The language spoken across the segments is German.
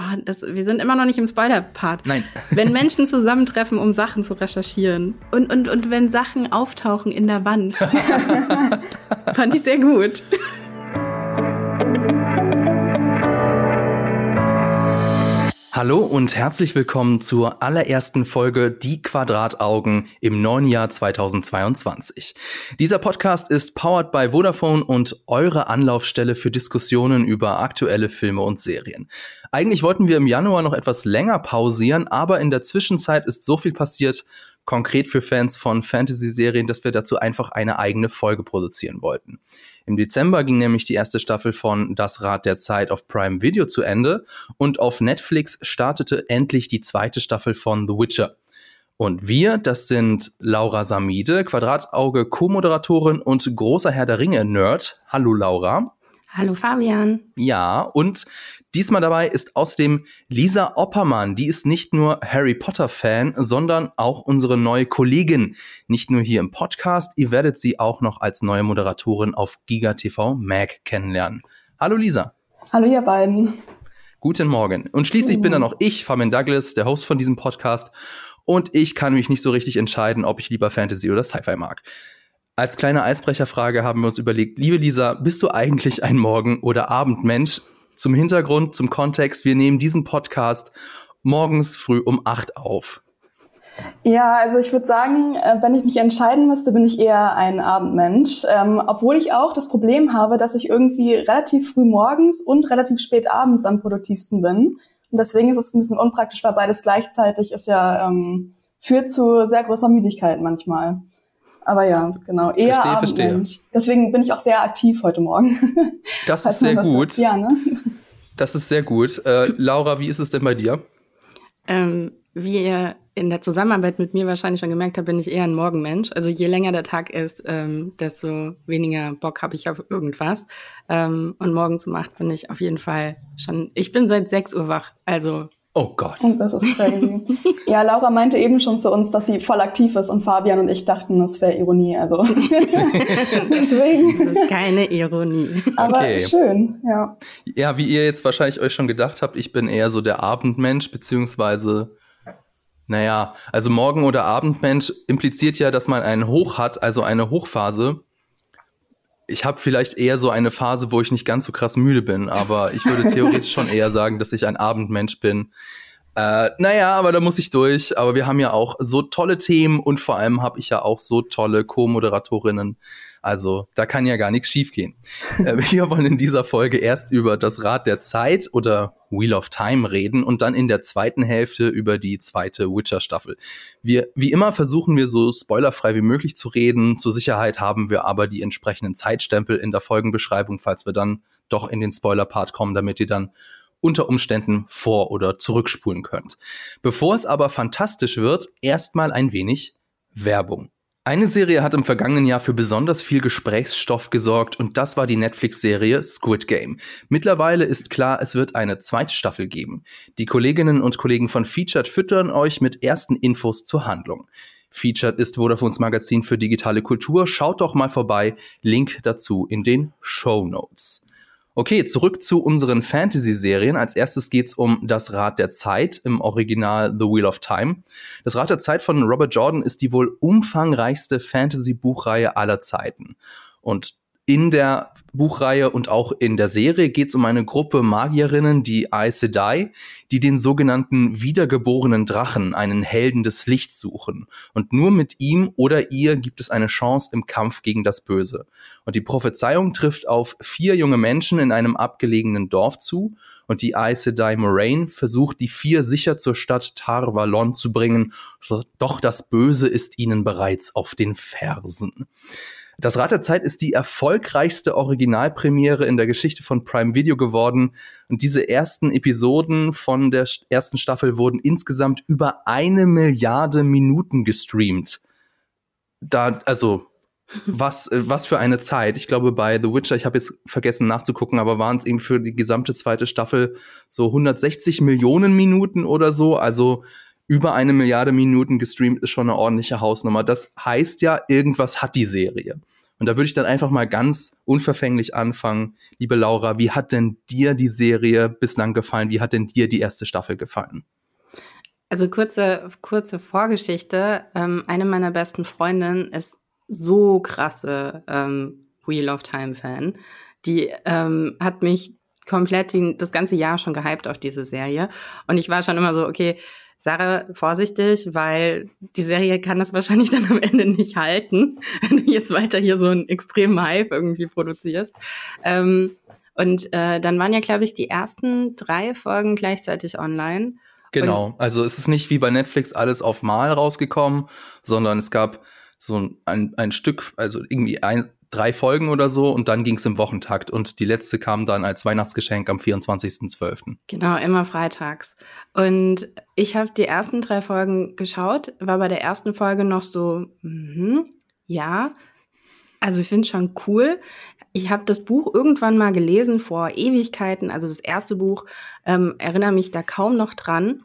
Oh, das, wir sind immer noch nicht im Spoiler-Part. Nein. Wenn Menschen zusammentreffen, um Sachen zu recherchieren und, und, und wenn Sachen auftauchen in der Wand. Fand ich sehr gut. Hallo und herzlich willkommen zur allerersten Folge Die Quadrataugen im neuen Jahr 2022. Dieser Podcast ist powered by Vodafone und eure Anlaufstelle für Diskussionen über aktuelle Filme und Serien. Eigentlich wollten wir im Januar noch etwas länger pausieren, aber in der Zwischenzeit ist so viel passiert, konkret für Fans von Fantasy-Serien, dass wir dazu einfach eine eigene Folge produzieren wollten. Im Dezember ging nämlich die erste Staffel von Das Rad der Zeit auf Prime Video zu Ende und auf Netflix startete endlich die zweite Staffel von The Witcher. Und wir, das sind Laura Samide, Quadratauge Co-Moderatorin und großer Herr der Ringe Nerd. Hallo Laura. Hallo Fabian. Ja, und diesmal dabei ist außerdem Lisa Oppermann. Die ist nicht nur Harry Potter Fan, sondern auch unsere neue Kollegin. Nicht nur hier im Podcast, ihr werdet sie auch noch als neue Moderatorin auf Giga TV Mag kennenlernen. Hallo Lisa. Hallo ihr beiden. Guten Morgen. Und schließlich bin dann auch ich, Fabian Douglas, der Host von diesem Podcast. Und ich kann mich nicht so richtig entscheiden, ob ich lieber Fantasy oder Sci-Fi mag. Als kleine Eisbrecherfrage haben wir uns überlegt, liebe Lisa, bist du eigentlich ein Morgen- oder Abendmensch? Zum Hintergrund, zum Kontext, wir nehmen diesen Podcast morgens früh um acht auf. Ja, also ich würde sagen, äh, wenn ich mich entscheiden müsste, bin ich eher ein Abendmensch. Ähm, obwohl ich auch das Problem habe, dass ich irgendwie relativ früh morgens und relativ spät abends am produktivsten bin. Und deswegen ist es ein bisschen unpraktisch, weil beides gleichzeitig ist ja, ähm, führt zu sehr großer Müdigkeit manchmal. Aber ja, genau. Eher verstehe, Abendmensch. verstehe. Deswegen bin ich auch sehr aktiv heute Morgen. Das ist sehr gut. Ja, ne? Das ist sehr gut. Äh, Laura, wie ist es denn bei dir? Ähm, wie ihr in der Zusammenarbeit mit mir wahrscheinlich schon gemerkt habt, bin ich eher ein Morgenmensch. Also je länger der Tag ist, ähm, desto weniger Bock habe ich auf irgendwas. Ähm, und morgens um acht bin ich auf jeden Fall schon, ich bin seit sechs Uhr wach. Also Oh Gott. Das ist crazy. ja, Laura meinte eben schon zu uns, dass sie voll aktiv ist und Fabian und ich dachten, das wäre Ironie. Also deswegen. Das ist keine Ironie. Aber Okay. schön, ja. Ja, wie ihr jetzt wahrscheinlich euch schon gedacht habt, ich bin eher so der Abendmensch, beziehungsweise, naja, also Morgen- oder Abendmensch impliziert ja, dass man einen Hoch hat, also eine Hochphase. Ich habe vielleicht eher so eine Phase, wo ich nicht ganz so krass müde bin, aber ich würde theoretisch schon eher sagen, dass ich ein Abendmensch bin. Äh, naja, aber da muss ich durch. Aber wir haben ja auch so tolle Themen und vor allem habe ich ja auch so tolle Co-Moderatorinnen. Also da kann ja gar nichts schiefgehen. Äh, wir wollen in dieser Folge erst über das Rad der Zeit oder Wheel of Time reden und dann in der zweiten Hälfte über die zweite Witcher-Staffel. Wir, wie immer versuchen wir so spoilerfrei wie möglich zu reden. Zur Sicherheit haben wir aber die entsprechenden Zeitstempel in der Folgenbeschreibung, falls wir dann doch in den Spoiler-Part kommen, damit ihr dann unter Umständen vor- oder zurückspulen könnt. Bevor es aber fantastisch wird, erstmal ein wenig Werbung. Eine Serie hat im vergangenen Jahr für besonders viel Gesprächsstoff gesorgt und das war die Netflix-Serie Squid Game. Mittlerweile ist klar, es wird eine zweite Staffel geben. Die Kolleginnen und Kollegen von Featured füttern euch mit ersten Infos zur Handlung. Featured ist Vodafones Magazin für digitale Kultur. Schaut doch mal vorbei. Link dazu in den Show Notes. Okay, zurück zu unseren Fantasy-Serien. Als erstes geht's um Das Rad der Zeit im Original The Wheel of Time. Das Rad der Zeit von Robert Jordan ist die wohl umfangreichste Fantasy-Buchreihe aller Zeiten. Und in der Buchreihe und auch in der Serie geht es um eine Gruppe Magierinnen, die Aes Sedai, die den sogenannten wiedergeborenen Drachen, einen Helden des Lichts suchen. Und nur mit ihm oder ihr gibt es eine Chance im Kampf gegen das Böse. Und die Prophezeiung trifft auf vier junge Menschen in einem abgelegenen Dorf zu. Und die Aes Sedai Moraine versucht, die vier sicher zur Stadt Tar Valon zu bringen. Doch das Böse ist ihnen bereits auf den Fersen. Das Rad der Zeit ist die erfolgreichste Originalpremiere in der Geschichte von Prime Video geworden. Und diese ersten Episoden von der st- ersten Staffel wurden insgesamt über eine Milliarde Minuten gestreamt. Da, also, was, äh, was für eine Zeit. Ich glaube, bei The Witcher, ich habe jetzt vergessen nachzugucken, aber waren es eben für die gesamte zweite Staffel so 160 Millionen Minuten oder so. Also über eine Milliarde Minuten gestreamt ist schon eine ordentliche Hausnummer. Das heißt ja, irgendwas hat die Serie. Und da würde ich dann einfach mal ganz unverfänglich anfangen. Liebe Laura, wie hat denn dir die Serie bislang gefallen? Wie hat denn dir die erste Staffel gefallen? Also kurze, kurze Vorgeschichte. Ähm, eine meiner besten Freundinnen ist so krasse ähm, Wheel of Time Fan. Die ähm, hat mich komplett die, das ganze Jahr schon gehypt auf diese Serie. Und ich war schon immer so, okay, Sarah, vorsichtig, weil die Serie kann das wahrscheinlich dann am Ende nicht halten, wenn du jetzt weiter hier so einen extremen Hype irgendwie produzierst. Ähm, und äh, dann waren ja, glaube ich, die ersten drei Folgen gleichzeitig online. Genau, und also es ist nicht wie bei Netflix alles auf Mal rausgekommen, sondern es gab so ein, ein Stück, also irgendwie ein, drei Folgen oder so und dann ging es im Wochentakt und die letzte kam dann als Weihnachtsgeschenk am 24.12. Genau, immer freitags. Und ich habe die ersten drei Folgen geschaut, war bei der ersten Folge noch so, mh, ja, also ich finde schon cool. Ich habe das Buch irgendwann mal gelesen vor Ewigkeiten, also das erste Buch, ähm, erinnere mich da kaum noch dran.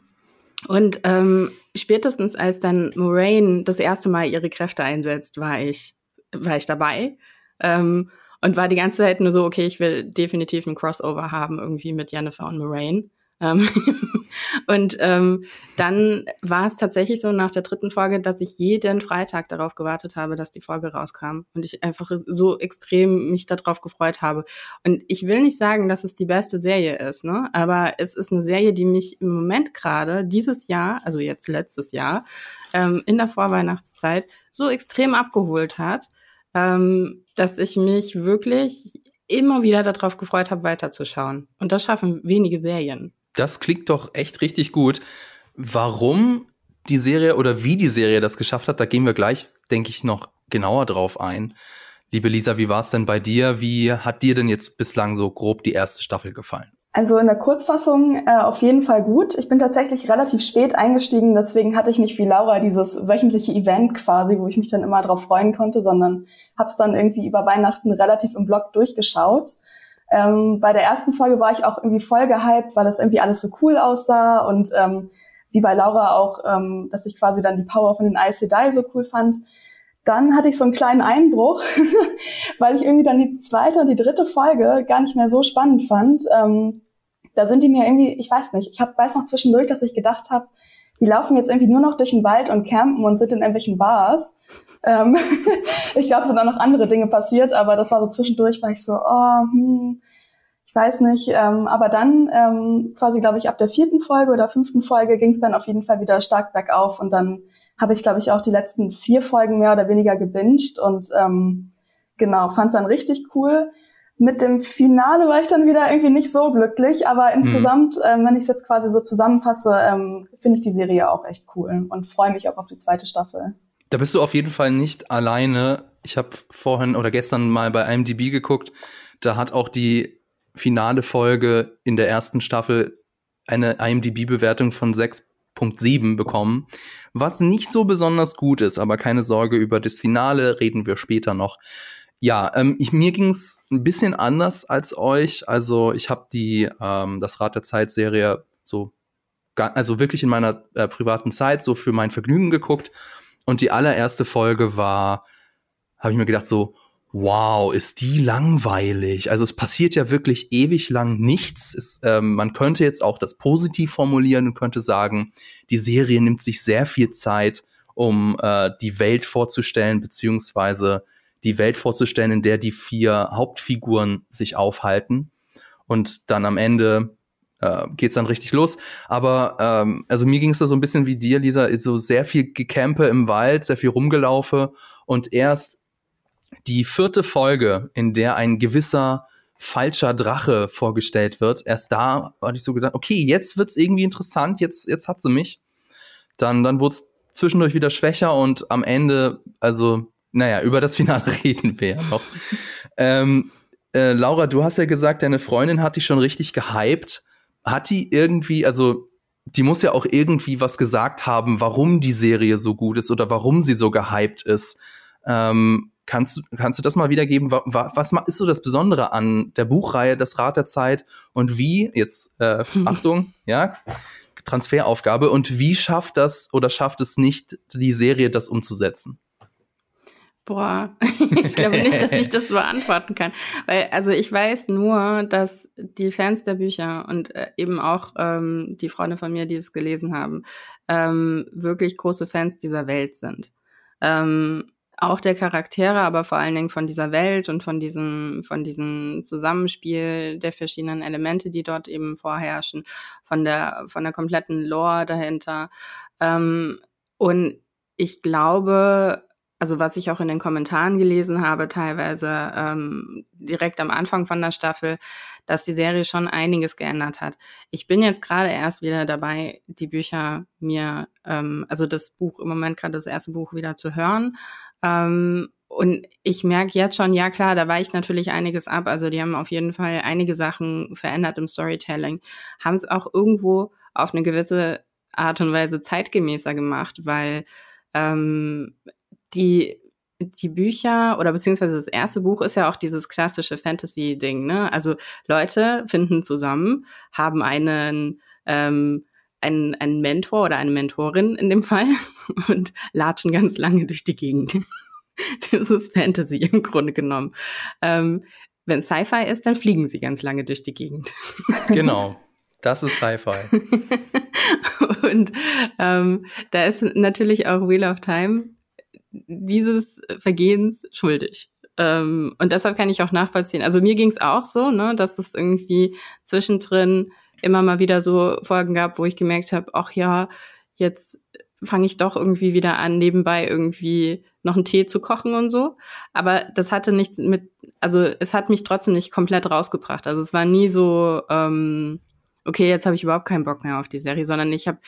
Und ähm, spätestens als dann Moraine das erste Mal ihre Kräfte einsetzt, war ich, war ich dabei. Ähm, und war die ganze Zeit nur so, okay, ich will definitiv ein Crossover haben, irgendwie mit Jennifer und Moraine. Ähm, und ähm, dann war es tatsächlich so nach der dritten Folge, dass ich jeden Freitag darauf gewartet habe, dass die Folge rauskam und ich einfach so extrem mich darauf gefreut habe. Und ich will nicht sagen, dass es die beste Serie ist, ne? Aber es ist eine Serie, die mich im Moment gerade dieses Jahr, also jetzt letztes Jahr, ähm, in der Vorweihnachtszeit so extrem abgeholt hat, ähm, dass ich mich wirklich immer wieder darauf gefreut habe, weiterzuschauen. Und das schaffen wenige Serien das klingt doch echt richtig gut. Warum die Serie oder wie die Serie das geschafft hat, da gehen wir gleich, denke ich, noch genauer drauf ein. Liebe Lisa, wie war es denn bei dir? Wie hat dir denn jetzt bislang so grob die erste Staffel gefallen? Also in der Kurzfassung äh, auf jeden Fall gut. Ich bin tatsächlich relativ spät eingestiegen, deswegen hatte ich nicht wie Laura dieses wöchentliche Event quasi, wo ich mich dann immer drauf freuen konnte, sondern habe es dann irgendwie über Weihnachten relativ im Blog durchgeschaut. Ähm, bei der ersten Folge war ich auch irgendwie voll gehypt, weil das irgendwie alles so cool aussah und ähm, wie bei Laura auch, ähm, dass ich quasi dann die Power von den Aes Sedai so cool fand. Dann hatte ich so einen kleinen Einbruch, weil ich irgendwie dann die zweite und die dritte Folge gar nicht mehr so spannend fand. Ähm, da sind die mir irgendwie, ich weiß nicht, ich hab, weiß noch zwischendurch, dass ich gedacht habe, die laufen jetzt irgendwie nur noch durch den Wald und campen und sind in irgendwelchen Bars. Ähm, ich glaube, es sind auch noch andere Dinge passiert, aber das war so zwischendurch, war ich so, oh, hm, ich weiß nicht. Ähm, aber dann ähm, quasi, glaube ich, ab der vierten Folge oder fünften Folge ging es dann auf jeden Fall wieder stark bergauf und dann habe ich, glaube ich, auch die letzten vier Folgen mehr oder weniger gebinged und ähm, genau, fand es dann richtig cool. Mit dem Finale war ich dann wieder irgendwie nicht so glücklich, aber mhm. insgesamt, ähm, wenn ich es jetzt quasi so zusammenfasse, ähm, finde ich die Serie auch echt cool und freue mich auch auf die zweite Staffel. Da bist du auf jeden Fall nicht alleine. Ich habe vorhin oder gestern mal bei IMDb geguckt. Da hat auch die finale Folge in der ersten Staffel eine IMDb-Bewertung von 6.7 bekommen, was nicht so besonders gut ist, aber keine Sorge, über das Finale reden wir später noch. Ja, ähm, ich, mir ging's ein bisschen anders als euch. Also ich habe die ähm, das Rad der Zeit-Serie so, also wirklich in meiner äh, privaten Zeit so für mein Vergnügen geguckt und die allererste Folge war, habe ich mir gedacht so, wow, ist die langweilig. Also es passiert ja wirklich ewig lang nichts. Es, ähm, man könnte jetzt auch das positiv formulieren und könnte sagen, die Serie nimmt sich sehr viel Zeit, um äh, die Welt vorzustellen, beziehungsweise die Welt vorzustellen, in der die vier Hauptfiguren sich aufhalten. Und dann am Ende äh, geht's dann richtig los. Aber ähm, also mir ging es da so ein bisschen wie dir, Lisa, so sehr viel Gecampe im Wald, sehr viel rumgelaufe und erst die vierte Folge, in der ein gewisser falscher Drache vorgestellt wird, erst da hatte ich so gedacht, okay, jetzt wird's irgendwie interessant, jetzt jetzt hat sie mich. Dann dann wurde es zwischendurch wieder schwächer und am Ende, also naja, über das Finale reden wir ja noch. ähm, äh, Laura, du hast ja gesagt, deine Freundin hat dich schon richtig gehypt hat die irgendwie, also die muss ja auch irgendwie was gesagt haben, warum die Serie so gut ist oder warum sie so gehypt ist. Ähm, kannst, kannst du das mal wiedergeben? Was ist so das Besondere an der Buchreihe Das Rad der Zeit und wie, jetzt äh, Achtung, ja, Transferaufgabe, und wie schafft das oder schafft es nicht die Serie, das umzusetzen? Boah, ich glaube nicht, dass ich das beantworten kann. Weil, also ich weiß nur, dass die Fans der Bücher und äh, eben auch ähm, die Freunde von mir, die es gelesen haben, ähm, wirklich große Fans dieser Welt sind. Ähm, auch der Charaktere, aber vor allen Dingen von dieser Welt und von diesem, von diesem Zusammenspiel der verschiedenen Elemente, die dort eben vorherrschen, von der, von der kompletten Lore dahinter. Ähm, und ich glaube, also was ich auch in den Kommentaren gelesen habe, teilweise ähm, direkt am Anfang von der Staffel, dass die Serie schon einiges geändert hat. Ich bin jetzt gerade erst wieder dabei, die Bücher mir, ähm, also das Buch im Moment gerade das erste Buch wieder zu hören. Ähm, und ich merke jetzt schon, ja klar, da weicht natürlich einiges ab. Also die haben auf jeden Fall einige Sachen verändert im Storytelling, haben es auch irgendwo auf eine gewisse Art und Weise zeitgemäßer gemacht, weil ähm, die die Bücher oder beziehungsweise das erste Buch ist ja auch dieses klassische Fantasy-Ding, ne? Also Leute finden zusammen, haben einen, ähm, einen, einen Mentor oder eine Mentorin in dem Fall und latschen ganz lange durch die Gegend. das ist Fantasy im Grunde genommen. Ähm, wenn Sci-Fi ist, dann fliegen sie ganz lange durch die Gegend. Genau. Das ist Sci-Fi. und ähm, da ist natürlich auch Wheel of Time dieses Vergehens schuldig. Ähm, und deshalb kann ich auch nachvollziehen. Also mir ging es auch so, ne, dass es irgendwie zwischendrin immer mal wieder so Folgen gab, wo ich gemerkt habe, ach ja, jetzt fange ich doch irgendwie wieder an, nebenbei irgendwie noch einen Tee zu kochen und so. Aber das hatte nichts mit, also es hat mich trotzdem nicht komplett rausgebracht. Also es war nie so, ähm, okay, jetzt habe ich überhaupt keinen Bock mehr auf die Serie, sondern ich habe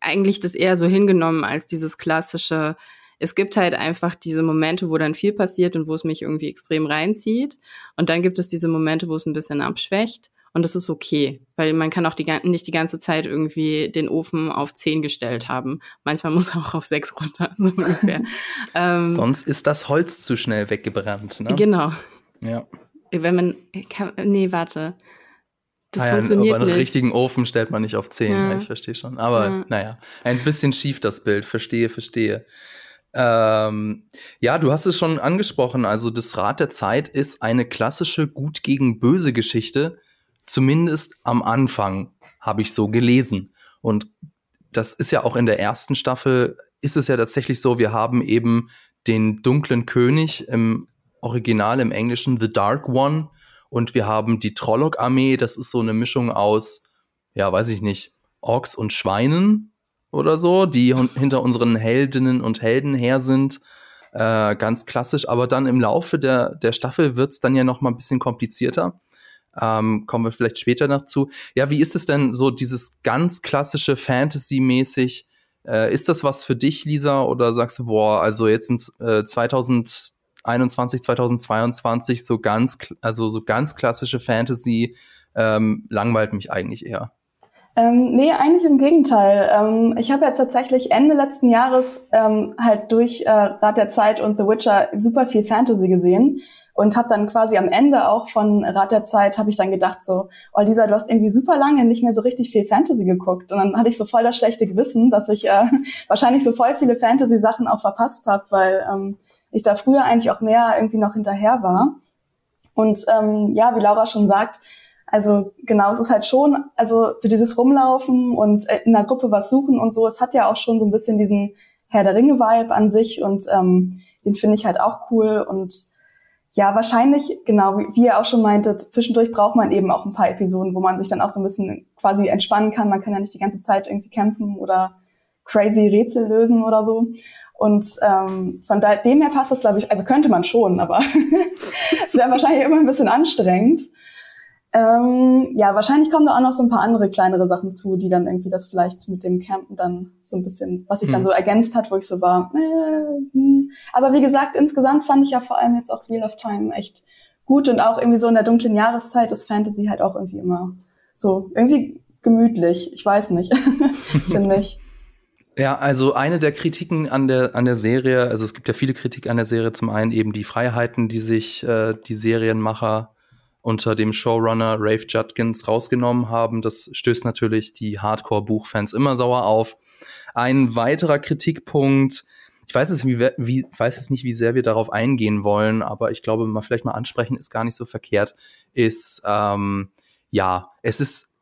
eigentlich das eher so hingenommen als dieses klassische, es gibt halt einfach diese Momente, wo dann viel passiert und wo es mich irgendwie extrem reinzieht. Und dann gibt es diese Momente, wo es ein bisschen abschwächt. Und das ist okay, weil man kann auch die, nicht die ganze Zeit irgendwie den Ofen auf 10 gestellt haben. Manchmal muss er auch auf 6 runter, so ungefähr. ähm, Sonst ist das Holz zu schnell weggebrannt. Ne? Genau. Ja. Wenn man, kann, nee, warte. Das ah, funktioniert aber einen nicht. richtigen Ofen stellt man nicht auf 10, ja. ich verstehe schon. Aber ja. naja, ein bisschen schief das Bild, verstehe, verstehe. Ähm, ja, du hast es schon angesprochen. Also das Rad der Zeit ist eine klassische Gut gegen Böse Geschichte. Zumindest am Anfang habe ich so gelesen. Und das ist ja auch in der ersten Staffel ist es ja tatsächlich so, wir haben eben den dunklen König im Original im Englischen The Dark One und wir haben die Trolloc-Armee, das ist so eine Mischung aus, ja, weiß ich nicht, Orks und Schweinen oder so, die hinter unseren Heldinnen und Helden her sind. Äh, ganz klassisch, aber dann im Laufe der, der Staffel wird's dann ja noch mal ein bisschen komplizierter. Ähm, kommen wir vielleicht später noch zu. Ja, wie ist es denn so, dieses ganz klassische Fantasy-mäßig? Äh, ist das was für dich, Lisa, oder sagst du, boah, also jetzt sind äh, 2021, 2022 so ganz, also so ganz klassische Fantasy ähm, langweilt mich eigentlich eher? Ähm, nee, eigentlich im Gegenteil. Ähm, ich habe jetzt tatsächlich Ende letzten Jahres ähm, halt durch äh, Rat der Zeit und The Witcher super viel Fantasy gesehen und habe dann quasi am Ende auch von Rat der Zeit habe ich dann gedacht so, oh Lisa, du hast irgendwie super lange nicht mehr so richtig viel Fantasy geguckt und dann hatte ich so voll das schlechte Gewissen, dass ich äh, wahrscheinlich so voll viele Fantasy-Sachen auch verpasst habe, weil ähm, ich da früher eigentlich auch mehr irgendwie noch hinterher war. Und ähm, ja, wie Laura schon sagt, also genau, es ist halt schon, also so dieses Rumlaufen und äh, in einer Gruppe was suchen und so, es hat ja auch schon so ein bisschen diesen Herr der Ringe-Vibe an sich und ähm, den finde ich halt auch cool und ja, wahrscheinlich, genau, wie, wie ihr auch schon meintet, zwischendurch braucht man eben auch ein paar Episoden, wo man sich dann auch so ein bisschen quasi entspannen kann. Man kann ja nicht die ganze Zeit irgendwie kämpfen oder crazy Rätsel lösen oder so. Und ähm, von dem her passt das, glaube ich, also könnte man schon, aber es wäre wahrscheinlich immer ein bisschen anstrengend. Ähm, ja, wahrscheinlich kommen da auch noch so ein paar andere kleinere Sachen zu, die dann irgendwie das vielleicht mit dem Campen dann so ein bisschen, was sich hm. dann so ergänzt hat, wo ich so war. Äh, hm. Aber wie gesagt, insgesamt fand ich ja vor allem jetzt auch Wheel of Time echt gut und auch irgendwie so in der dunklen Jahreszeit ist Fantasy halt auch irgendwie immer so irgendwie gemütlich. Ich weiß nicht, finde ich. Ja, also eine der Kritiken an der an der Serie, also es gibt ja viele Kritik an der Serie, zum einen eben die Freiheiten, die sich äh, die Serienmacher unter dem Showrunner Rafe Judkins rausgenommen haben. Das stößt natürlich die Hardcore-Buchfans immer sauer auf. Ein weiterer Kritikpunkt ich weiß es, wie, wie, weiß es nicht, wie sehr wir darauf eingehen wollen, aber ich glaube, mal vielleicht mal ansprechen ist gar nicht so verkehrt, ist, ähm, ja, es ist,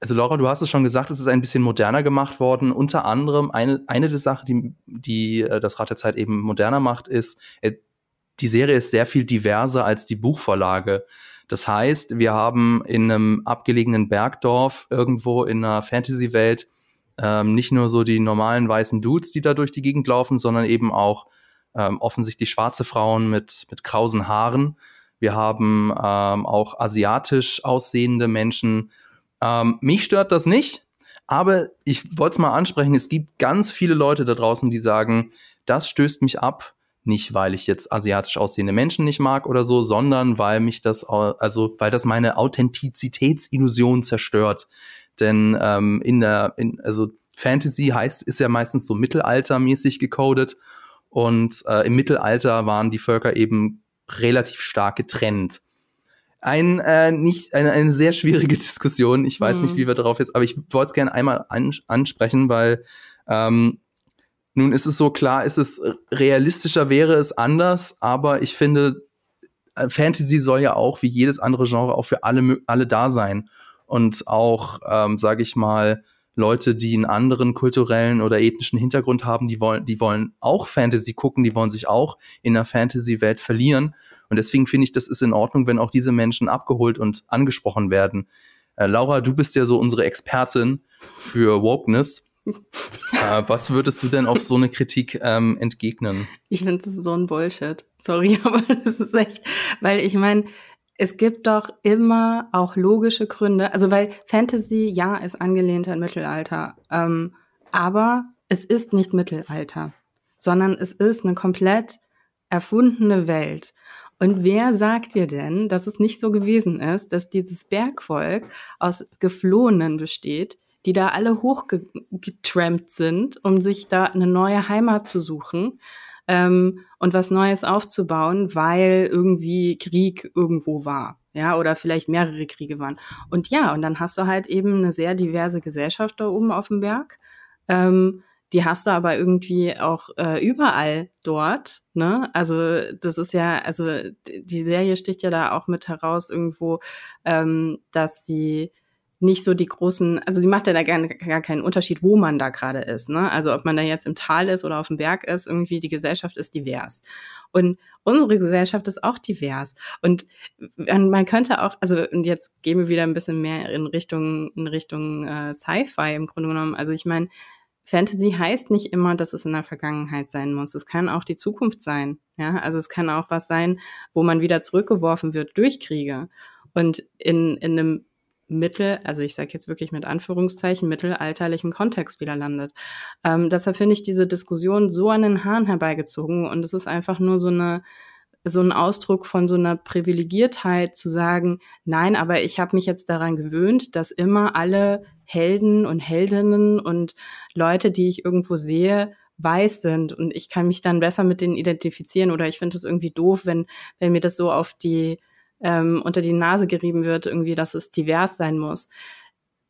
also Laura, du hast es schon gesagt, es ist ein bisschen moderner gemacht worden. Unter anderem eine, eine der Sachen, die, die äh, das Rad der Zeit eben moderner macht, ist, äh, die Serie ist sehr viel diverser als die Buchvorlage. Das heißt, wir haben in einem abgelegenen Bergdorf irgendwo in einer Fantasy-Welt ähm, nicht nur so die normalen weißen Dudes, die da durch die Gegend laufen, sondern eben auch ähm, offensichtlich schwarze Frauen mit, mit krausen Haaren. Wir haben ähm, auch asiatisch aussehende Menschen. Ähm, mich stört das nicht, aber ich wollte es mal ansprechen. Es gibt ganz viele Leute da draußen, die sagen, das stößt mich ab. Nicht, weil ich jetzt asiatisch aussehende Menschen nicht mag oder so, sondern weil mich das, also weil das meine Authentizitätsillusion zerstört. Denn ähm, in der, in, also Fantasy heißt, ist ja meistens so mittelaltermäßig gecodet. Und äh, im Mittelalter waren die Völker eben relativ stark getrennt. Ein, äh, nicht, eine, eine sehr schwierige Diskussion. Ich weiß mhm. nicht, wie wir darauf jetzt, aber ich wollte es gerne einmal an, ansprechen, weil ähm, nun ist es so klar, ist es realistischer wäre es anders, aber ich finde, äh, Fantasy soll ja auch wie jedes andere Genre auch für alle alle da sein und auch, ähm, sage ich mal, Leute, die einen anderen kulturellen oder ethnischen Hintergrund haben, die wollen, die wollen auch Fantasy gucken, die wollen sich auch in der Fantasy-Welt verlieren. Und deswegen finde ich, das ist in Ordnung, wenn auch diese Menschen abgeholt und angesprochen werden. Äh, Laura, du bist ja so unsere Expertin für Wokeness. Äh, was würdest du denn auf so eine Kritik ähm, entgegnen? Ich finde, das ist so ein Bullshit. Sorry, aber das ist echt, weil ich meine, es gibt doch immer auch logische Gründe, also weil Fantasy ja ist angelehnt an Mittelalter, ähm, aber es ist nicht Mittelalter, sondern es ist eine komplett erfundene Welt. Und wer sagt dir denn, dass es nicht so gewesen ist, dass dieses Bergvolk aus Geflohenen besteht, die da alle hochgetrampt sind, um sich da eine neue Heimat zu suchen ähm, und was Neues aufzubauen, weil irgendwie Krieg irgendwo war. Ja, oder vielleicht mehrere Kriege waren. Und ja, und dann hast du halt eben eine sehr diverse Gesellschaft da oben auf dem Berg. Ähm, die hast du aber irgendwie auch äh, überall dort, ne? Also das ist ja, also die Serie sticht ja da auch mit heraus irgendwo, ähm, dass sie nicht so die großen, also sie macht ja da gar, gar keinen Unterschied, wo man da gerade ist. Ne? Also ob man da jetzt im Tal ist oder auf dem Berg ist, irgendwie die Gesellschaft ist divers. Und unsere Gesellschaft ist auch divers. Und man könnte auch, also und jetzt gehen wir wieder ein bisschen mehr in Richtung, in Richtung äh, Sci-Fi im Grunde genommen. Also ich meine, Fantasy heißt nicht immer, dass es in der Vergangenheit sein muss. Es kann auch die Zukunft sein. Ja, also es kann auch was sein, wo man wieder zurückgeworfen wird durch Kriege. Und in, in einem Mittel, also ich sage jetzt wirklich mit Anführungszeichen, mittelalterlichen Kontext wieder landet. Ähm, deshalb finde ich diese Diskussion so an den Haaren herbeigezogen und es ist einfach nur so eine so ein Ausdruck von so einer Privilegiertheit zu sagen, nein, aber ich habe mich jetzt daran gewöhnt, dass immer alle Helden und Heldinnen und Leute, die ich irgendwo sehe, weiß sind und ich kann mich dann besser mit denen identifizieren oder ich finde es irgendwie doof, wenn wenn mir das so auf die ähm, unter die Nase gerieben wird, irgendwie, dass es divers sein muss.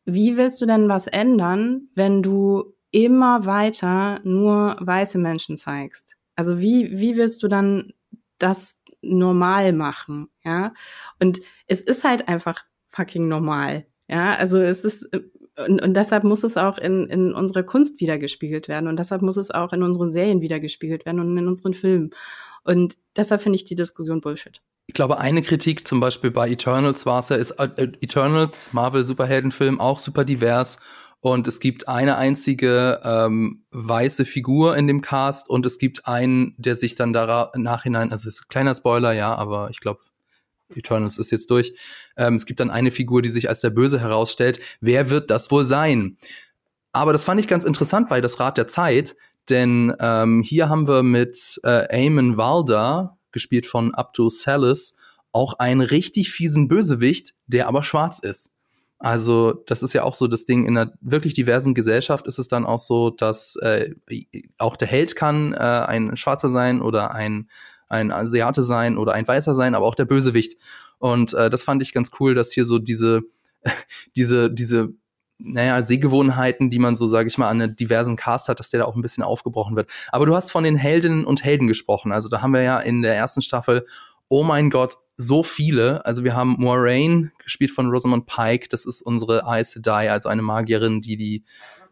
Wie willst du denn was ändern, wenn du immer weiter nur weiße Menschen zeigst? Also wie, wie willst du dann das normal machen? Ja. Und es ist halt einfach fucking normal. Ja, also es ist, und, und deshalb muss es auch in, in unserer Kunst wiedergespiegelt werden und deshalb muss es auch in unseren Serien wiedergespiegelt werden und in unseren Filmen. Und deshalb finde ich die Diskussion Bullshit ich glaube, eine Kritik zum Beispiel bei Eternals war es ja, ist äh, Eternals, Marvel Superheldenfilm, auch super divers. Und es gibt eine einzige ähm, weiße Figur in dem Cast und es gibt einen, der sich dann da nachhinein, also ist ein kleiner Spoiler, ja, aber ich glaube, Eternals ist jetzt durch. Ähm, es gibt dann eine Figur, die sich als der Böse herausstellt. Wer wird das wohl sein? Aber das fand ich ganz interessant bei das Rad der Zeit, denn ähm, hier haben wir mit äh, Eamon Walder, gespielt von Abdul Salis, auch einen richtig fiesen Bösewicht, der aber schwarz ist. Also das ist ja auch so das Ding, in einer wirklich diversen Gesellschaft ist es dann auch so, dass äh, auch der Held kann äh, ein Schwarzer sein oder ein, ein Asiate sein oder ein Weißer sein, aber auch der Bösewicht. Und äh, das fand ich ganz cool, dass hier so diese, diese, diese naja, Sehgewohnheiten, die man so, sage ich mal, an diversen Cast hat, dass der da auch ein bisschen aufgebrochen wird. Aber du hast von den Heldinnen und Helden gesprochen. Also da haben wir ja in der ersten Staffel, oh mein Gott, so viele. Also wir haben Moraine, gespielt von Rosamund Pike. Das ist unsere Aes Sedai, also eine Magierin, die die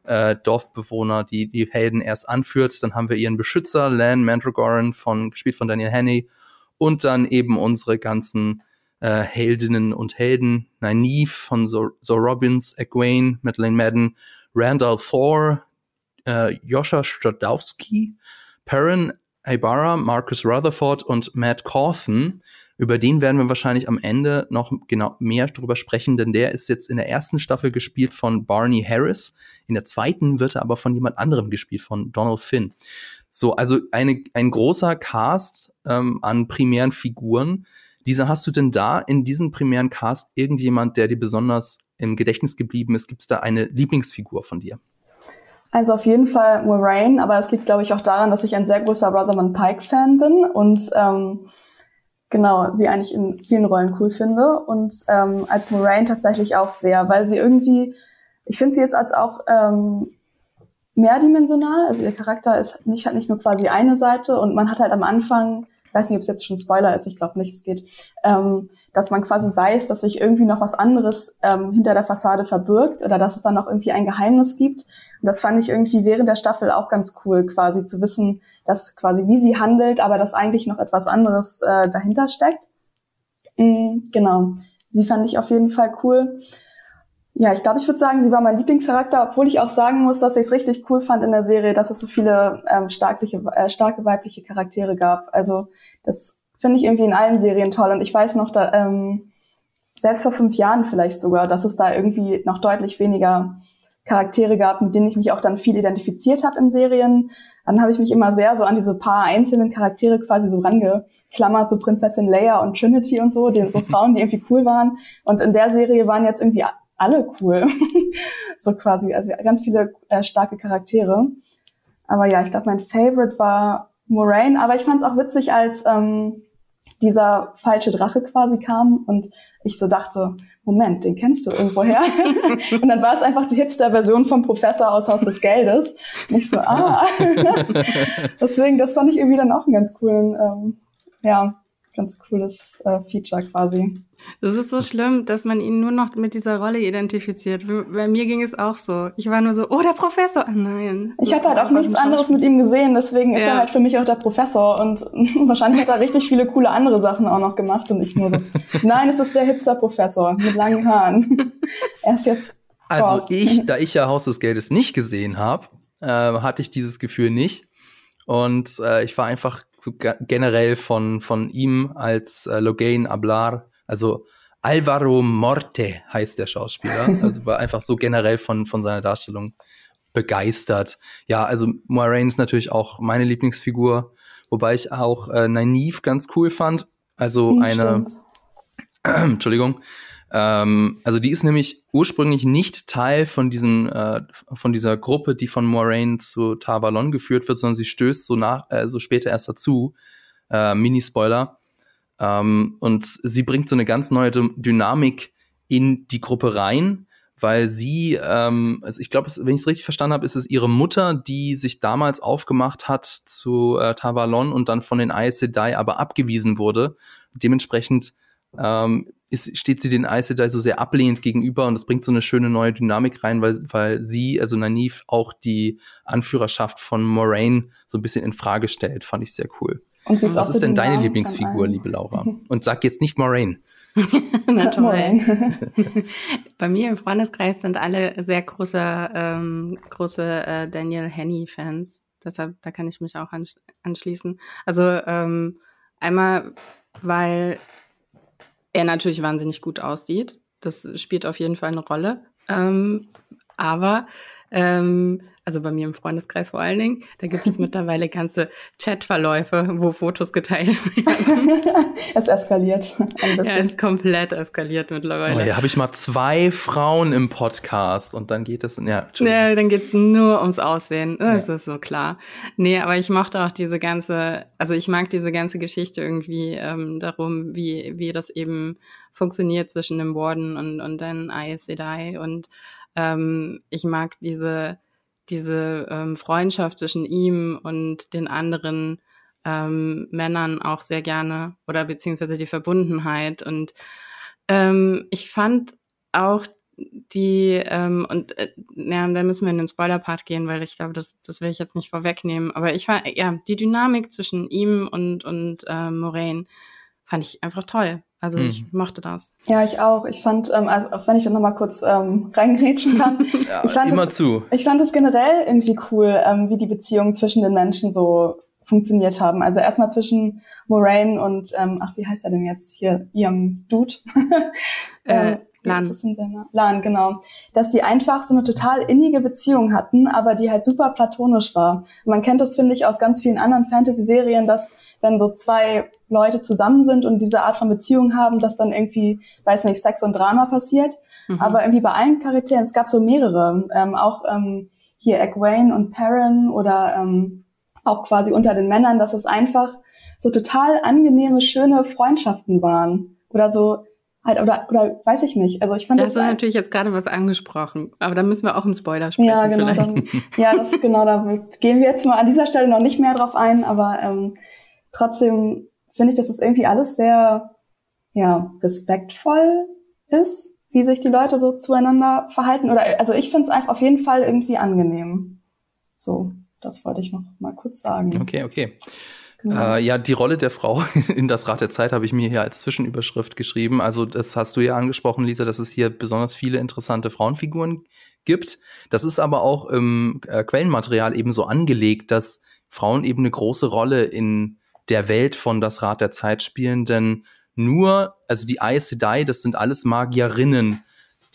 äh, Dorfbewohner, die die Helden erst anführt. Dann haben wir ihren Beschützer, Lan Mandragoran, von, gespielt von Daniel Hannay. Und dann eben unsere ganzen äh, Heldinnen und Helden. Nynaeve von Zor, Zor Robbins, Egwene, Madeleine Madden, Randall Thor, äh, Joscha Stradowski, Perrin Ibarra, Marcus Rutherford und Matt Cawthon. Über den werden wir wahrscheinlich am Ende noch genau mehr drüber sprechen, denn der ist jetzt in der ersten Staffel gespielt von Barney Harris. In der zweiten wird er aber von jemand anderem gespielt, von Donald Finn. So, also eine, ein großer Cast ähm, an primären Figuren. Lisa, hast du denn da in diesem primären Cast irgendjemand, der dir besonders im Gedächtnis geblieben ist? Gibt es da eine Lieblingsfigur von dir? Also auf jeden Fall Moraine, aber es liegt, glaube ich, auch daran, dass ich ein sehr großer Rosamund Pike-Fan bin und ähm, genau, sie eigentlich in vielen Rollen cool finde. Und ähm, als Moraine tatsächlich auch sehr, weil sie irgendwie, ich finde sie jetzt als auch ähm, mehrdimensional, also ihr Charakter ist nicht, hat nicht nur quasi eine Seite und man hat halt am Anfang ich weiß nicht, ob es jetzt schon Spoiler ist, ich glaube nicht, es geht, ähm, dass man quasi weiß, dass sich irgendwie noch was anderes ähm, hinter der Fassade verbirgt oder dass es dann noch irgendwie ein Geheimnis gibt. Und das fand ich irgendwie während der Staffel auch ganz cool, quasi zu wissen, dass quasi wie sie handelt, aber dass eigentlich noch etwas anderes äh, dahinter steckt. Mhm, genau. Sie fand ich auf jeden Fall cool. Ja, ich glaube, ich würde sagen, sie war mein Lieblingscharakter, obwohl ich auch sagen muss, dass ich es richtig cool fand in der Serie, dass es so viele ähm, starkliche, äh, starke weibliche Charaktere gab. Also das finde ich irgendwie in allen Serien toll. Und ich weiß noch, da, ähm, selbst vor fünf Jahren vielleicht sogar, dass es da irgendwie noch deutlich weniger Charaktere gab, mit denen ich mich auch dann viel identifiziert habe in Serien. Dann habe ich mich immer sehr so an diese paar einzelnen Charaktere quasi so rangeklammert, so Prinzessin Leia und Trinity und so, die, so Frauen, die irgendwie cool waren. Und in der Serie waren jetzt irgendwie alle cool. so quasi, also ganz viele äh, starke Charaktere. Aber ja, ich glaube, mein Favorite war Moraine, aber ich fand es auch witzig, als ähm, dieser falsche Drache quasi kam und ich so dachte, Moment, den kennst du irgendwoher. und dann war es einfach die Hipster-Version vom Professor aus Haus des Geldes. Und ich so, ah. Deswegen, das fand ich irgendwie dann auch einen ganz coolen, ähm, ja, ganz cooles äh, Feature quasi. Es ist so schlimm, dass man ihn nur noch mit dieser Rolle identifiziert. Bei mir ging es auch so. Ich war nur so, oh, der Professor. Oh, nein. Ich habe halt auch nichts anderes mit ihm gesehen, deswegen ist er halt für mich auch der Professor. Und wahrscheinlich hat er richtig viele coole andere Sachen auch noch gemacht und ich nur so, nein, es ist der Hipster-Professor mit langen Haaren. er ist jetzt. Also ich, da ich ja Haus des Geldes nicht gesehen habe, äh, hatte ich dieses Gefühl nicht. Und äh, ich war einfach so generell von, von ihm als äh, Logain Ablar also Alvaro Morte heißt der Schauspieler. Also war einfach so generell von, von seiner Darstellung begeistert. Ja, also Moiraine ist natürlich auch meine Lieblingsfigur, wobei ich auch äh, Nynaeve ganz cool fand. Also hm, eine, äh, Entschuldigung, ähm, also die ist nämlich ursprünglich nicht Teil von diesen, äh, von dieser Gruppe, die von Moraine zu Tavalon geführt wird, sondern sie stößt so nach, äh, so später erst dazu. Äh, Mini-Spoiler. Ähm, und sie bringt so eine ganz neue Dynamik in die Gruppe rein, weil sie, ähm, also ich glaube, wenn ich es richtig verstanden habe, ist es ihre Mutter, die sich damals aufgemacht hat zu äh, Tavalon und dann von den Aes Sedai aber abgewiesen wurde. Dementsprechend ähm, ist, steht sie den Aes Sedai so sehr ablehnend gegenüber und das bringt so eine schöne neue Dynamik rein, weil, weil sie, also Nanif, auch die Anführerschaft von Moraine so ein bisschen in Frage stellt. Fand ich sehr cool. Und sie ist Was ist denn deine Lieblingsfigur, liebe Laura? Und sag jetzt nicht Moraine. Na toll. Bei mir im Freundeskreis sind alle sehr große, ähm, große äh, Daniel Henney-Fans. Deshalb, da kann ich mich auch anschließen. Also ähm, einmal, weil er natürlich wahnsinnig gut aussieht. Das spielt auf jeden Fall eine Rolle. Ähm, aber ähm, also bei mir im Freundeskreis vor allen Dingen, da gibt es mittlerweile ganze Chatverläufe, wo Fotos geteilt werden. es eskaliert. Ein Ja, es ist komplett eskaliert mittlerweile. Oh, ja, habe ich mal zwei Frauen im Podcast und dann geht es, ja, ja dann geht's nur ums Aussehen. Das ja. ist so klar. Nee, aber ich mochte auch diese ganze, also ich mag diese ganze Geschichte irgendwie ähm, darum, wie, wie das eben funktioniert zwischen dem Warden und, und dann Aes Sedai und Ähm, ich mag diese, diese ähm, Freundschaft zwischen ihm und den anderen ähm, Männern auch sehr gerne oder beziehungsweise die Verbundenheit. Und ähm, ich fand auch die, ähm, und äh, ja, da müssen wir in den Spoiler-Part gehen, weil ich glaube, das, das will ich jetzt nicht vorwegnehmen. Aber ich war, ja, die Dynamik zwischen ihm und, und äh, Moraine fand ich einfach toll. Also mhm. ich mochte das. Ja, ich auch. Ich fand, ähm, also wenn ich dann nochmal kurz ähm, reingrätschen kann. ja, ich fand immer das, zu. Ich fand es generell irgendwie cool, ähm, wie die Beziehungen zwischen den Menschen so funktioniert haben. Also erstmal zwischen Moraine und, ähm, ach, wie heißt er denn jetzt hier, ihrem Dude? äh, Lan. Lan, genau. Dass die einfach so eine total innige Beziehung hatten, aber die halt super platonisch war. man kennt das, finde ich, aus ganz vielen anderen Fantasy-Serien, dass wenn so zwei Leute zusammen sind und diese Art von Beziehung haben, dass dann irgendwie, weiß nicht, Sex und Drama passiert. Mhm. Aber irgendwie bei allen Charakteren, es gab so mehrere, ähm, auch ähm, hier Egwene und Perrin oder ähm, auch quasi unter den Männern, dass es einfach so total angenehme, schöne Freundschaften waren. Oder so, halt, oder, oder weiß ich nicht. Also ich fand da das. hast du natürlich jetzt gerade was angesprochen, aber da müssen wir auch im Spoiler sprechen. Ja, genau. Dann, ja, das genau, da gehen wir jetzt mal an dieser Stelle noch nicht mehr drauf ein, aber ähm, trotzdem finde ich, dass es irgendwie alles sehr ja, respektvoll ist, wie sich die Leute so zueinander verhalten. Oder also ich finde es einfach auf jeden Fall irgendwie angenehm. So. Das wollte ich noch mal kurz sagen. Okay, okay. Genau. Äh, ja, die Rolle der Frau in das Rad der Zeit habe ich mir hier als Zwischenüberschrift geschrieben. Also das hast du ja angesprochen, Lisa, dass es hier besonders viele interessante Frauenfiguren gibt. Das ist aber auch im äh, Quellenmaterial eben so angelegt, dass Frauen eben eine große Rolle in der Welt von das Rad der Zeit spielen, denn nur, also die Aes Sedai, das sind alles Magierinnen,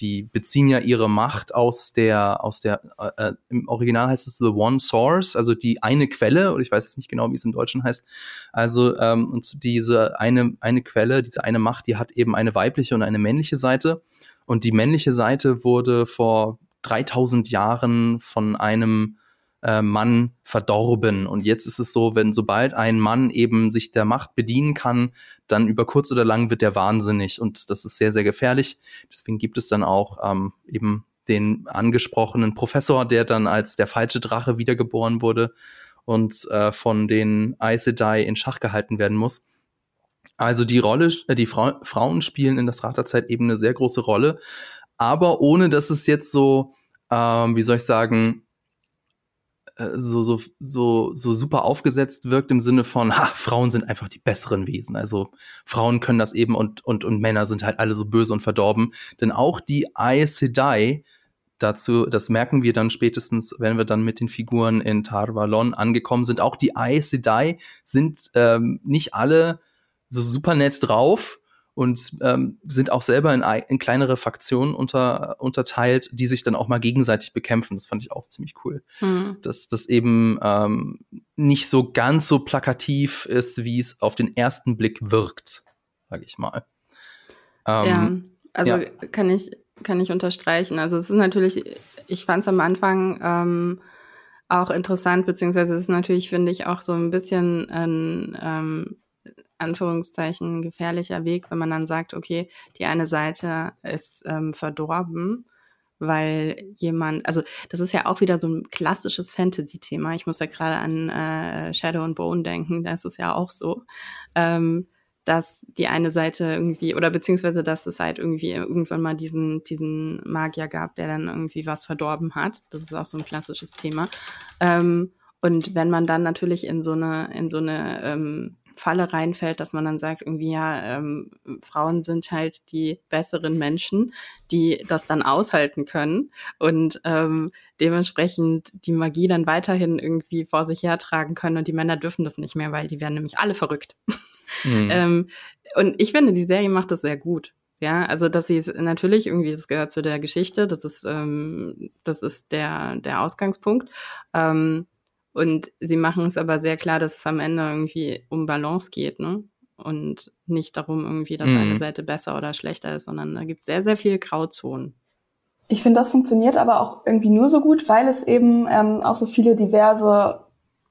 die beziehen ja ihre Macht aus der, aus der, äh, äh, im Original heißt es The One Source, also die eine Quelle, oder ich weiß nicht genau, wie es im Deutschen heißt. Also, ähm, und diese eine, eine Quelle, diese eine Macht, die hat eben eine weibliche und eine männliche Seite. Und die männliche Seite wurde vor 3000 Jahren von einem äh, Mann verdorben. Und jetzt ist es so, wenn sobald ein Mann eben sich der Macht bedienen kann, dann über kurz oder lang wird der wahnsinnig. Und das ist sehr, sehr gefährlich. Deswegen gibt es dann auch ähm, eben den angesprochenen Professor, der dann als der falsche Drache wiedergeboren wurde und äh, von den Aes Sedai in Schach gehalten werden muss. Also die Rolle, äh, die Fra Frauen spielen in das Raterzeit eben eine sehr große Rolle, aber ohne dass es jetzt so, ähm, wie soll ich sagen, so, so, so, so super aufgesetzt wirkt im Sinne von, ha, Frauen sind einfach die besseren Wesen. Also Frauen können das eben und, und, und Männer sind halt alle so böse und verdorben. Denn auch die Aes Sedai, dazu, das merken wir dann spätestens, wenn wir dann mit den Figuren in Tarvalon angekommen sind, auch die Aes Sedai sind ähm, nicht alle so super nett drauf, und ähm, sind auch selber in, in kleinere Faktionen unter, unterteilt, die sich dann auch mal gegenseitig bekämpfen. Das fand ich auch ziemlich cool. Mhm. Dass das eben ähm, nicht so ganz so plakativ ist, wie es auf den ersten Blick wirkt, sage ich mal. Ähm, ja, also ja. kann ich kann ich unterstreichen. Also es ist natürlich, ich fand es am Anfang ähm, auch interessant, beziehungsweise es ist natürlich, finde ich, auch so ein bisschen ein ähm, Anführungszeichen gefährlicher Weg, wenn man dann sagt, okay, die eine Seite ist ähm, verdorben, weil jemand, also das ist ja auch wieder so ein klassisches Fantasy-Thema. Ich muss ja gerade an äh, Shadow and Bone denken, da ist es ja auch so, ähm, dass die eine Seite irgendwie, oder beziehungsweise dass es halt irgendwie irgendwann mal diesen, diesen Magier gab, der dann irgendwie was verdorben hat. Das ist auch so ein klassisches Thema. Ähm, und wenn man dann natürlich in so eine, in so eine ähm, Falle reinfällt, dass man dann sagt, irgendwie, ja, ähm, Frauen sind halt die besseren Menschen, die das dann aushalten können und ähm, dementsprechend die Magie dann weiterhin irgendwie vor sich hertragen können und die Männer dürfen das nicht mehr, weil die werden nämlich alle verrückt. Mhm. ähm, und ich finde, die Serie macht das sehr gut. Ja, also dass sie es natürlich irgendwie, das gehört zu der Geschichte, das ist, ähm, das ist der, der Ausgangspunkt. Ähm, und sie machen es aber sehr klar, dass es am Ende irgendwie um Balance geht, ne? Und nicht darum irgendwie, dass mhm. eine Seite besser oder schlechter ist, sondern da gibt es sehr, sehr viele Grauzonen. Ich finde, das funktioniert aber auch irgendwie nur so gut, weil es eben ähm, auch so viele diverse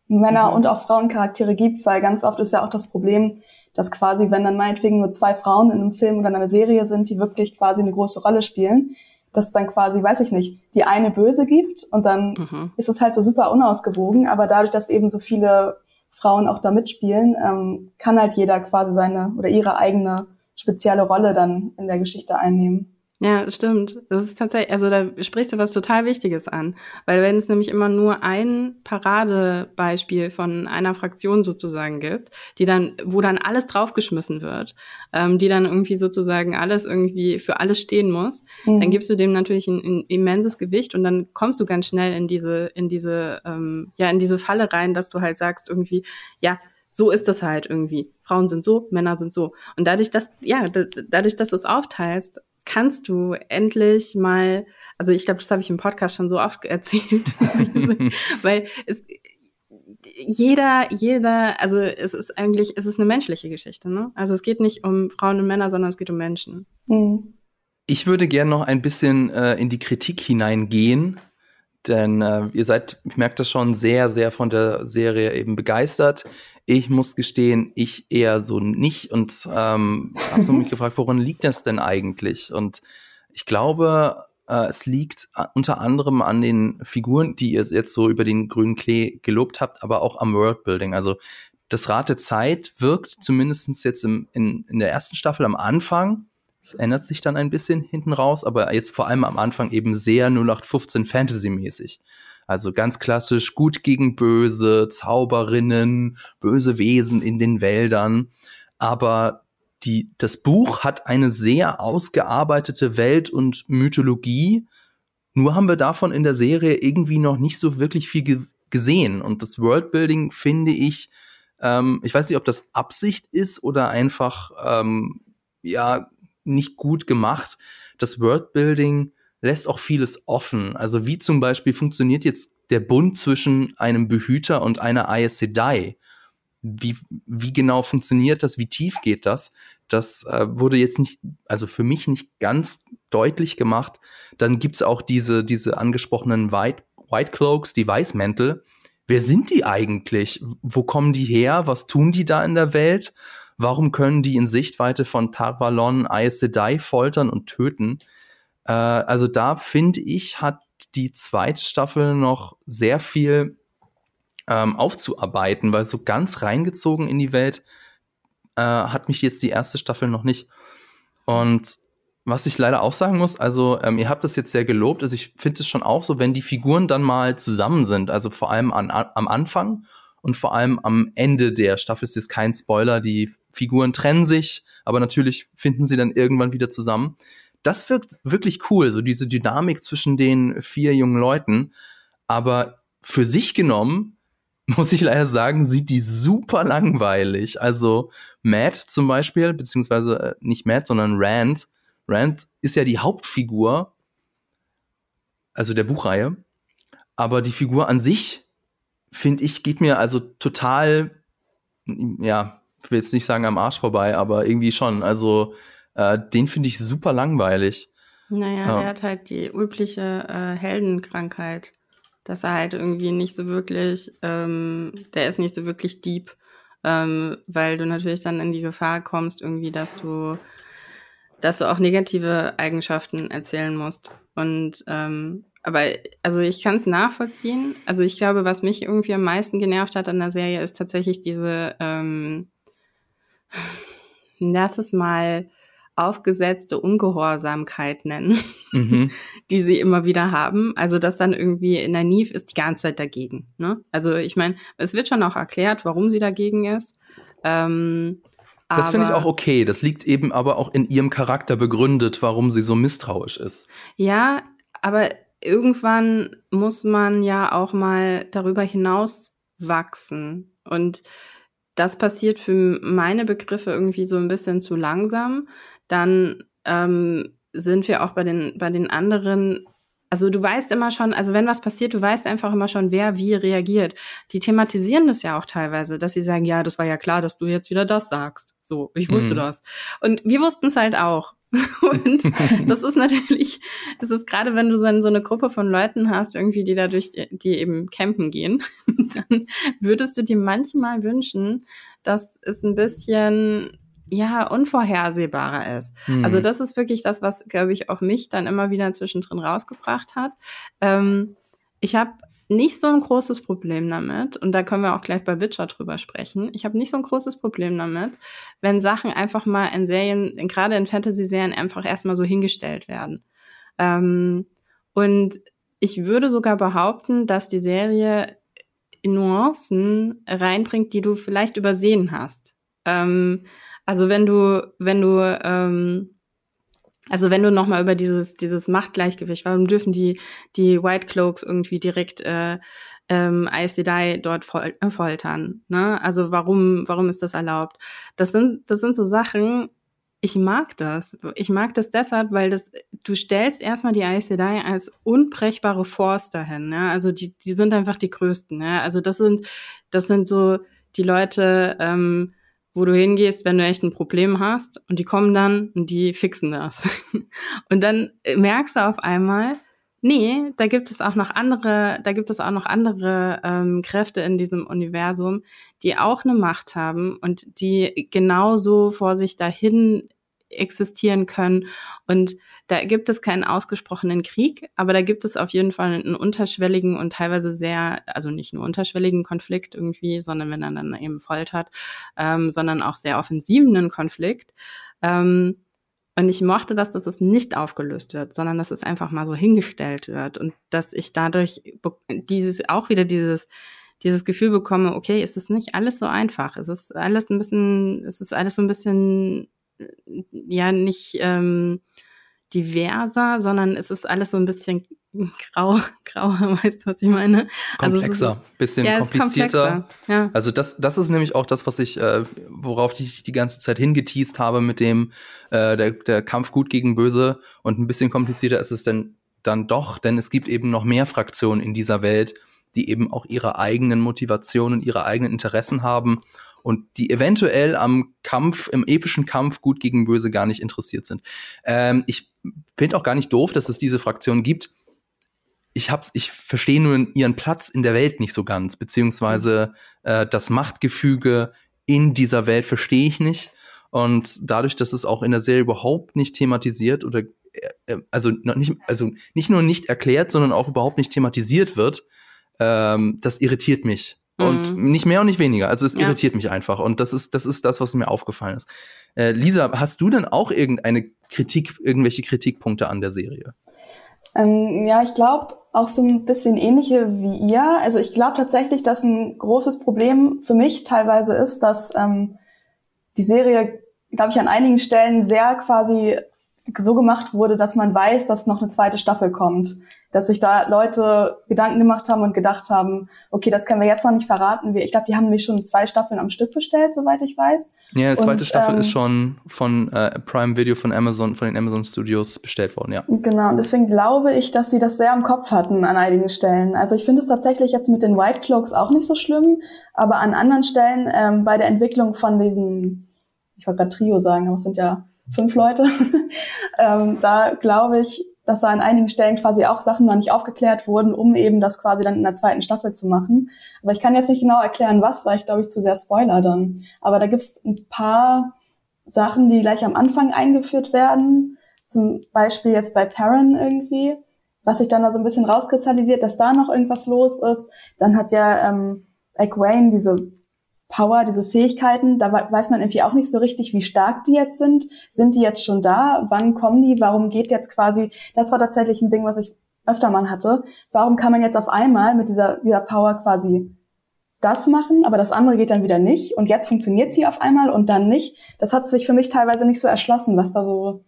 Männer- mhm. und auch Frauencharaktere gibt, weil ganz oft ist ja auch das Problem, dass quasi, wenn dann meinetwegen nur zwei Frauen in einem Film oder in einer Serie sind, die wirklich quasi eine große Rolle spielen, dass es dann quasi, weiß ich nicht, die eine Böse gibt und dann mhm. ist es halt so super unausgewogen, aber dadurch, dass eben so viele Frauen auch da mitspielen, ähm, kann halt jeder quasi seine oder ihre eigene spezielle Rolle dann in der Geschichte einnehmen. Ja, stimmt. Das ist tatsächlich, also da sprichst du was total Wichtiges an. Weil wenn es nämlich immer nur ein Paradebeispiel von einer Fraktion sozusagen gibt, die dann, wo dann alles draufgeschmissen wird, ähm, die dann irgendwie sozusagen alles irgendwie für alles stehen muss, mhm. dann gibst du dem natürlich ein, ein, immenses Gewicht und dann kommst du ganz schnell in diese, in diese, ähm, ja, in diese Falle rein, dass du halt sagst irgendwie, ja, so ist das halt irgendwie. Frauen sind so, Männer sind so. Und dadurch, dass, ja, dadurch, dass du es aufteilst, kannst du endlich mal, also ich glaube, das habe ich im Podcast schon so oft erzählt, weil es, jeder, jeder, also es ist eigentlich, es ist eine menschliche Geschichte, ne? Also es geht nicht um Frauen und Männer, sondern es geht um Menschen. Mhm. Ich würde gerne noch ein bisschen äh, in die Kritik hineingehen, denn äh, ihr seid, ich merke das schon, sehr, sehr von der Serie eben begeistert. Ich muss gestehen, ich eher so nicht und ähm, habe so mich gefragt, woran liegt das denn eigentlich? Und ich glaube, äh, es liegt äh, unter anderem an den Figuren, die ihr jetzt so über den grünen Klee gelobt habt, aber auch am Worldbuilding. Also das Rad der Zeit wirkt zumindest jetzt im, in, in der ersten Staffel am Anfang es ändert sich dann ein bisschen hinten raus, aber jetzt vor allem am Anfang eben sehr 0815 Fantasy-mäßig. Also ganz klassisch gut gegen böse, Zauberinnen, böse Wesen in den Wäldern. Aber die, das Buch hat eine sehr ausgearbeitete Welt und Mythologie. Nur haben wir davon in der Serie irgendwie noch nicht so wirklich viel ge gesehen. Und das Worldbuilding finde ich, ähm, ich weiß nicht, ob das Absicht ist oder einfach, ähm, ja, nicht gut gemacht. Das Worldbuilding lässt auch vieles offen. Also wie zum Beispiel funktioniert jetzt der Bund zwischen einem Behüter und einer Aes Sedai? Wie, wie genau funktioniert das? Wie tief geht das? Das äh, wurde jetzt nicht, also für mich nicht ganz deutlich gemacht. Dann gibt's auch diese, diese angesprochenen White, White Cloaks, die Weißmäntel. Wer sind die eigentlich? Wo kommen die her? Was tun die da in der Welt? Warum können die in Sichtweite von Tarvalon Aes Sedai foltern und töten? Äh, also da finde ich, hat die zweite Staffel noch sehr viel ähm, aufzuarbeiten, weil so ganz reingezogen in die Welt äh, hat mich jetzt die erste Staffel noch nicht. Und was ich leider auch sagen muss, also ähm, ihr habt das jetzt sehr gelobt, also ich finde es schon auch so, wenn die Figuren dann mal zusammen sind, also vor allem an, am Anfang und vor allem am Ende der Staffel ist jetzt kein Spoiler, die Figuren trennen sich, aber natürlich finden sie dann irgendwann wieder zusammen. Das wirkt wirklich cool, so diese Dynamik zwischen den vier jungen Leuten. Aber für sich genommen, muss ich leider sagen, sieht die super langweilig. Also Matt zum Beispiel, beziehungsweise äh, nicht Matt, sondern Rand. Rand ist ja die Hauptfigur, also der Buchreihe. Aber die Figur an sich, finde ich, geht mir also total, ja, ich will jetzt nicht sagen am Arsch vorbei, aber irgendwie schon. Also äh, den finde ich super langweilig. Naja, ja. der hat halt die übliche äh, Heldenkrankheit, dass er halt irgendwie nicht so wirklich, ähm, der ist nicht so wirklich deep, ähm, weil du natürlich dann in die Gefahr kommst, irgendwie, dass du, dass du auch negative Eigenschaften erzählen musst. Und ähm, aber also ich kann es nachvollziehen. Also ich glaube, was mich irgendwie am meisten genervt hat an der Serie, ist tatsächlich diese ähm, lass es mal aufgesetzte Ungehorsamkeit nennen, mhm. die sie immer wieder haben. Also dass dann irgendwie in der Neve ist die ganze Zeit dagegen. Ne? Also ich meine, es wird schon auch erklärt, warum sie dagegen ist. Ähm, das finde ich auch okay. Das liegt eben aber auch in ihrem Charakter begründet, warum sie so misstrauisch ist. Ja, aber irgendwann muss man ja auch mal darüber hinaus wachsen. Und das passiert für meine Begriffe irgendwie so ein bisschen zu langsam. Dann ähm, sind wir auch bei den, bei den anderen also du weißt immer schon, also wenn was passiert, du weißt einfach immer schon, wer wie reagiert. Die thematisieren das ja auch teilweise, dass sie sagen, ja, das war ja klar, dass du jetzt wieder das sagst. So, ich wusste mhm. das. Und wir wussten es halt auch. Und das ist natürlich, das ist gerade, wenn du so eine Gruppe von Leuten hast, irgendwie, die dadurch, die eben campen gehen, dann würdest du dir manchmal wünschen, dass es ein bisschen ja, unvorhersehbarer ist. Mhm. Also das ist wirklich das, was, glaube ich, auch mich dann immer wieder zwischendrin rausgebracht hat. Ähm, ich habe nicht so ein großes Problem damit, und da können wir auch gleich bei Witcher drüber sprechen. Ich habe nicht so ein großes Problem damit, wenn Sachen einfach mal in Serien, gerade in Fantasy-Serien, einfach erstmal so hingestellt werden. Ähm, und ich würde sogar behaupten, dass die Serie Nuancen reinbringt, die du vielleicht übersehen hast. Ähm, also wenn du, wenn du, ähm, also wenn du nochmal über dieses, dieses Machtgleichgewicht, warum dürfen die, die White Cloaks irgendwie direkt äh, ähm, ISDI dort fol äh, foltern? Ne? Also warum, warum ist das erlaubt? Das sind, das sind so Sachen, ich mag das. Ich mag das deshalb, weil das, du stellst erstmal die Aes Sedai als unbrechbare Force dahin. Ne? Also die, die sind einfach die größten. Ne? Also das sind, das sind so die Leute, ähm, wo du hingehst, wenn du echt ein Problem hast und die kommen dann und die fixen das. und dann merkst du auf einmal, nee, da gibt es auch noch andere, da gibt es auch noch andere ähm, Kräfte in diesem Universum, die auch eine Macht haben und die genauso vor sich dahin existieren können. Und da gibt es keinen ausgesprochenen Krieg, aber da gibt es auf jeden Fall einen unterschwelligen und teilweise sehr, also nicht nur unterschwelligen Konflikt irgendwie, sondern wenn er dann eben foltert, ähm, sondern auch sehr offensiven Konflikt. Ähm, und ich mochte das, dass es nicht aufgelöst wird, sondern dass es einfach mal so hingestellt wird und dass ich dadurch dieses auch wieder dieses dieses Gefühl bekomme, okay, ist es nicht alles so einfach. Es ist alles ein bisschen, es ist alles so ein bisschen, ja, nicht ähm, diverser, sondern es ist alles so ein bisschen grau, grauer, weißt du, was ich meine? Also komplexer, also ist, bisschen ja, komplizierter. Ja. Also das, das ist nämlich auch das, was ich, äh, worauf ich die ganze Zeit hingeteased habe mit dem äh, der, der Kampf gut gegen böse und ein bisschen komplizierter ist es denn dann doch, denn es gibt eben noch mehr Fraktionen in dieser Welt, die eben auch ihre eigenen Motivationen, ihre eigenen Interessen haben und die eventuell am Kampf, im epischen Kampf gut gegen böse gar nicht interessiert sind. Ähm, ich finde auch gar nicht doof, dass es diese Fraktion gibt. Ich ich verstehe nur ihren Platz in der Welt nicht so ganz, beziehungsweise äh, das Machtgefüge in dieser Welt verstehe ich nicht. Und dadurch, dass es auch in der Serie überhaupt nicht thematisiert oder äh, also nicht, also nicht nur nicht erklärt, sondern auch überhaupt nicht thematisiert wird, ähm, das irritiert mich. Und mhm. nicht mehr und nicht weniger. Also es ja. irritiert mich einfach. Und das ist, das ist das, was mir aufgefallen ist. Äh, Lisa, hast du denn auch irgendeine Kritik, irgendwelche Kritikpunkte an der Serie? Ähm, ja, ich glaube auch so ein bisschen ähnliche wie ihr. Also ich glaube tatsächlich, dass ein großes Problem für mich teilweise ist, dass ähm, die Serie, glaube ich, an einigen Stellen sehr quasi so gemacht wurde, dass man weiß, dass noch eine zweite Staffel kommt. Dass sich da Leute Gedanken gemacht haben und gedacht haben, okay, das können wir jetzt noch nicht verraten. Ich glaube, die haben mich schon zwei Staffeln am Stück bestellt, soweit ich weiß. Ja, die zweite und, Staffel ähm, ist schon von äh, Prime Video von Amazon, von den Amazon Studios bestellt worden, ja. Genau, und deswegen glaube ich, dass sie das sehr im Kopf hatten an einigen Stellen. Also ich finde es tatsächlich jetzt mit den White Cloaks auch nicht so schlimm, aber an anderen Stellen ähm, bei der Entwicklung von diesen, ich wollte gerade Trio sagen, aber es sind ja fünf Leute. ähm, da glaube ich, dass da an einigen Stellen quasi auch Sachen noch nicht aufgeklärt wurden, um eben das quasi dann in der zweiten Staffel zu machen. Aber ich kann jetzt nicht genau erklären, was, weil ich glaube ich zu sehr Spoiler dann. Aber da gibt es ein paar Sachen, die gleich am Anfang eingeführt werden. Zum Beispiel jetzt bei Perrin irgendwie, was sich dann da so ein bisschen rauskristallisiert, dass da noch irgendwas los ist. Dann hat ja ähm, Egwene diese Power, diese Fähigkeiten, da weiß man irgendwie auch nicht so richtig, wie stark die jetzt sind. Sind die jetzt schon da? Wann kommen die? Warum geht jetzt quasi, das war tatsächlich ein Ding, was ich öfter mal hatte. Warum kann man jetzt auf einmal mit dieser, dieser Power quasi das machen, aber das andere geht dann wieder nicht und jetzt funktioniert sie auf einmal und dann nicht. Das hat sich für mich teilweise nicht so erschlossen, was da so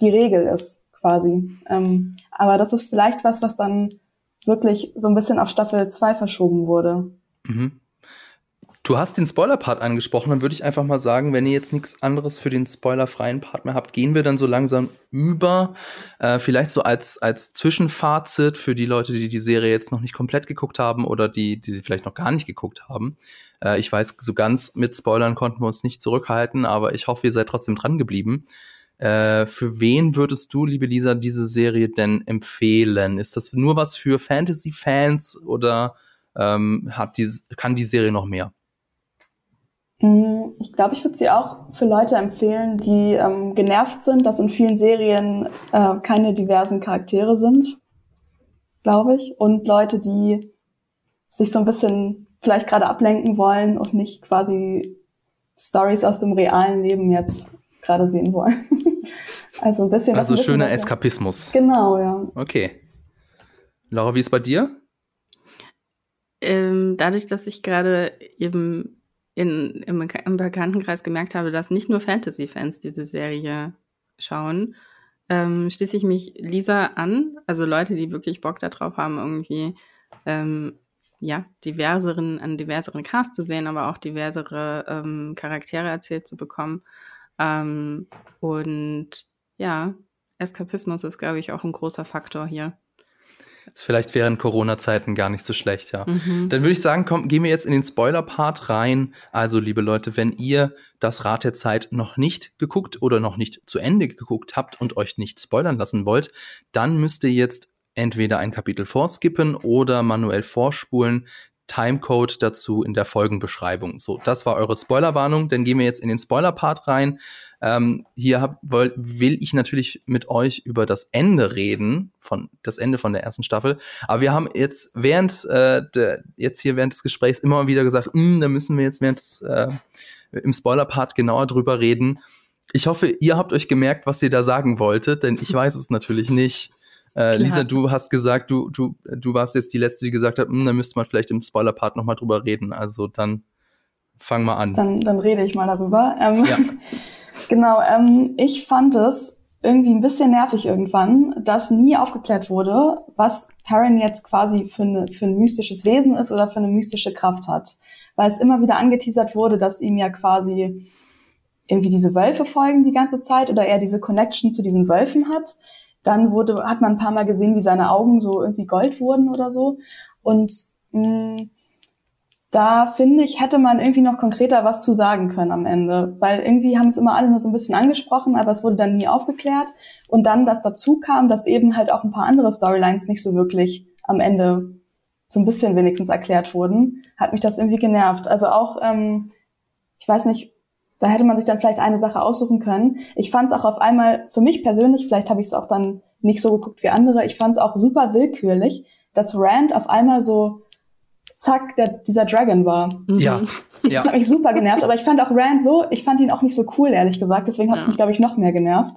die Regel ist, quasi. Ähm, aber das ist vielleicht was, was dann wirklich so ein bisschen auf Staffel 2 verschoben wurde. Mhm. Du hast den Spoiler-Part angesprochen, dann würde ich einfach mal sagen, wenn ihr jetzt nichts anderes für den spoilerfreien Part mehr habt, gehen wir dann so langsam über. Äh, vielleicht so als, als Zwischenfazit für die Leute, die die Serie jetzt noch nicht komplett geguckt haben oder die, die sie vielleicht noch gar nicht geguckt haben. Äh, ich weiß, so ganz mit Spoilern konnten wir uns nicht zurückhalten, aber ich hoffe, ihr seid trotzdem dran geblieben. Äh, für wen würdest du, liebe Lisa, diese Serie denn empfehlen? Ist das nur was für Fantasy-Fans oder ähm, hat die, kann die Serie noch mehr? Mm, ich glaube, ich würde sie auch für Leute empfehlen, die ähm, genervt sind, dass in vielen Serien äh, keine diversen Charaktere sind, glaube ich. Und Leute, die sich so ein bisschen vielleicht gerade ablenken wollen und nicht quasi Stories aus dem realen Leben jetzt gerade sehen wollen. also ein bisschen. Also ein bisschen schöner besser. Eskapismus. Genau, ja. Okay. Laura, wie ist bei dir? Ähm, dadurch, dass ich gerade eben in, im, im Bekanntenkreis gemerkt habe, dass nicht nur Fantasy-Fans diese Serie schauen, ähm, schließe ich mich Lisa an. Also Leute, die wirklich Bock darauf haben, irgendwie ähm, ja, diverseren, einen diverseren Cast zu sehen, aber auch diversere ähm, Charaktere erzählt zu bekommen. Ähm, und ja, Eskapismus ist, glaube ich, auch ein großer Faktor hier. Ist vielleicht während Corona-Zeiten gar nicht so schlecht, ja. Mhm. Dann würde ich sagen, komm, gehen wir jetzt in den Spoiler-Part rein. Also, liebe Leute, wenn ihr das Rad der Zeit noch nicht geguckt oder noch nicht zu Ende geguckt habt und euch nicht spoilern lassen wollt, dann müsst ihr jetzt entweder ein Kapitel vorskippen oder manuell vorspulen. Timecode dazu in der Folgenbeschreibung. So, das war eure Spoilerwarnung. Dann gehen wir jetzt in den Spoiler-Part rein. Ähm, hier hab, will, will ich natürlich mit euch über das Ende reden, von das Ende von der ersten Staffel. Aber wir haben jetzt während äh, der, jetzt hier während des Gesprächs immer wieder gesagt, "Hm, da müssen wir jetzt während des, äh, im Spoiler-Part genauer drüber reden. Ich hoffe, ihr habt euch gemerkt, was ihr da sagen wolltet, denn ich weiß es natürlich nicht. Äh. Lisa, du hast gesagt, du, du, du warst jetzt die Letzte, die gesagt hat, "Hm, da müsste man vielleicht im Spoiler-Part nochmal drüber reden. Also dann fang mal an. Dann, dann rede ich mal darüber. Ähm, Ja. Genau, ähm, ich fand es irgendwie ein bisschen nervig irgendwann, dass nie aufgeklärt wurde, was Perrin jetzt quasi für, eine, für ein mystisches Wesen ist oder für eine mystische Kraft hat. Weil es immer wieder angeteasert wurde, dass ihm ja quasi irgendwie diese Wölfe folgen die ganze Zeit oder er diese Connection zu diesen Wölfen hat. Dann wurde, hat man ein paar Mal gesehen, wie seine Augen so irgendwie Gold wurden oder so. Und mh, da finde ich, hätte man irgendwie noch konkreter was zu sagen können am Ende. Weil irgendwie haben es immer alle nur so ein bisschen angesprochen, aber es wurde dann nie aufgeklärt. Und dann, dass dazu kam, dass eben halt auch ein paar andere Storylines nicht so wirklich am Ende so ein bisschen wenigstens erklärt wurden, hat mich das irgendwie genervt. Also auch, ähm, ich weiß nicht, da hätte man sich dann vielleicht eine Sache aussuchen können. Ich fand es auch auf einmal, für mich persönlich, vielleicht habe ich es auch dann nicht so geguckt wie andere, ich fand es auch super willkürlich, dass Rand auf einmal so, zack, der, dieser Dragon war. Ja, Mhm. Das ja. hat mich super genervt, aber ich fand auch Rand so, ich fand ihn auch nicht so cool, ehrlich gesagt. Deswegen hat es Ja. mich, glaube ich, noch mehr genervt.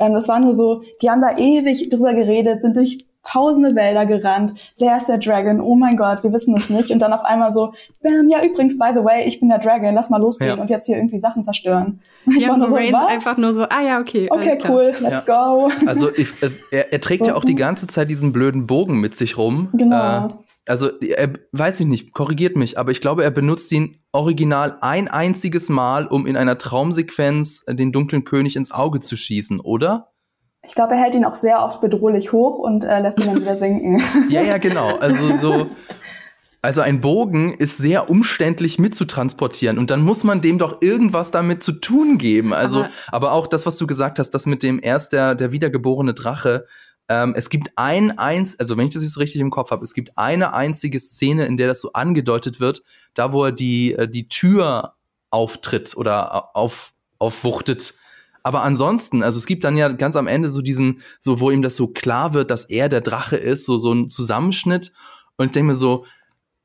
Ähm, das war nur so, die haben da ewig drüber geredet, sind durch tausende Wälder gerannt. Wer ist der Dragon? Oh mein Gott, wir wissen es nicht. Und dann auf einmal so, bam, ja, übrigens, by the way, ich bin der Dragon, lass mal losgehen Ja. und jetzt hier irgendwie Sachen zerstören. Und ich Ja, war nur so, was? einfach nur so, ah ja, okay. Okay, alles klar. cool, let's go. Also ich, äh, er, er trägt ja auch die ganze Zeit diesen blöden Bogen mit sich rum. Genau. Äh, also er, weiß ich nicht, korrigiert mich, aber ich glaube, er benutzt ihn original ein einziges Mal, um in einer Traumsequenz den dunklen König ins Auge zu schießen, oder? Ich glaube, er hält ihn auch sehr oft bedrohlich hoch und äh, lässt ihn dann wieder sinken. Ja, ja, genau. Also so. Also ein Bogen ist sehr umständlich mitzutransportieren und dann muss man dem doch irgendwas damit zu tun geben. Also, aber, Aber- auch das, was du gesagt hast, das mit dem erst der, der wiedergeborene Drache. Ähm, es gibt ein eins, also wenn ich das jetzt richtig im Kopf habe, es gibt eine einzige Szene, in der das so angedeutet wird, da wo er die äh, die Tür auftritt oder auf aufwuchtet. Aber ansonsten, also es gibt dann ja ganz am Ende so diesen, so wo ihm das so klar wird, dass er der Drache ist, so so ein Zusammenschnitt. Und ich denke mir so,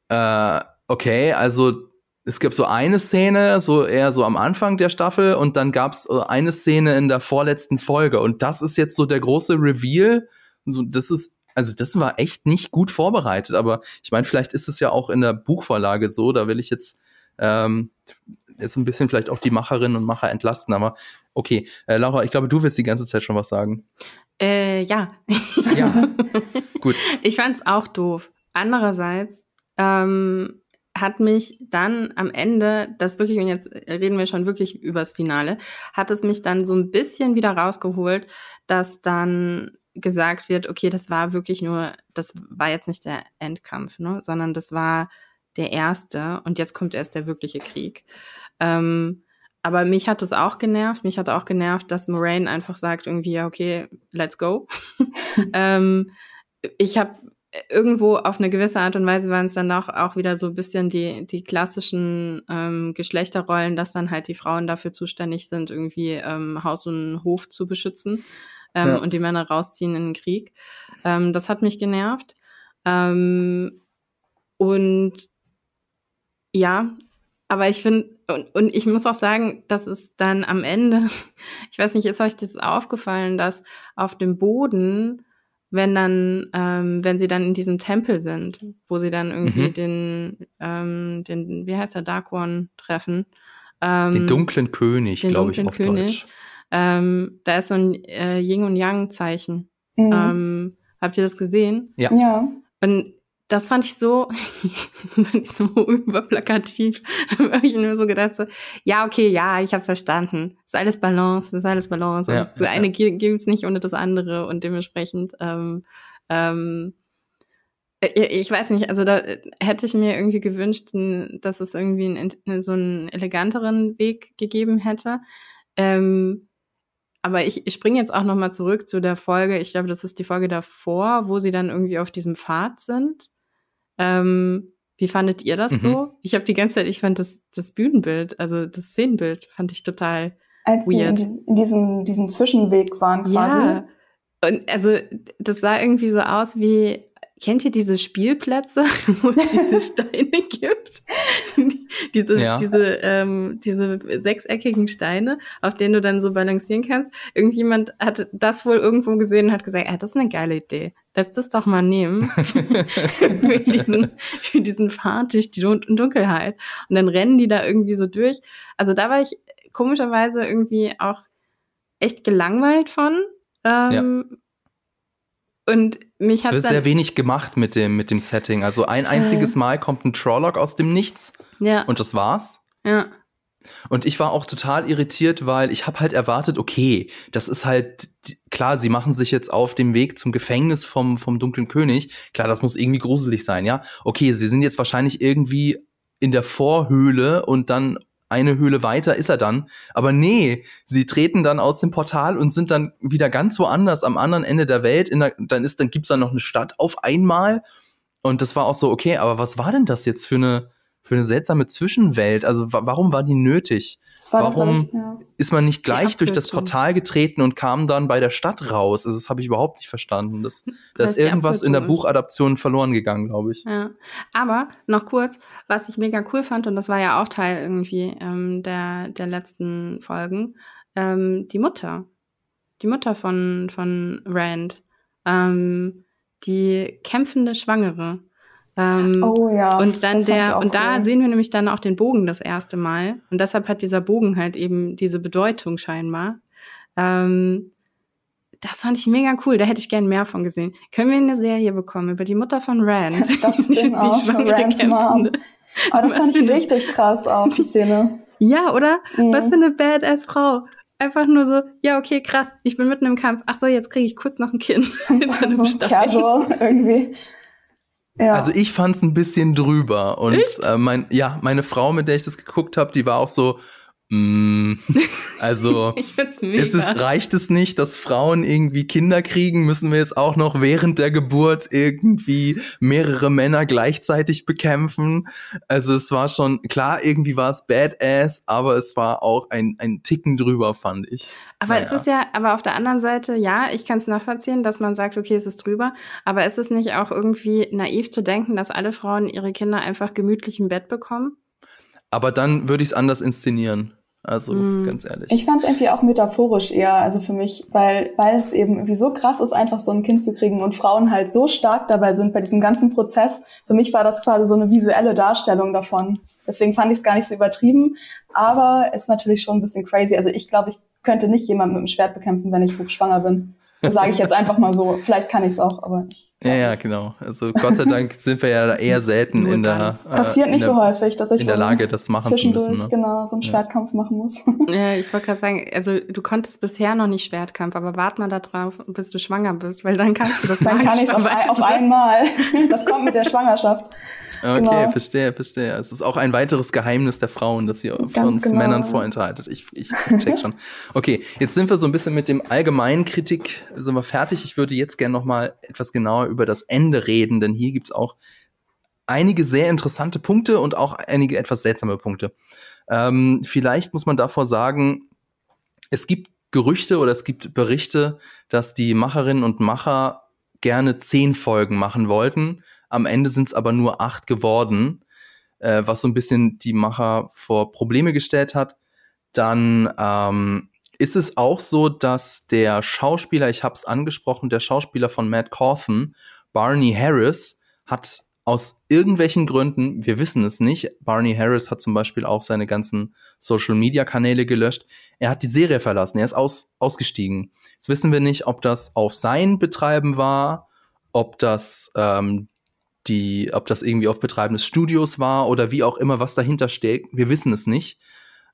äh, okay, also es gibt so eine Szene, so eher so am Anfang der Staffel und dann gab's äh, eine Szene in der vorletzten Folge. Und das ist jetzt so der große Reveal. So, das ist, also das war echt nicht gut vorbereitet, aber ich meine, vielleicht ist es ja auch in der Buchvorlage so, da will ich jetzt ähm, jetzt ein bisschen vielleicht auch die Macherinnen und Macher entlasten, aber okay, äh, Laura, ich glaube, du wirst die ganze Zeit schon was sagen. Äh, ja. Ja, gut. Ich fand's auch doof. Andererseits ähm, hat mich dann am Ende, das wirklich, und jetzt reden wir schon wirklich übers Finale, hat es mich dann so ein bisschen wieder rausgeholt, dass dann gesagt wird, okay, das war wirklich nur, das war jetzt nicht der Endkampf, ne, sondern das war der erste und jetzt kommt erst der wirkliche Krieg. Ähm, aber mich hat es auch genervt. Mich hat auch genervt, dass Moraine einfach sagt irgendwie, ja, okay, let's go. ähm, ich habe irgendwo auf eine gewisse Art und Weise waren es dann auch, auch wieder so ein bisschen die, die klassischen ähm, Geschlechterrollen, dass dann halt die Frauen dafür zuständig sind, irgendwie ähm, Haus und Hof zu beschützen ähm, ja. und die Männer rausziehen in den Krieg. Ähm, das hat mich genervt. Ähm, und ja, aber ich finde, und, und ich muss auch sagen, dass es dann am Ende, ich weiß nicht, ist euch das aufgefallen, dass auf dem Boden wenn dann, ähm, wenn sie dann in diesem Tempel sind, wo sie dann irgendwie mhm. den, ähm, den, wie heißt der, Dark One treffen. Ähm, den dunklen König, glaube ich, auf König. Deutsch. Ähm, da ist so ein äh, Yin und Yang Zeichen. Mhm. Ähm, habt ihr das gesehen? Ja. ja. Und das fand ich so, so überplakativ. habe ich mir so gedacht, so, ja, okay, ja, ich habe verstanden. ist alles Balance, ist alles Balance. Ja, und das ja, eine ja. gibt's nicht ohne das andere und dementsprechend, ähm, ähm, ich weiß nicht, also da hätte ich mir irgendwie gewünscht, dass es irgendwie einen, so einen eleganteren Weg gegeben hätte. Ähm, aber ich, ich springe jetzt auch noch mal zurück zu der Folge. Ich glaube, das ist die Folge davor, wo sie dann irgendwie auf diesem Pfad sind. Ähm, wie fandet ihr das mhm. so? Ich habe die ganze Zeit, ich fand das, das Bühnenbild, also das Szenenbild, fand ich total Als weird. sie in, in diesem, diesem Zwischenweg waren quasi. Ja. Und also das sah irgendwie so aus wie kennt ihr diese Spielplätze, wo es diese Steine gibt? diese, ja. diese, ähm, diese sechseckigen Steine, auf denen du dann so balancieren kannst. Irgendjemand hat das wohl irgendwo gesehen und hat gesagt, ah, das ist eine geile Idee. Lass das doch mal nehmen. für, diesen, für diesen Fahrt durch die Dunkelheit. Und dann rennen die da irgendwie so durch. Also da war ich komischerweise irgendwie auch echt gelangweilt von. Ähm, ja und mich hat es wird sehr wenig gemacht mit dem mit dem Setting. Also ein einziges Mal kommt ein Trolloc aus dem Nichts. Ja. Und das war's. Ja. Und ich war auch total irritiert, weil ich habe halt erwartet, okay, das ist halt klar, sie machen sich jetzt auf dem Weg zum Gefängnis vom vom dunklen König. Klar, das muss irgendwie gruselig sein, ja? Okay, sie sind jetzt wahrscheinlich irgendwie in der Vorhöhle und dann eine Höhle weiter ist er dann. Aber nee, sie treten dann aus dem Portal und sind dann wieder ganz woanders am anderen Ende der Welt. Der, dann ist, dann gibt's dann noch eine Stadt auf einmal. Und das war auch so, okay, aber was war denn das jetzt für eine, für eine seltsame Zwischenwelt. Also warum war die nötig? War warum ich, ja. ist man nicht gleich durch das Portal getreten und kam dann bei der Stadt raus? Also das habe ich überhaupt nicht verstanden. Das, da ist irgendwas in der Buchadaption verloren gegangen, glaube ich. Ja. Aber noch kurz, was ich mega cool fand, und das war ja auch Teil irgendwie ähm, der, der letzten Folgen, ähm, die Mutter. Die Mutter von, von Rand. Ähm, die kämpfende Schwangere. Ähm, oh ja. Und dann der, und da sehen wir nämlich dann auch den Bogen das erste Mal. Und deshalb hat dieser Bogen halt eben diese Bedeutung scheinbar. Ähm, das fand ich mega cool. Da hätte ich gern mehr von gesehen. Können wir eine Serie bekommen über die Mutter von Rand? Das die, bin auch Rands Mom. Aber das fand ich richtig krass auch, die Szene. Ja, oder? Mhm. Was für eine badass Frau. Einfach nur so, ja, okay, krass, ich bin mitten im Kampf. Ach so, jetzt kriege ich kurz noch ein Kind hinter einem so Casual irgendwie. Ja. Also ich fand's ein bisschen drüber und äh, mein ja meine Frau, mit der ich das geguckt habe, die war auch so, also ist es, reicht es nicht, dass Frauen irgendwie Kinder kriegen, müssen wir jetzt auch noch während der Geburt irgendwie mehrere Männer gleichzeitig bekämpfen. Also es war schon, klar, irgendwie war es badass, aber es war auch ein, ein Ticken drüber, fand ich. Aber naja. es ist ja, aber auf der anderen Seite, ja, ich kann es nachvollziehen, dass man sagt, okay, es ist drüber, aber ist es nicht auch irgendwie naiv zu denken, dass alle Frauen ihre Kinder einfach gemütlich im Bett bekommen? Aber dann würde ich es anders inszenieren. Also mm. ganz ehrlich. Ich fand es irgendwie auch metaphorisch eher, also für mich, weil weil es eben irgendwie so krass ist, einfach so ein Kind zu kriegen und Frauen halt so stark dabei sind bei diesem ganzen Prozess. Für mich war das quasi so eine visuelle Darstellung davon. Deswegen fand ich es gar nicht so übertrieben, aber ist natürlich schon ein bisschen crazy. Also ich glaube, ich könnte nicht jemanden mit dem Schwert bekämpfen, wenn ich hochschwanger bin. Sage ich jetzt einfach mal so. Vielleicht kann ich es auch, aber ich. Ja, ja, genau. Also Gott sei Dank sind wir ja eher selten in der äh, Passiert nicht der, so häufig, dass ich in der Lage, das machen zu müssen. Ne? Genau, so einen Schwertkampf ja. machen muss. Ja, ich wollte gerade sagen, also du konntest bisher noch nicht Schwertkampf, aber wart mal da drauf, bis du schwanger bist, weil dann kannst du das Dann kann ich es auf, auf einmal. Das kommt mit der Schwangerschaft. Okay, genau. verstehe, verstehe. Es ist auch ein weiteres Geheimnis der Frauen, das ihr von uns genau. Männern vorenthaltet. Ich, ich check schon. Okay, jetzt sind wir so ein bisschen mit dem allgemeinen Kritik, sind wir fertig. Ich würde jetzt gerne noch mal etwas genauer über das Ende reden, denn hier gibt's auch einige sehr interessante Punkte und auch einige etwas seltsame Punkte. Ähm, vielleicht muss man davor sagen, es gibt Gerüchte oder es gibt Berichte, dass die Macherinnen und Macher gerne zehn Folgen machen wollten. Am Ende sind es aber nur acht geworden, äh, was so ein bisschen die Macher vor Probleme gestellt hat. Dann ähm, ist es auch so, dass der Schauspieler, ich habe es angesprochen, der Schauspieler von Matt Cawthon, Barney Harris, hat aus irgendwelchen Gründen, wir wissen es nicht, Barney Harris hat zum Beispiel auch seine ganzen Social-Media-Kanäle gelöscht. Er hat die Serie verlassen, er ist aus, ausgestiegen. Jetzt wissen wir nicht, ob das auf sein Betreiben war, ob das ähm, die, ob das irgendwie auf Betreiben des Studios war oder wie auch immer, was dahinter steckt. Wir wissen es nicht.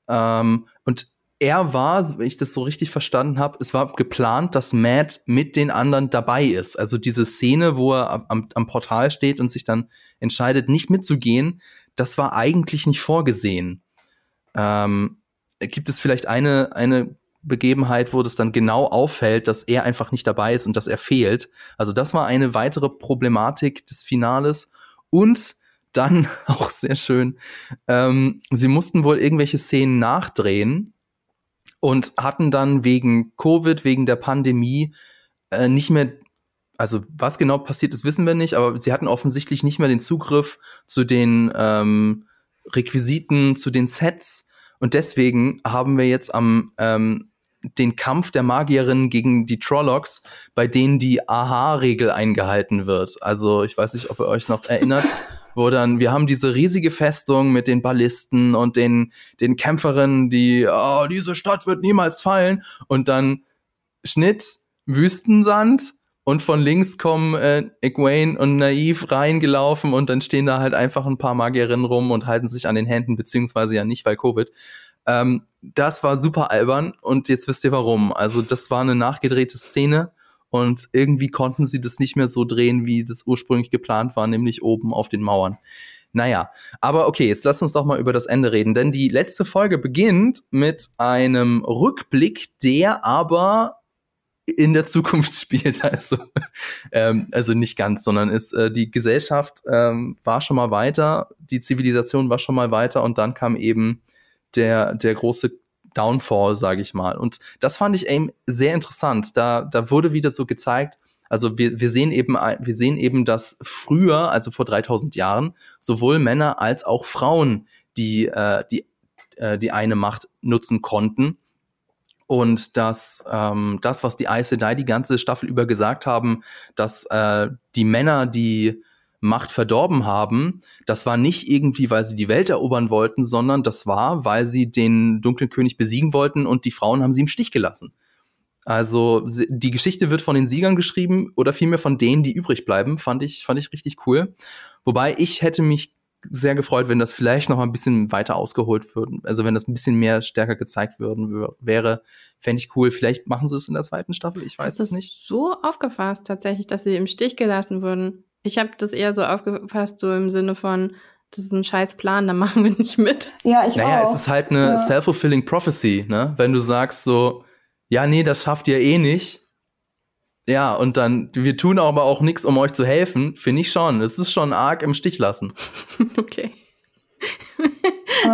Ähm, und er war, wenn ich das so richtig verstanden habe, es war geplant, dass Matt mit den anderen dabei ist. Also diese Szene, wo er am, am Portal steht und sich dann entscheidet, nicht mitzugehen, das war eigentlich nicht vorgesehen. Ähm, gibt es vielleicht eine, eine Begebenheit, wo das dann genau auffällt, dass er einfach nicht dabei ist und dass er fehlt. Also das war eine weitere Problematik des Finales. Und dann auch sehr schön, ähm, sie mussten wohl irgendwelche Szenen nachdrehen und hatten dann wegen Covid, wegen der Pandemie äh, nicht mehr, also was genau passiert ist, wissen wir nicht, aber sie hatten offensichtlich nicht mehr den Zugriff zu den ähm, Requisiten, zu den Sets. Und deswegen haben wir jetzt am ähm, den Kampf der Magierinnen gegen die Trollocs, bei denen die Aha-Regel eingehalten wird. Also ich weiß nicht, ob ihr euch noch erinnert. wo dann, wir haben diese riesige Festung mit den Ballisten und den, den Kämpferinnen, die, oh, diese Stadt wird niemals fallen. Und dann Schnitt, Wüstensand und von links kommen äh, Egwene und Naiv reingelaufen und dann stehen da halt einfach ein paar Magierinnen rum und halten sich an den Händen, beziehungsweise ja nicht, weil Covid. Ähm, das war super albern und jetzt wisst ihr warum. Also das war eine nachgedrehte Szene und irgendwie konnten sie das nicht mehr so drehen, wie das ursprünglich geplant war, nämlich oben auf den Mauern. Naja, aber okay, jetzt lass uns doch mal über das Ende reden, denn die letzte Folge beginnt mit einem Rückblick, der aber in der Zukunft spielt, also, ähm, also nicht ganz, sondern ist äh, die Gesellschaft ähm, war schon mal weiter, die Zivilisation war schon mal weiter und dann kam eben der der große Downfall, sage ich mal. Und das fand ich eben sehr interessant. Da, da wurde wieder so gezeigt, also wir, wir sehen eben, wir sehen eben, dass früher, also vor 3000 Jahren, sowohl Männer als auch Frauen die, äh, die, äh, die eine Macht nutzen konnten. Und dass ähm, das, was die Aes Sedai die ganze Staffel über gesagt haben, dass äh, die Männer, die Macht verdorben haben, das war nicht irgendwie, weil sie die Welt erobern wollten, sondern das war, weil sie den dunklen König besiegen wollten und die Frauen haben sie im Stich gelassen. Also die Geschichte wird von den Siegern geschrieben oder vielmehr von denen, die übrig bleiben, fand ich, fand ich richtig cool. Wobei ich hätte mich sehr gefreut, wenn das vielleicht noch mal ein bisschen weiter ausgeholt würde. Also wenn das ein bisschen mehr stärker gezeigt würden wäre, fände ich cool. Vielleicht machen sie es in der zweiten Staffel, ich weiß es nicht. So aufgefasst tatsächlich, dass sie im Stich gelassen wurden. Ich habe das eher so aufgefasst, so im Sinne von, das ist ein scheiß Plan, da machen wir nicht mit. Ja, ich naja, auch. es ist halt eine ja. self-fulfilling prophecy, ne? Wenn du sagst so, ja, nee, das schafft ihr eh nicht. Ja, und dann, wir tun aber auch nichts, um euch zu helfen, finde ich schon. Es ist schon arg im Stich lassen. okay.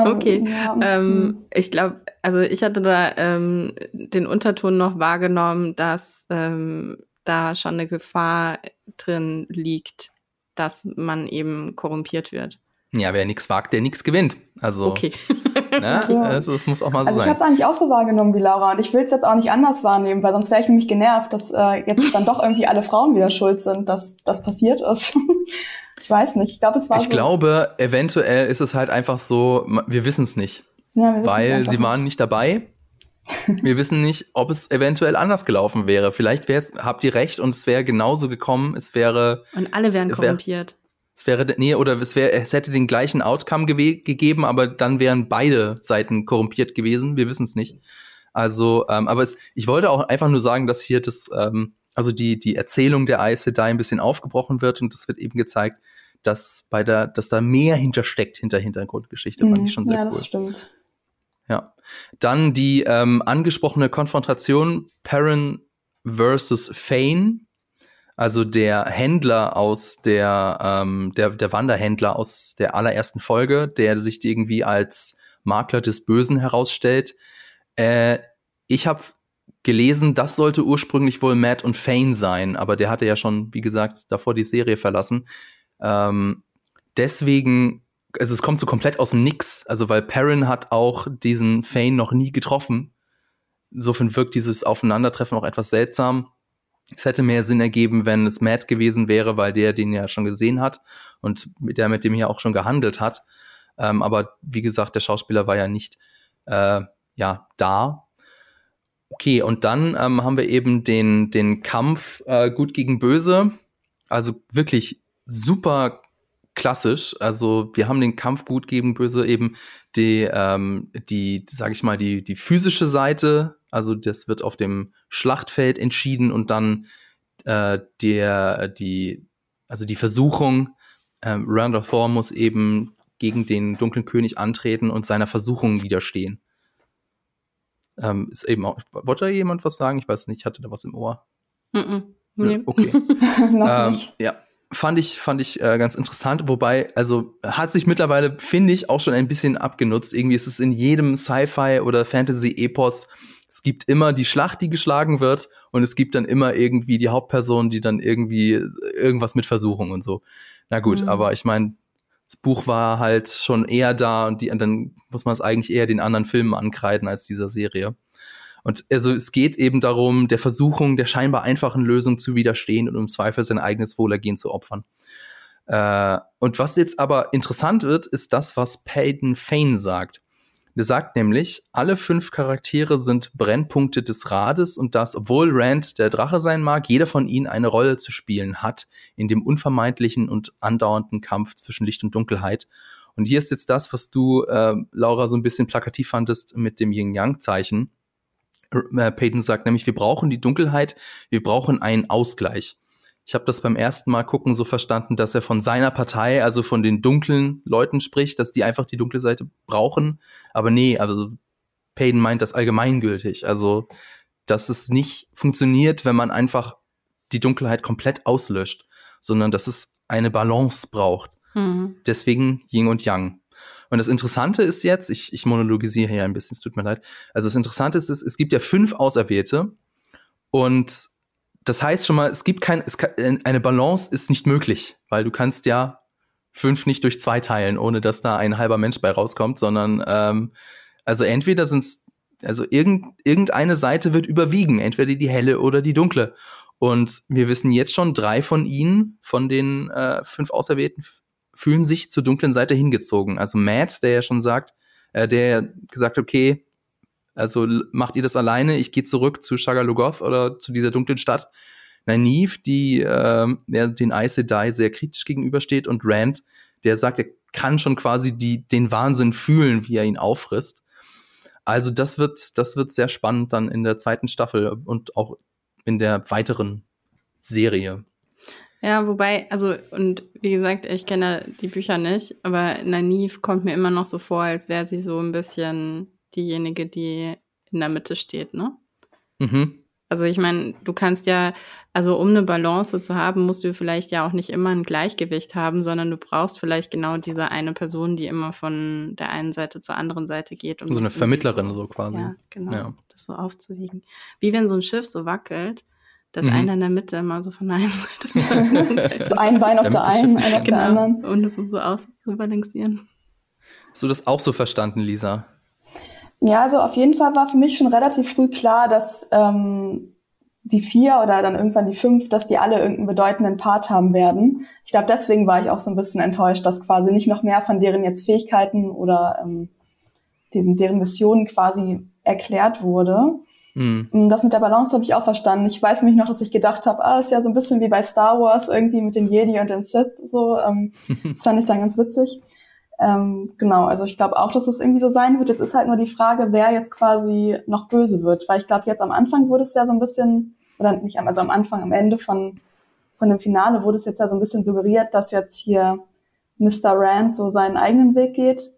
okay. Um, ja. ähm, ich glaube, also ich hatte da ähm, den Unterton noch wahrgenommen, dass ähm, da schon eine Gefahr drin liegt, dass man eben korrumpiert wird. Ja, wer nichts wagt, der nichts gewinnt. Also, okay. ne? ja. also das muss auch mal so also sein. Ich habe es eigentlich auch so wahrgenommen wie Laura und ich will es jetzt auch nicht anders wahrnehmen, weil sonst wäre ich nämlich genervt, dass äh, jetzt dann doch irgendwie alle Frauen wieder schuld sind, dass das passiert ist. ich weiß nicht. Ich glaube, es war. Ich so. glaube, eventuell ist es halt einfach so, wir wissen es nicht. Ja, wir weil sie waren nicht dabei wir wissen nicht, ob es eventuell anders gelaufen wäre. Vielleicht wär's, habt ihr recht und es wäre genauso gekommen. Es wäre. Und alle wären es wär, korrumpiert. Es wäre, nee, oder es wäre, es hätte den gleichen Outcome ge gegeben, aber dann wären beide Seiten korrumpiert gewesen. Wir wissen es nicht. Also, ähm, aber es, ich wollte auch einfach nur sagen, dass hier das, ähm, also die, die Erzählung der Aes Sedai ein bisschen aufgebrochen wird und es wird eben gezeigt, dass bei der, dass da mehr hintersteckt hinter Hintergrundgeschichte, fand ich schon sehr ja, cool. Das stimmt. Ja. Dann die ähm, angesprochene Konfrontation Perrin versus Fane. Also der Händler aus der, ähm, der, der Wanderhändler aus der allerersten Folge, der sich irgendwie als Makler des Bösen herausstellt. Äh, ich habe gelesen, das sollte ursprünglich wohl Matt und Fane sein, aber der hatte ja schon, wie gesagt, davor die Serie verlassen. Ähm, deswegen, also es kommt so komplett aus dem Nix, also weil Perrin hat auch diesen Fane noch nie getroffen. Insofern wirkt dieses Aufeinandertreffen auch etwas seltsam. Es hätte mehr Sinn ergeben, wenn es Matt gewesen wäre, weil der den ja schon gesehen hat und mit der mit dem hier auch schon gehandelt hat. Ähm, aber wie gesagt, der Schauspieler war ja nicht äh, ja da. Okay, und dann ähm, haben wir eben den den Kampf äh, gut gegen böse. Also wirklich super klassisch. Also wir haben den Kampf gut gegen böse eben die ähm, die sage ich mal die die physische Seite. Also das wird auf dem Schlachtfeld entschieden und dann äh, der die also die Versuchung ähm, Randall Thor muss eben gegen den dunklen König antreten und seiner Versuchung widerstehen. Ähm, ist eben auch, wollte da jemand was sagen? Ich weiß nicht, ich hatte da was im Ohr. Mm -mm. Nee. Okay. Ähm, ja, fand ich, fand ich äh, ganz interessant. Wobei, also hat sich mittlerweile, finde ich, auch schon ein bisschen abgenutzt. Irgendwie ist es in jedem Sci-Fi oder Fantasy-Epos, es gibt immer die Schlacht, die geschlagen wird, und es gibt dann immer irgendwie die Hauptperson, die dann irgendwie irgendwas mit Versuchung und so. Na gut, Mhm. aber ich meine, das Buch war halt schon eher da und die, dann muss man es eigentlich eher den anderen Filmen ankreiden als dieser Serie. Und also es geht eben darum, der Versuchung der scheinbar einfachen Lösung zu widerstehen und im Zweifel sein eigenes Wohlergehen zu opfern. Äh, und was jetzt aber interessant wird, ist das, was Peyton Fane sagt. Der sagt nämlich, alle fünf Charaktere sind Brennpunkte des Rades und dass, obwohl Rand der Drache sein mag, jeder von ihnen eine Rolle zu spielen hat in dem unvermeidlichen und andauernden Kampf zwischen Licht und Dunkelheit. Und hier ist jetzt das, was du, äh, Laura, so ein bisschen plakativ fandest mit dem Yin-Yang-Zeichen. Äh, Peyton sagt nämlich, wir brauchen die Dunkelheit, wir brauchen einen Ausgleich. Ich habe das beim ersten Mal gucken so verstanden, dass er von seiner Partei, also von den dunklen Leuten spricht, dass die einfach die dunkle Seite brauchen. Aber nee, also Payton meint das allgemeingültig. Also, dass es nicht funktioniert, wenn man einfach die Dunkelheit komplett auslöscht, sondern dass es eine Balance braucht. Mhm. Deswegen Yin und Yang. Und das Interessante ist jetzt, ich, ich monologisiere hier ein bisschen, es tut mir leid. Also das Interessante ist, es, es gibt ja fünf Auserwählte und das heißt schon mal, es gibt kein, es kann, eine Balance ist nicht möglich, weil du kannst ja fünf nicht durch zwei teilen, ohne dass da ein halber Mensch bei rauskommt, sondern ähm, also entweder sind's, also irgend, irgendeine Seite wird überwiegen, entweder die helle oder die dunkle. Und wir wissen jetzt schon, drei von ihnen, von den äh, fünf Auserwählten, fühlen sich zur dunklen Seite hingezogen. Also Matt, der ja schon sagt, äh, der gesagt, okay, also macht ihr das alleine, ich gehe zurück zu Shagalogoth oder zu dieser dunklen Stadt. Nynaeve, die äh, der den Aes Sedai sehr kritisch gegenübersteht und Rand, der sagt, er kann schon quasi die, den Wahnsinn fühlen, wie er ihn auffrisst. Also das wird, das wird sehr spannend dann in der zweiten Staffel und auch in der weiteren Serie. Ja, wobei, also, und wie gesagt, ich kenne die Bücher nicht, aber Naniv kommt mir immer noch so vor, als wäre sie so ein bisschen diejenige, die in der Mitte steht, ne? Mhm. Also ich meine, du kannst ja, also um eine Balance so zu haben, musst du vielleicht ja auch nicht immer ein Gleichgewicht haben, sondern du brauchst vielleicht genau diese eine Person, die immer von der einen Seite zur anderen Seite geht. Um so eine Vermittlerin so quasi. Ja, genau. Ja. Das so aufzuwiegen. Wie wenn so ein Schiff so wackelt, dass Mhm. einer in der Mitte immer so von der einen Seite. So ein Bein auf Damit der einen, ein auf der genau. anderen. Und das so aus zu balancieren. Hast du das auch so verstanden, Lisa? Ja, also auf jeden Fall war für mich schon relativ früh klar, dass ähm, die vier oder dann irgendwann die fünf, dass die alle irgendeinen bedeutenden Part haben werden. Ich glaube, deswegen war ich auch so ein bisschen enttäuscht, dass quasi nicht noch mehr von deren jetzt Fähigkeiten oder ähm, diesen, deren Missionen quasi erklärt wurde. Mhm. Das mit der Balance habe ich auch verstanden. Ich weiß nämlich noch, dass ich gedacht habe, ah, ist ja so ein bisschen wie bei Star Wars irgendwie mit den Jedi und den Sith so. Ähm, das fand ich dann ganz witzig. Ähm, genau, also ich glaube auch, dass es irgendwie so sein wird. Jetzt ist halt nur die Frage, wer jetzt quasi noch böse wird, weil ich glaube, jetzt am Anfang wurde es ja so ein bisschen, oder nicht am, also am Anfang, am Ende von, von dem Finale wurde es jetzt ja so ein bisschen suggeriert, dass jetzt hier Mr. Rand so seinen eigenen Weg geht.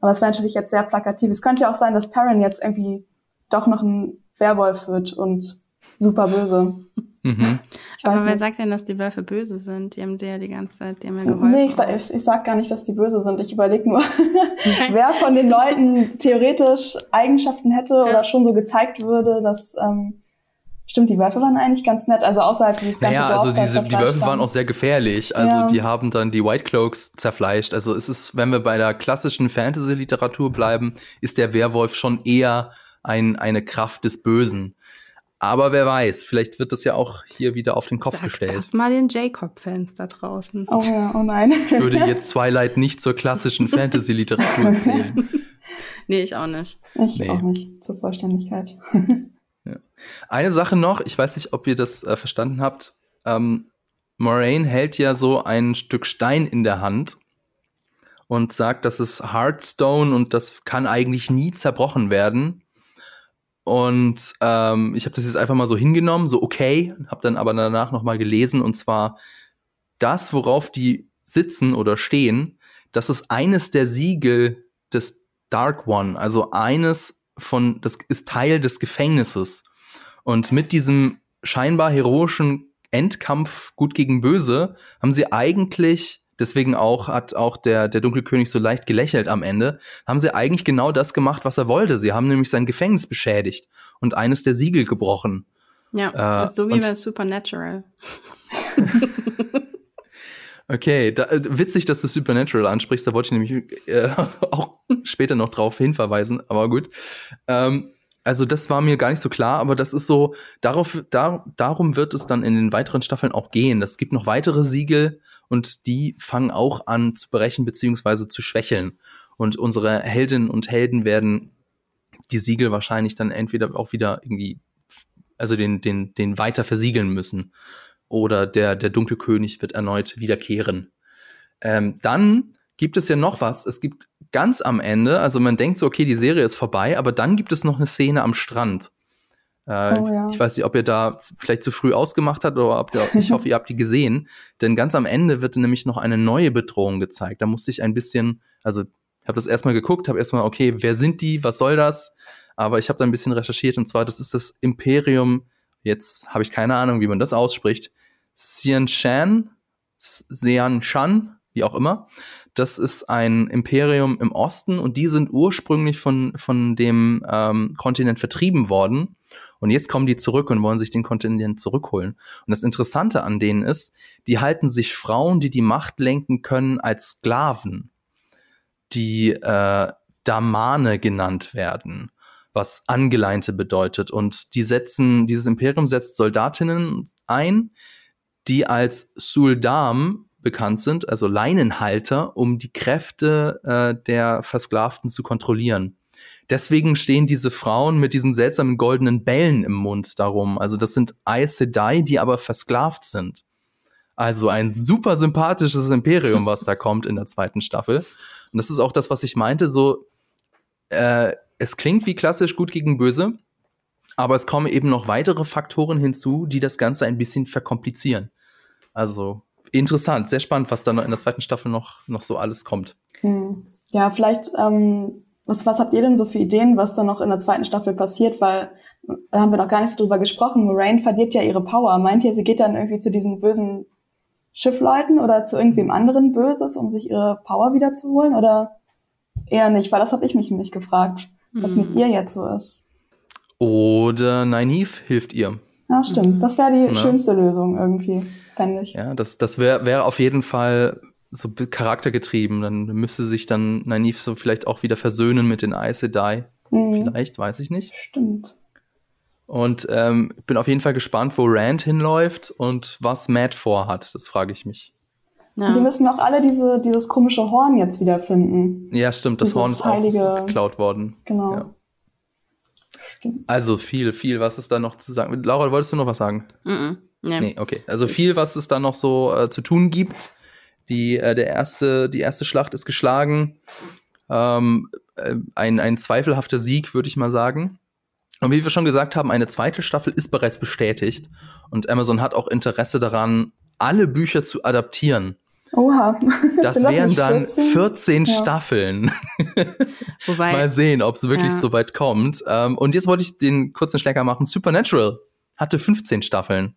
Aber es wäre natürlich jetzt sehr plakativ. Es könnte ja auch sein, dass Perrin jetzt irgendwie doch noch ein Werwolf wird und super böse. Mhm. Aber wer nicht. sagt denn, dass die Wölfe böse sind? Die haben sie ja die ganze Zeit, die haben ja geholfen. Nee, ich sag, ich, ich sag gar nicht, dass die böse sind. Ich überlege nur, wer von den Leuten theoretisch Eigenschaften hätte ja. oder schon so gezeigt würde, dass ähm, Stimmt, die Wölfe waren eigentlich ganz nett, also außerhalb dieses ganzen Naja, also diese, die Wölfe waren auch sehr gefährlich. Also ja. die haben dann die White Cloaks zerfleischt. Also es ist, wenn wir bei der klassischen Fantasy-Literatur bleiben, ist der Werwolf schon eher ein, eine Kraft des Bösen. Aber wer weiß, vielleicht wird das ja auch hier wieder auf den Kopf Sag gestellt. Das mal den Jacob-Fans da draußen. Oh ja, oh nein. Ich würde jetzt Twilight nicht zur klassischen Fantasy-Literatur zählen. nee, ich auch nicht. Ich nee. auch nicht, zur Vollständigkeit. ja. Eine Sache noch, ich weiß nicht, ob ihr das äh, verstanden habt. Ähm, Moraine hält ja so ein Stück Stein in der Hand und sagt, das ist Heartstone und das kann eigentlich nie zerbrochen werden. Und ähm, ich habe das jetzt einfach mal so hingenommen, so okay, habe dann aber danach noch mal gelesen und zwar das, worauf die sitzen oder stehen, das ist eines der Siegel des Dark One, also eines von, das ist Teil des Gefängnisses. Und mit diesem scheinbar heroischen Endkampf gut gegen böse haben sie eigentlich deswegen auch hat auch der, der Dunkelkönig so leicht gelächelt am Ende, haben sie eigentlich genau das gemacht, was er wollte. Sie haben nämlich sein Gefängnis beschädigt und eines der Siegel gebrochen. Ja, äh, so wie bei Supernatural. okay, da, äh, witzig, dass du Supernatural ansprichst, da wollte ich nämlich äh, auch später noch drauf hinverweisen, aber gut. Ähm, also das war mir gar nicht so klar, aber das ist so, darauf, da, darum wird es dann in den weiteren Staffeln auch gehen. Es gibt noch weitere Siegel und die fangen auch an zu brechen beziehungsweise zu schwächeln. Und unsere Heldinnen und Helden werden die Siegel wahrscheinlich dann entweder auch wieder irgendwie, also den, den, den weiter versiegeln müssen. Oder der, der dunkle König wird erneut wiederkehren. Ähm, dann gibt es ja noch was. Es gibt ganz am Ende, also man denkt so, okay, die Serie ist vorbei, aber dann gibt es noch eine Szene am Strand. Äh, oh, ja. Ich weiß nicht, ob ihr da vielleicht zu früh ausgemacht habt oder ob ihr, ich hoffe, ihr habt die gesehen. Denn ganz am Ende wird nämlich noch eine neue Bedrohung gezeigt. Da musste ich ein bisschen, also ich habe das erstmal geguckt, habe erstmal, okay, wer sind die, was soll das? Aber ich habe da ein bisschen recherchiert und zwar, das ist das Imperium, jetzt habe ich keine Ahnung, wie man das ausspricht, Xian Shan, Xian Shan, wie auch immer. Das ist ein Imperium im Osten und die sind ursprünglich von, von dem ähm, Kontinent vertrieben worden. Und jetzt kommen die zurück und wollen sich den Kontinent zurückholen. Und das Interessante an denen ist, die halten sich Frauen, die die Macht lenken können, als Sklaven, die äh, Damane genannt werden, was Angeleinte bedeutet. Und die setzen, dieses Imperium setzt Soldatinnen ein, die als Suldam bekannt sind, also Leinenhalter, um die Kräfte äh, der Versklavten zu kontrollieren. Deswegen stehen diese Frauen mit diesen seltsamen goldenen Bällen im Mund darum. Also das sind Aes Sedai, die aber versklavt sind. Also ein super sympathisches Imperium, was da kommt in der zweiten Staffel. Und das ist auch das, was ich meinte. So, äh, es klingt wie klassisch gut gegen böse, aber es kommen eben noch weitere Faktoren hinzu, die das Ganze ein bisschen verkomplizieren. Also interessant, sehr spannend, was da noch in der zweiten Staffel noch, noch so alles kommt. Hm. Ja, vielleicht, ähm, was, was habt ihr denn so für Ideen, was da noch in der zweiten Staffel passiert? Weil da haben wir noch gar nicht so drüber gesprochen. Moraine verliert ja ihre Power. Meint ihr, sie geht dann irgendwie zu diesen bösen Schiffleuten oder zu irgendwem anderen Böses, um sich ihre Power wiederzuholen? Oder eher nicht? Weil das habe ich mich nämlich gefragt, was hm. mit ihr jetzt so ist. Oder Nynaeve hilft ihr. Ja, stimmt. Das wäre die ja. schönste Lösung irgendwie fände ich. Ja, das, das wäre wär auf jeden Fall so charaktergetrieben. Dann müsste sich dann Nynaeve so vielleicht auch wieder versöhnen mit den Aes Sedai. Mhm. Vielleicht, weiß ich nicht. Stimmt. Und ähm, bin auf jeden Fall gespannt, wo Rand hinläuft und was Matt vorhat. Das frage ich mich. Ja. Die müssen auch alle diese, dieses komische Horn jetzt wiederfinden. Ja, stimmt. Das Dieses Horn ist heilige... auch geklaut worden. Genau. Ja. Also viel, viel. Was ist da noch zu sagen? Laura, wolltest du noch was sagen? Mm, -mm. Nee. nee, okay. Also viel, was es da noch so äh, zu tun gibt. Die, äh, der erste, die erste Schlacht ist geschlagen. Ähm, äh, ein, ein zweifelhafter Sieg, würde ich mal sagen. Und wie wir schon gesagt haben, eine zweite Staffel ist bereits bestätigt. Und Amazon hat auch Interesse daran, alle Bücher zu adaptieren. Oha. Das wären dann 14, 14 ja. Staffeln. Wobei, Mal sehen, ob es wirklich ja. so weit kommt. Ähm, und jetzt wollte ich den kurzen Schlecker machen. Supernatural hatte 15 Staffeln.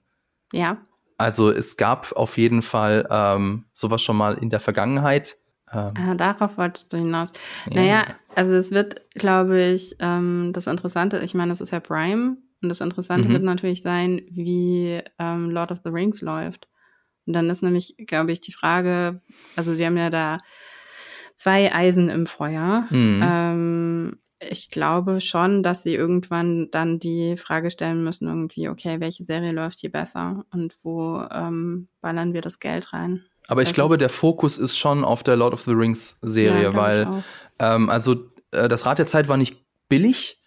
Ja. Also es gab auf jeden Fall ähm, sowas schon mal in der Vergangenheit. Ähm, ah, darauf wolltest du hinaus. Ja. Naja, also es wird, glaube ich, ähm, das Interessante, ich meine, es ist ja Prime und das Interessante mhm. wird natürlich sein, wie ähm, Lord of the Rings läuft. Und dann ist nämlich, glaube ich, die Frage, also sie haben ja da zwei Eisen im Feuer. Mhm. Ähm, ich glaube schon, dass sie irgendwann dann die Frage stellen müssen, irgendwie, okay, welche Serie läuft hier besser und wo ähm, ballern wir das Geld rein? Aber ich also, glaube, der Fokus ist schon auf der Lord of the Rings Serie, ja, weil ähm, also äh, das Rad der Zeit war nicht billig.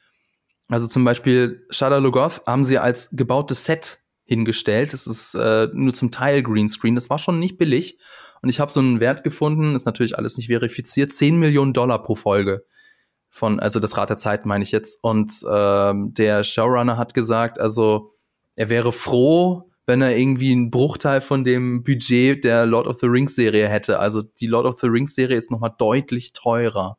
Also zum Beispiel Shada Lugoth haben sie als gebautes Set hingestellt. Das ist äh, nur zum Teil Greenscreen. Das war schon nicht billig. Und ich habe so einen Wert gefunden, ist natürlich alles nicht verifiziert, 10 Millionen Dollar pro Folge. Von, also das Rad der Zeit meine ich jetzt. Und ähm, der Showrunner hat gesagt, also er wäre froh, wenn er irgendwie einen Bruchteil von dem Budget der Lord of the Rings Serie hätte. Also die Lord of the Rings Serie ist nochmal deutlich teurer.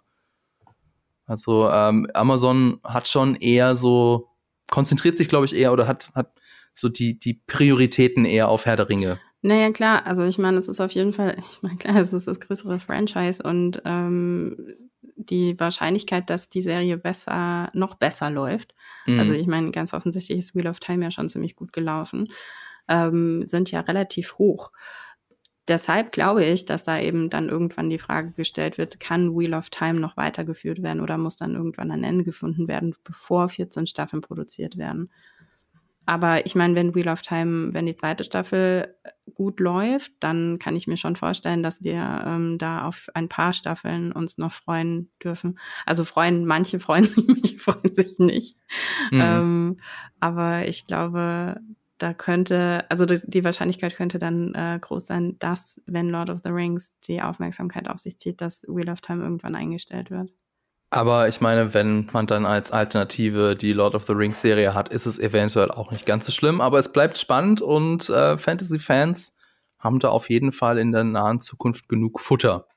Also ähm, Amazon hat schon eher so, konzentriert sich, glaube ich, eher oder hat, hat so die, die Prioritäten eher auf Herr der Ringe. Naja, klar, also ich meine, es ist auf jeden Fall, ich meine, klar, es ist das größere Franchise und ähm, die Wahrscheinlichkeit, dass die Serie besser, noch besser läuft. Mhm. Also ich meine, ganz offensichtlich ist Wheel of Time ja schon ziemlich gut gelaufen, ähm, sind ja relativ hoch. Deshalb glaube ich, dass da eben dann irgendwann die Frage gestellt wird, kann Wheel of Time noch weitergeführt werden oder muss dann irgendwann ein Ende gefunden werden, bevor 14 Staffeln produziert werden. Aber ich meine, wenn Wheel of Time, wenn die zweite Staffel äh, gut läuft, dann kann ich mir schon vorstellen, dass wir ähm, da auf ein paar Staffeln uns noch freuen dürfen. Also freuen, manche freuen sich, manche freuen sich nicht. Mhm. Ähm, aber ich glaube, da könnte, also das, die Wahrscheinlichkeit könnte dann äh, groß sein, dass, wenn Lord of the Rings die Aufmerksamkeit auf sich zieht, dass Wheel of Time irgendwann eingestellt wird. Aber ich meine, wenn man dann als Alternative die Lord of the Rings Serie hat, ist es eventuell auch nicht ganz so schlimm. Aber es bleibt spannend und äh, Fantasy-Fans haben da auf jeden Fall in der nahen Zukunft genug Futter.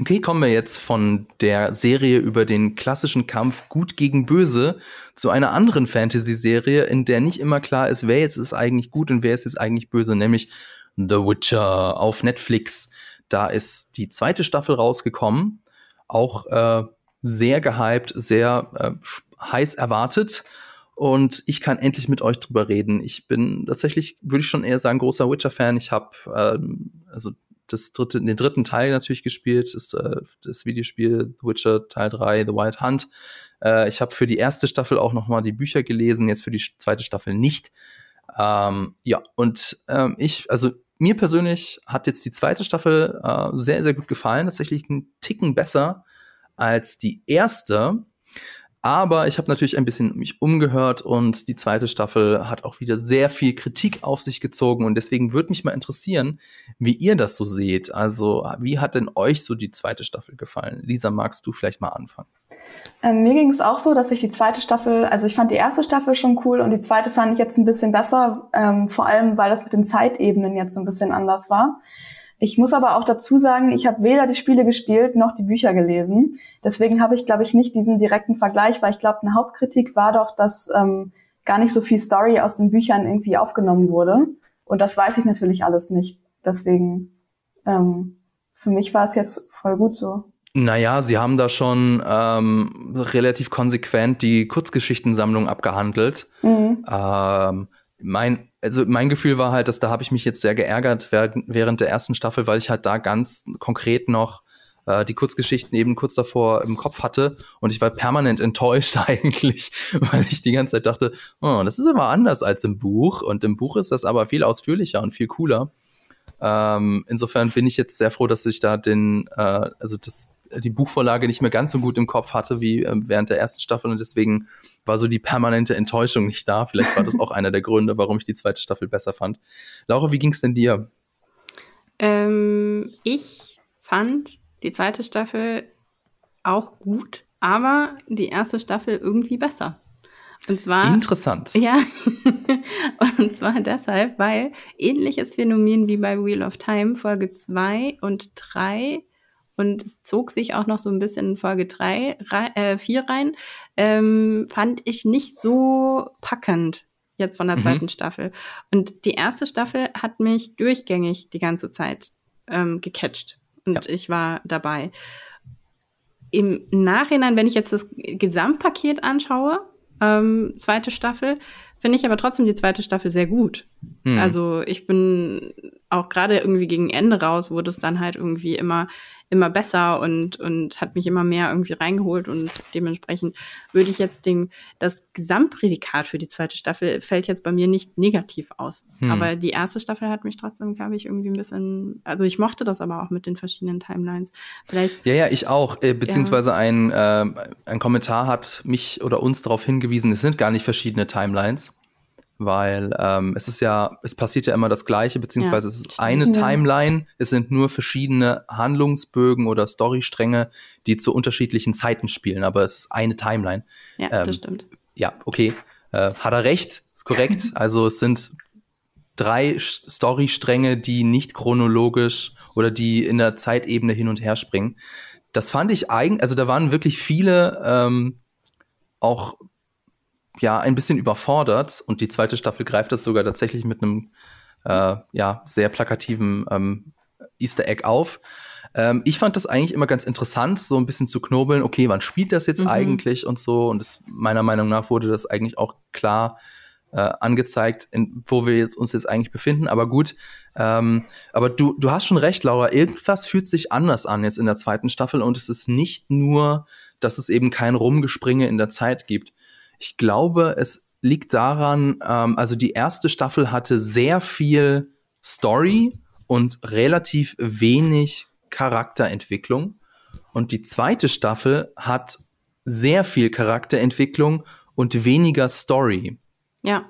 Okay, kommen wir jetzt von der Serie über den klassischen Kampf Gut gegen Böse zu einer anderen Fantasy-Serie, in der nicht immer klar ist, wer jetzt ist eigentlich gut und wer ist jetzt eigentlich böse, nämlich The Witcher auf Netflix. Da ist die zweite Staffel rausgekommen. Auch äh, sehr gehypt, sehr äh, heiß erwartet. Und ich kann endlich mit euch drüber reden. Ich bin tatsächlich, würde ich schon eher sagen, großer Witcher-Fan. Ich habe ähm, also das dritte, den dritten Teil natürlich gespielt, ist äh, das Videospiel The Witcher Teil 3, The Wild Hunt. Äh, ich habe für die erste Staffel auch noch mal die Bücher gelesen, jetzt für die zweite Staffel nicht. Ähm, ja, und ähm, ich, also mir persönlich hat jetzt die zweite Staffel äh, sehr, sehr gut gefallen. Tatsächlich einen Ticken besser als die erste. Aber ich habe natürlich ein bisschen mich umgehört und die zweite Staffel hat auch wieder sehr viel Kritik auf sich gezogen und deswegen würde mich mal interessieren, wie ihr das so seht. Also, wie hat denn euch so die zweite Staffel gefallen? Lisa, magst du vielleicht mal anfangen? Ähm, mir ging es auch so, dass ich die zweite Staffel, also ich fand die erste Staffel schon cool und die zweite fand ich jetzt ein bisschen besser, ähm, vor allem weil das mit den Zeitebenen jetzt so ein bisschen anders war. Ich muss aber auch dazu sagen, ich habe weder die Spiele gespielt noch die Bücher gelesen. Deswegen habe ich, glaube ich, nicht diesen direkten Vergleich, weil ich glaube, eine Hauptkritik war doch, dass ähm, gar nicht so viel Story aus den Büchern irgendwie aufgenommen wurde. Und das weiß ich natürlich alles nicht. Deswegen, ähm, für mich war es jetzt voll gut so. Naja, sie haben da schon ähm, relativ konsequent die Kurzgeschichtensammlung abgehandelt. Mhm. Ähm, mein also mein Gefühl war halt, dass da habe ich mich jetzt sehr geärgert während der ersten Staffel, weil ich halt da ganz konkret noch äh, die Kurzgeschichten eben kurz davor im Kopf hatte und ich war permanent enttäuscht eigentlich, weil ich die ganze Zeit dachte, oh, das ist aber anders als im Buch und im Buch ist das aber viel ausführlicher und viel cooler. Ähm, insofern bin ich jetzt sehr froh, dass ich da den, äh, also das die Buchvorlage nicht mehr ganz so gut im Kopf hatte wie äh, während der ersten Staffel und deswegen war so die permanente Enttäuschung nicht da. Vielleicht war das auch einer der Gründe, warum ich die zweite Staffel besser fand. Laura, wie ging es denn dir? Ähm, ich fand die zweite Staffel auch gut, aber die erste Staffel irgendwie besser. Und zwar. Interessant. Ja. und zwar deshalb, weil ähnliches Phänomen wie bei Wheel of Time, Folge 2 und 3 und es zog sich auch noch so ein bisschen in Folge 3, äh, 4 rein, ähm, fand ich nicht so packend jetzt von der mhm. zweiten Staffel. Und die erste Staffel hat mich durchgängig die ganze Zeit ähm, gecatcht und ja. ich war dabei. Im Nachhinein, wenn ich jetzt das Gesamtpaket anschaue, ähm, zweite Staffel, finde ich aber trotzdem die zweite Staffel sehr gut. Mhm. Also ich bin auch gerade irgendwie gegen Ende raus, wurde es dann halt irgendwie immer immer besser und, und hat mich immer mehr irgendwie reingeholt und dementsprechend würde ich jetzt den, das Gesamtprädikat für die zweite Staffel fällt jetzt bei mir nicht negativ aus. Hm. Aber die erste Staffel hat mich trotzdem, glaube ich, irgendwie ein bisschen, also ich mochte das aber auch mit den verschiedenen Timelines. Vielleicht. Ja, ja, ich auch. Äh, beziehungsweise ja. ein, äh, ein Kommentar hat mich oder uns darauf hingewiesen, es sind gar nicht verschiedene Timelines weil ähm, es ist ja, es passiert ja immer das Gleiche, beziehungsweise ja, es ist eine Timeline, es sind nur verschiedene Handlungsbögen oder Storystränge, die zu unterschiedlichen Zeiten spielen, aber es ist eine Timeline. Ja, ähm, das stimmt. Ja, okay. Äh, hat er recht, ist korrekt. also es sind drei Storystränge, die nicht chronologisch oder die in der Zeitebene hin und her springen. Das fand ich eigentlich, also da waren wirklich viele ähm, auch ja ein bisschen überfordert und die zweite Staffel greift das sogar tatsächlich mit einem äh, ja sehr plakativen ähm, Easter Egg auf. Ähm, ich fand das eigentlich immer ganz interessant, so ein bisschen zu knobeln. Okay, wann spielt das jetzt mhm. eigentlich und so? Und das, meiner Meinung nach wurde das eigentlich auch klar äh, angezeigt, in, wo wir jetzt, uns jetzt eigentlich befinden. Aber gut, ähm, aber du, du hast schon recht, Laura. Irgendwas fühlt sich anders an jetzt in der zweiten Staffel und es ist nicht nur, dass es eben kein Rumgespringe in der Zeit gibt. Ich glaube, es liegt daran, ähm, also die erste Staffel hatte sehr viel Story und relativ wenig Charakterentwicklung. Und die zweite Staffel hat sehr viel Charakterentwicklung und weniger Story. Ja.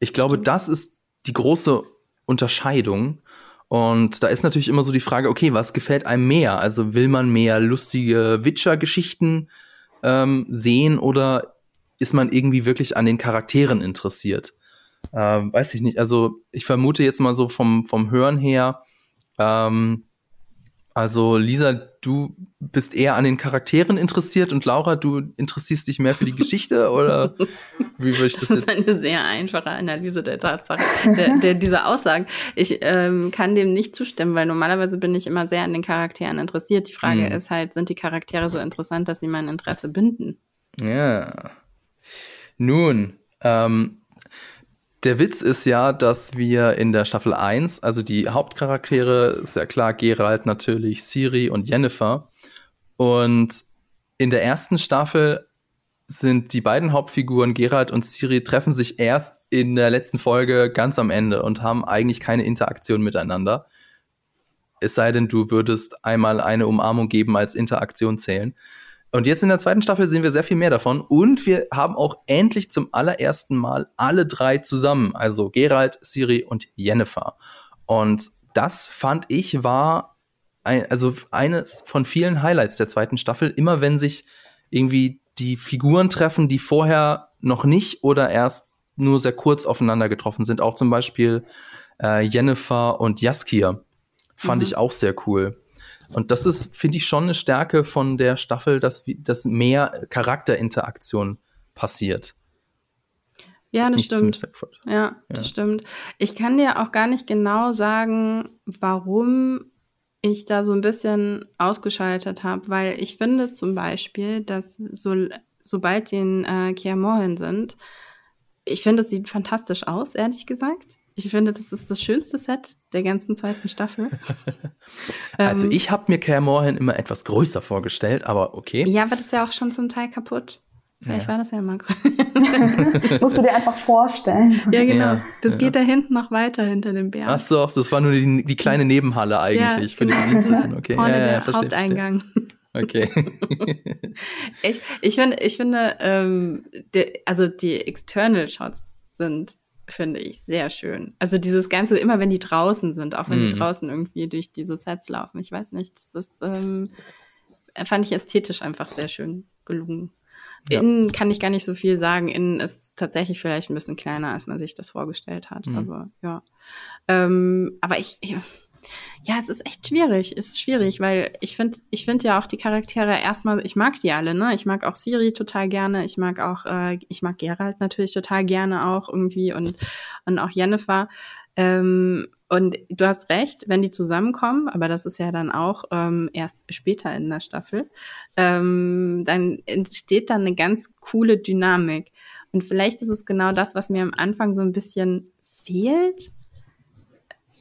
Ich glaube, das ist die große Unterscheidung. Und da ist natürlich immer so die Frage, okay, was gefällt einem mehr? Also will man mehr lustige Witcher-Geschichten ähm, sehen oder ist man irgendwie wirklich an den Charakteren interessiert. Ähm, weiß ich nicht. Also ich vermute jetzt mal so vom, vom Hören her, ähm, also Lisa, du bist eher an den Charakteren interessiert und Laura, du interessierst dich mehr für die Geschichte oder wie würde ich das, das jetzt? Ist eine sehr einfache Analyse der Tatsache, der, der, dieser Aussagen. Ich ähm, kann dem nicht zustimmen, weil normalerweise bin ich immer sehr an den Charakteren interessiert. Die Frage hm. ist halt, sind die Charaktere so interessant, dass sie mein Interesse binden? Ja. Nun, ähm, der Witz ist ja, dass wir in der Staffel 1, also die Hauptcharaktere, ist ja klar, Geralt natürlich, Siri und Jennifer. Und in der ersten Staffel sind die beiden Hauptfiguren, Geralt und Siri, treffen sich erst in der letzten Folge ganz am Ende und haben eigentlich keine Interaktion miteinander. Es sei denn, du würdest einmal eine Umarmung geben als Interaktion zählen. Und jetzt in der zweiten Staffel sehen wir sehr viel mehr davon. Und wir haben auch endlich zum allerersten Mal alle drei zusammen. Also Gerald, Siri und Jennifer. Und das fand ich war ein, also eines von vielen Highlights der zweiten Staffel. Immer wenn sich irgendwie die Figuren treffen, die vorher noch nicht oder erst nur sehr kurz aufeinander getroffen sind. Auch zum Beispiel äh, Jennifer und Jaskier. Fand mhm. ich auch sehr cool. Und das ist, finde ich, schon eine Stärke von der Staffel, dass, dass mehr Charakterinteraktion passiert. Ja, das Nicht stimmt. Ja, ja, das stimmt. Ich kann dir auch gar nicht genau sagen, warum ich da so ein bisschen ausgeschaltet habe, weil ich finde zum Beispiel, dass so, sobald die in äh, Kier Morhen sind, ich finde, es sieht fantastisch aus, ehrlich gesagt. Ich finde, das ist das schönste Set der ganzen zweiten Staffel. also ähm, ich habe mir Care Morhen immer etwas größer vorgestellt, aber okay. Ja, aber das ist ja auch schon zum Teil kaputt. Vielleicht ja. war das ja immer größer. Musst du dir einfach vorstellen. Ja, genau. Ja, das ja. geht da hinten noch weiter hinter dem Berg. Ach so, das war nur die, die kleine Nebenhalle eigentlich ja, für genau. die Bediensteten. Okay. Vorne ja, der verstehe, Haupteingang. Verstehe. Okay. ich, ich finde, ich finde ähm, der, also die External Shots sind finde ich sehr schön. Also dieses Ganze, immer wenn die draußen sind, auch wenn mm. die mhm. draußen irgendwie durch diese Sets laufen. Ich weiß nicht, das ist, ähm, fand ich ästhetisch einfach sehr schön gelungen. innen kann ich gar nicht so viel sagen. Innen ist tatsächlich vielleicht ein bisschen kleiner, als man sich das vorgestellt hat. Mhm. Aber ja. Ähm, aber ich, ja, es ist echt schwierig. Es ist schwierig, weil ich finde, ich finde ja auch die Charaktere erstmal, ich mag die alle, ne? Ich mag auch Siri total gerne. Ich mag auch, äh, ich mag Geralt natürlich total gerne auch irgendwie und, und auch Jennifer. Ähm, und du hast recht, wenn die zusammenkommen, aber das ist ja dann auch ähm, erst später in der Staffel, ähm, dann entsteht dann eine ganz coole Dynamik. Und vielleicht ist es genau das, was mir am Anfang so ein bisschen fehlt.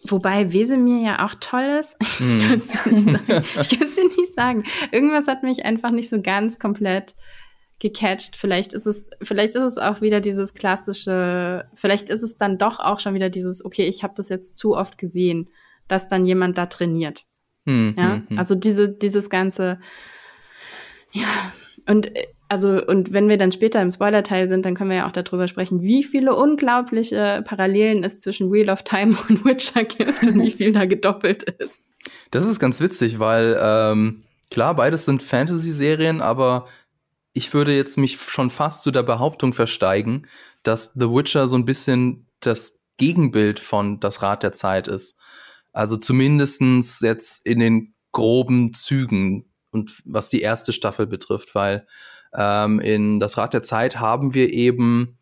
Wobei Wesemir ja auch toll ist. Mm. Ich kann es dir nicht sagen. Ich kann es dir nicht sagen. Irgendwas hat mich einfach nicht so ganz komplett gecatcht. Vielleicht ist es, vielleicht ist es auch wieder dieses klassische, vielleicht ist es dann doch auch schon wieder dieses, okay, ich habe das jetzt zu oft gesehen, dass dann jemand da trainiert. Hm, ja, hm. also diese, dieses ganze, ja, und also, und wenn wir dann später im Spoiler-Teil sind, dann können wir ja auch darüber sprechen, wie viele unglaubliche Parallelen es zwischen Wheel of Time und Witcher gibt und wie viel da gedoppelt ist. Das ist ganz witzig, weil ähm, klar, beides sind Fantasy-Serien, aber ich würde jetzt mich schon fast zu der Behauptung versteigen, dass The Witcher so ein bisschen das Gegenbild von Das Rad der Zeit ist. Also zumindestens jetzt in den groben Zügen und was die erste Staffel betrifft, weil ähm, in Das Rad der Zeit haben wir eben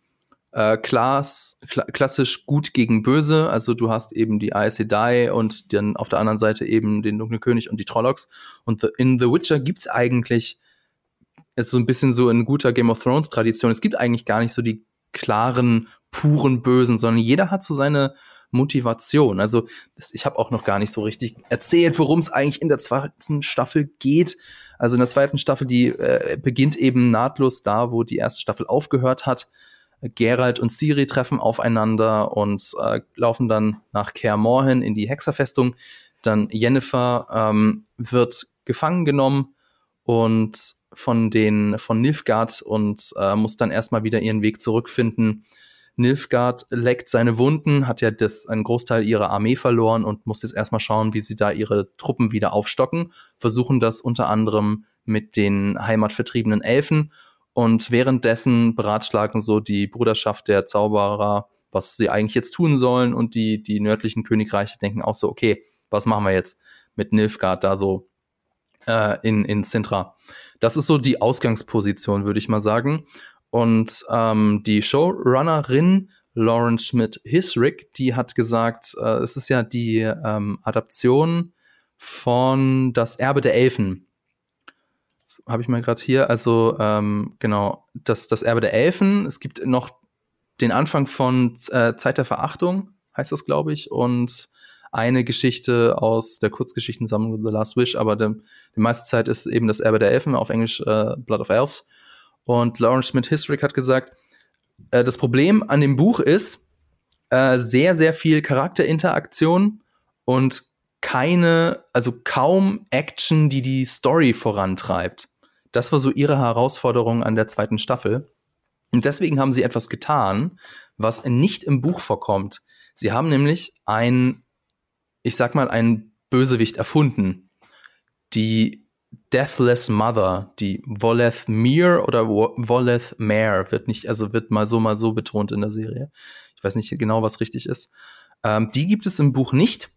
äh, Klass, kla klassisch gut gegen böse. Also du hast eben die Aes Sedai und dann auf der anderen Seite eben den Dunklen König und die Trollocs. Und in The Witcher gibt's eigentlich ist so ein bisschen so in guter Game of Thrones Tradition. Es gibt eigentlich gar nicht so die klaren, puren Bösen, sondern jeder hat so seine Motivation. Also ich habe auch noch gar nicht so richtig erzählt, worum es eigentlich in der zweiten Staffel geht. Also in der zweiten Staffel, die äh, beginnt eben nahtlos da, wo die erste Staffel aufgehört hat. Geralt und Ciri treffen aufeinander und äh, laufen dann nach Kaer Morhen in die Hexerfestung. Dann Jennifer ähm, wird gefangen genommen und von den von Nilfgaard und äh, muss dann erstmal wieder ihren Weg zurückfinden. Nilfgaard leckt seine Wunden, hat ja das einen Großteil ihrer Armee verloren und muss jetzt erstmal schauen, wie sie da ihre Truppen wieder aufstocken. Versuchen das unter anderem mit den heimatvertriebenen Elfen und währenddessen beratschlagen so die Bruderschaft der Zauberer, was sie eigentlich jetzt tun sollen und die die nördlichen Königreiche denken auch so, okay, was machen wir jetzt mit Nilfgaard da so äh, in in Sintra? Das ist so die Ausgangsposition, würde ich mal sagen. Und ähm, die Showrunnerin Lauren Schmidt-Hisrick, die hat gesagt, äh, es ist ja die ähm, Adaption von Das Erbe der Elfen. Habe ich mal gerade hier. Also ähm, genau, das, das Erbe der Elfen. Es gibt noch den Anfang von äh, Zeit der Verachtung, heißt das, glaube ich. Und eine Geschichte aus der Kurzgeschichtensammlung The Last Wish, aber de, die meiste Zeit ist eben das Erbe der Elfen, auf Englisch äh, Blood of Elves. Und Lawrence Schmidt Historic hat gesagt, äh, das Problem an dem Buch ist äh, sehr, sehr viel Charakterinteraktion und keine, also kaum Action, die die Story vorantreibt. Das war so ihre Herausforderung an der zweiten Staffel. Und deswegen haben sie etwas getan, was nicht im Buch vorkommt. Sie haben nämlich ein ich sag mal, einen Bösewicht erfunden. Die Deathless Mother, die Voleth Mir oder Voleth Mare, wird nicht, also wird mal so, mal so betont in der Serie. Ich weiß nicht genau, was richtig ist. Ähm, die gibt es im Buch nicht.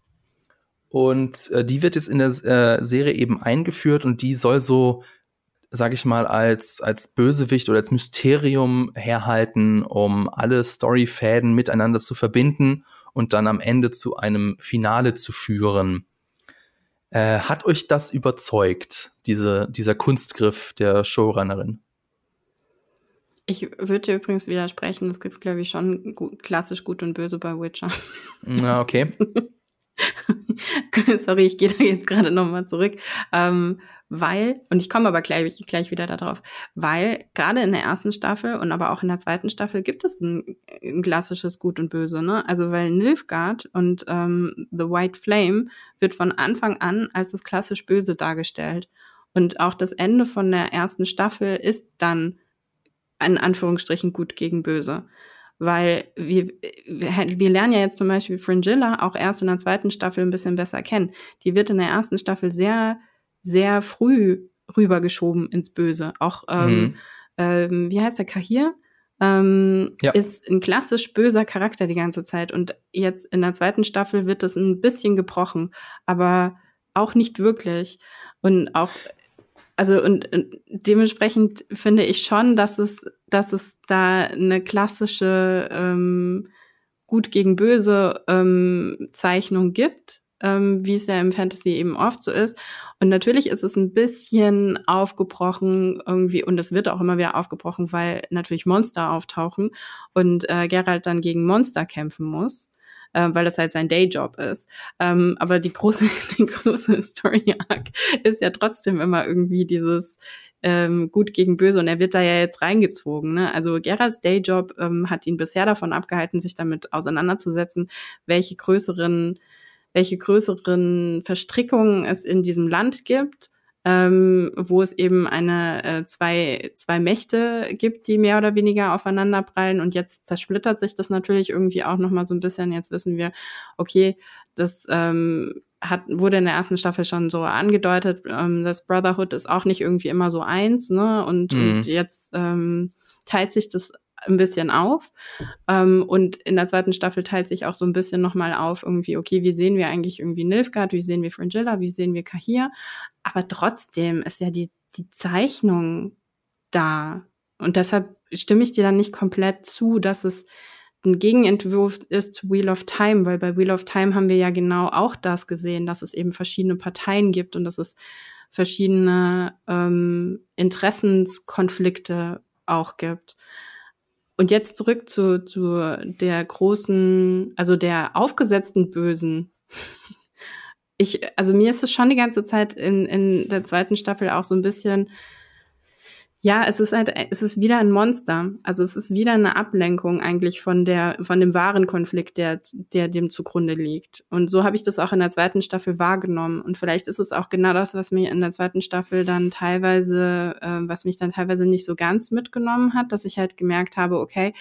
Und äh, die wird jetzt in der äh, Serie eben eingeführt und die soll so, sag ich mal, als, als Bösewicht oder als Mysterium herhalten, um alle Storyfäden miteinander zu verbinden und dann am Ende zu einem Finale zu führen. Äh, hat euch das überzeugt, diese, dieser Kunstgriff der Showrunnerin? Ich würde übrigens widersprechen, es gibt, glaube ich, schon gut, klassisch gut und böse bei Witcher. Na, okay. Sorry, ich gehe da jetzt gerade nochmal zurück. Ähm, weil, und ich komme aber gleich, gleich wieder darauf, weil gerade in der ersten Staffel und aber auch in der zweiten Staffel gibt es ein, ein klassisches Gut und Böse, ne? Also weil Nilfgaard und ähm, The White Flame wird von Anfang an als das klassisch Böse dargestellt. Und auch das Ende von der ersten Staffel ist dann in Anführungsstrichen gut gegen böse. Weil wir, wir lernen ja jetzt zum Beispiel Fringilla auch erst in der zweiten Staffel ein bisschen besser kennen. Die wird in der ersten Staffel sehr sehr früh rübergeschoben ins Böse. Auch ähm, mhm. ähm, wie heißt der, Kahir? Ähm, Ja. ist ein klassisch böser Charakter die ganze Zeit. Und jetzt in der zweiten Staffel wird das ein bisschen gebrochen, aber auch nicht wirklich. Und auch, also und, und dementsprechend finde ich schon, dass es, dass es da eine klassische ähm, Gut gegen Böse ähm, Zeichnung gibt, ähm, wie es ja im Fantasy eben oft so ist. Und natürlich ist es ein bisschen aufgebrochen irgendwie, und es wird auch immer wieder aufgebrochen, weil natürlich Monster auftauchen und äh, Geralt dann gegen Monster kämpfen muss, äh, weil das halt sein Dayjob ist. Ähm, aber die große, die große Story-Arc ist ja trotzdem immer irgendwie dieses ähm, gut gegen böse und er wird da ja jetzt reingezogen. Ne? Also Geralds Dayjob ähm, hat ihn bisher davon abgehalten, sich damit auseinanderzusetzen, welche größeren welche größeren Verstrickungen es in diesem Land gibt, ähm, wo es eben eine äh, zwei zwei Mächte gibt, die mehr oder weniger aufeinanderprallen und jetzt zersplittert sich das natürlich irgendwie auch noch mal so ein bisschen. Jetzt wissen wir, okay, das ähm, hat wurde in der ersten Staffel schon so angedeutet, ähm, das Brotherhood ist auch nicht irgendwie immer so eins, ne? Und, Mhm. und jetzt ähm, teilt sich das ein bisschen auf. Ähm, und in der zweiten Staffel teilt sich auch so ein bisschen nochmal auf, irgendwie, okay, wie sehen wir eigentlich irgendwie Nilfgaard, wie sehen wir Fringilla, wie sehen wir Kahir? Aber trotzdem ist ja die, die Zeichnung da. Und deshalb stimme ich dir dann nicht komplett zu, dass es ein Gegenentwurf ist zu Wheel of Time, weil bei Wheel of Time haben wir ja genau auch das gesehen, dass es eben verschiedene Parteien gibt und dass es verschiedene ähm, Interessenskonflikte auch gibt. Und jetzt zurück zu, zu der großen, also der aufgesetzten Bösen. Ich, also mir ist es schon die ganze Zeit in, in der zweiten Staffel auch so ein bisschen, ja, es ist halt, es ist wieder ein Monster. Also es ist wieder eine Ablenkung eigentlich von der, von dem wahren Konflikt, der, der dem zugrunde liegt. Und so habe ich das auch in der zweiten Staffel wahrgenommen. Und vielleicht ist es auch genau das, was mir in der zweiten Staffel dann teilweise, äh, was mich dann teilweise nicht so ganz mitgenommen hat, dass ich halt gemerkt habe, okay,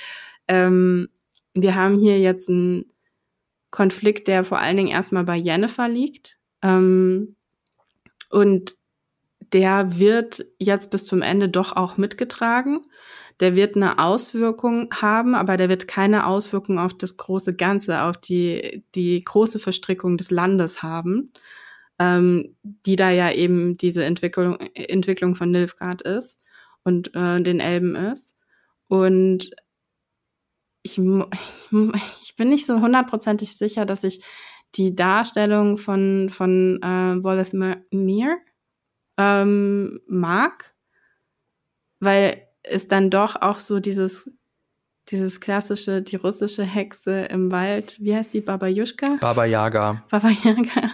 ähm, wir haben hier jetzt einen Konflikt, der vor allen Dingen erstmal bei Jennifer liegt. Ähm, und der wird jetzt bis zum Ende doch auch mitgetragen. Der wird eine Auswirkung haben, aber der wird keine Auswirkung auf das große Ganze, auf die, die große Verstrickung des Landes haben, ähm, die da ja eben diese Entwicklung, Entwicklung von Nilfgaard ist und äh, den Elben ist. Und ich, ich bin nicht so hundertprozentig sicher, dass ich die Darstellung von, von äh, Wallace Mir ähm, mag, weil es dann doch auch so dieses, dieses klassische, die russische Hexe im Wald, wie heißt die, Baba Juschka? Baba Yaga. Baba Yaga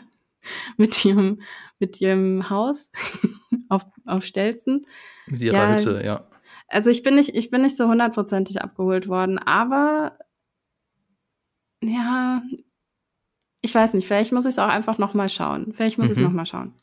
mit ihrem, mit ihrem Haus auf, auf Stelzen. Mit ihrer Ja. Hütte, ja. Also ich bin nicht, ich bin nicht so hundertprozentig abgeholt worden, aber ja, ich weiß nicht, vielleicht muss ich es auch einfach nochmal schauen. Vielleicht muss ich es Mhm. nochmal schauen.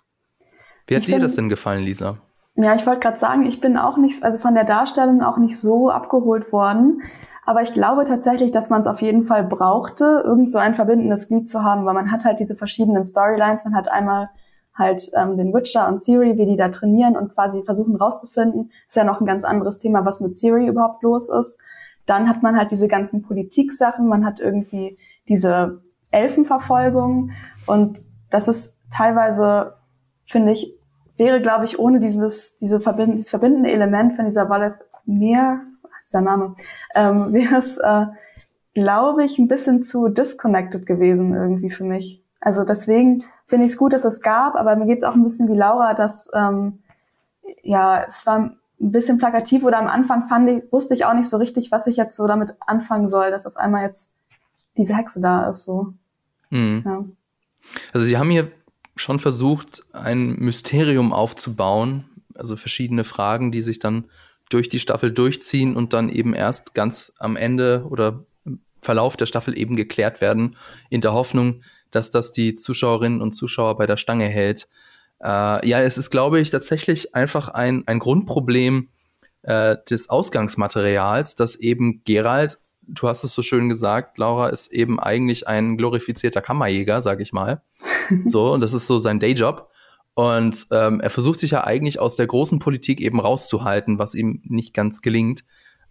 Wie hat Ich dir bin- das denn gefallen, Lisa? Ja, ich wollte gerade sagen, ich bin auch nicht, also von der Darstellung auch nicht so abgeholt worden. Aber ich glaube tatsächlich, dass man es auf jeden Fall brauchte, irgend so ein verbindendes Glied zu haben, weil man hat halt diese verschiedenen Storylines. Man hat einmal halt ähm, den Witcher und Siri, wie die da trainieren und quasi versuchen rauszufinden. Ist ja noch ein ganz anderes Thema, was mit Siri überhaupt los ist. Dann hat man halt diese ganzen Politik-Sachen. Man hat irgendwie diese Elfenverfolgung und das ist teilweise, finde ich, wäre, glaube ich, ohne dieses, diese verbind dieses verbindende Element von dieser Wallet mehr, ist der Name, ähm, wäre es, äh, glaube ich, ein bisschen zu disconnected gewesen irgendwie für mich. Also deswegen finde ich es gut, dass es gab, aber mir geht es auch ein bisschen wie Laura, dass ähm, ja, es war ein bisschen plakativ oder am Anfang fand ich, wusste ich auch nicht so richtig, was ich jetzt so damit anfangen soll, dass auf einmal jetzt diese Hexe da ist. So. Mhm. Ja. Also sie haben hier schon versucht, ein Mysterium aufzubauen, also verschiedene Fragen, die sich dann durch die Staffel durchziehen und dann eben erst ganz am Ende oder im Verlauf der Staffel eben geklärt werden, in der Hoffnung, dass das die Zuschauerinnen und Zuschauer bei der Stange hält. Äh, ja, es ist, glaube ich, tatsächlich einfach ein, ein Grundproblem äh, des Ausgangsmaterials, dass eben Gerald, du hast es so schön gesagt, Laura, ist eben eigentlich ein glorifizierter Kammerjäger, sag ich mal. So, und das ist so sein Dayjob. Und ähm, er versucht sich ja eigentlich aus der großen Politik eben rauszuhalten, was ihm nicht ganz gelingt.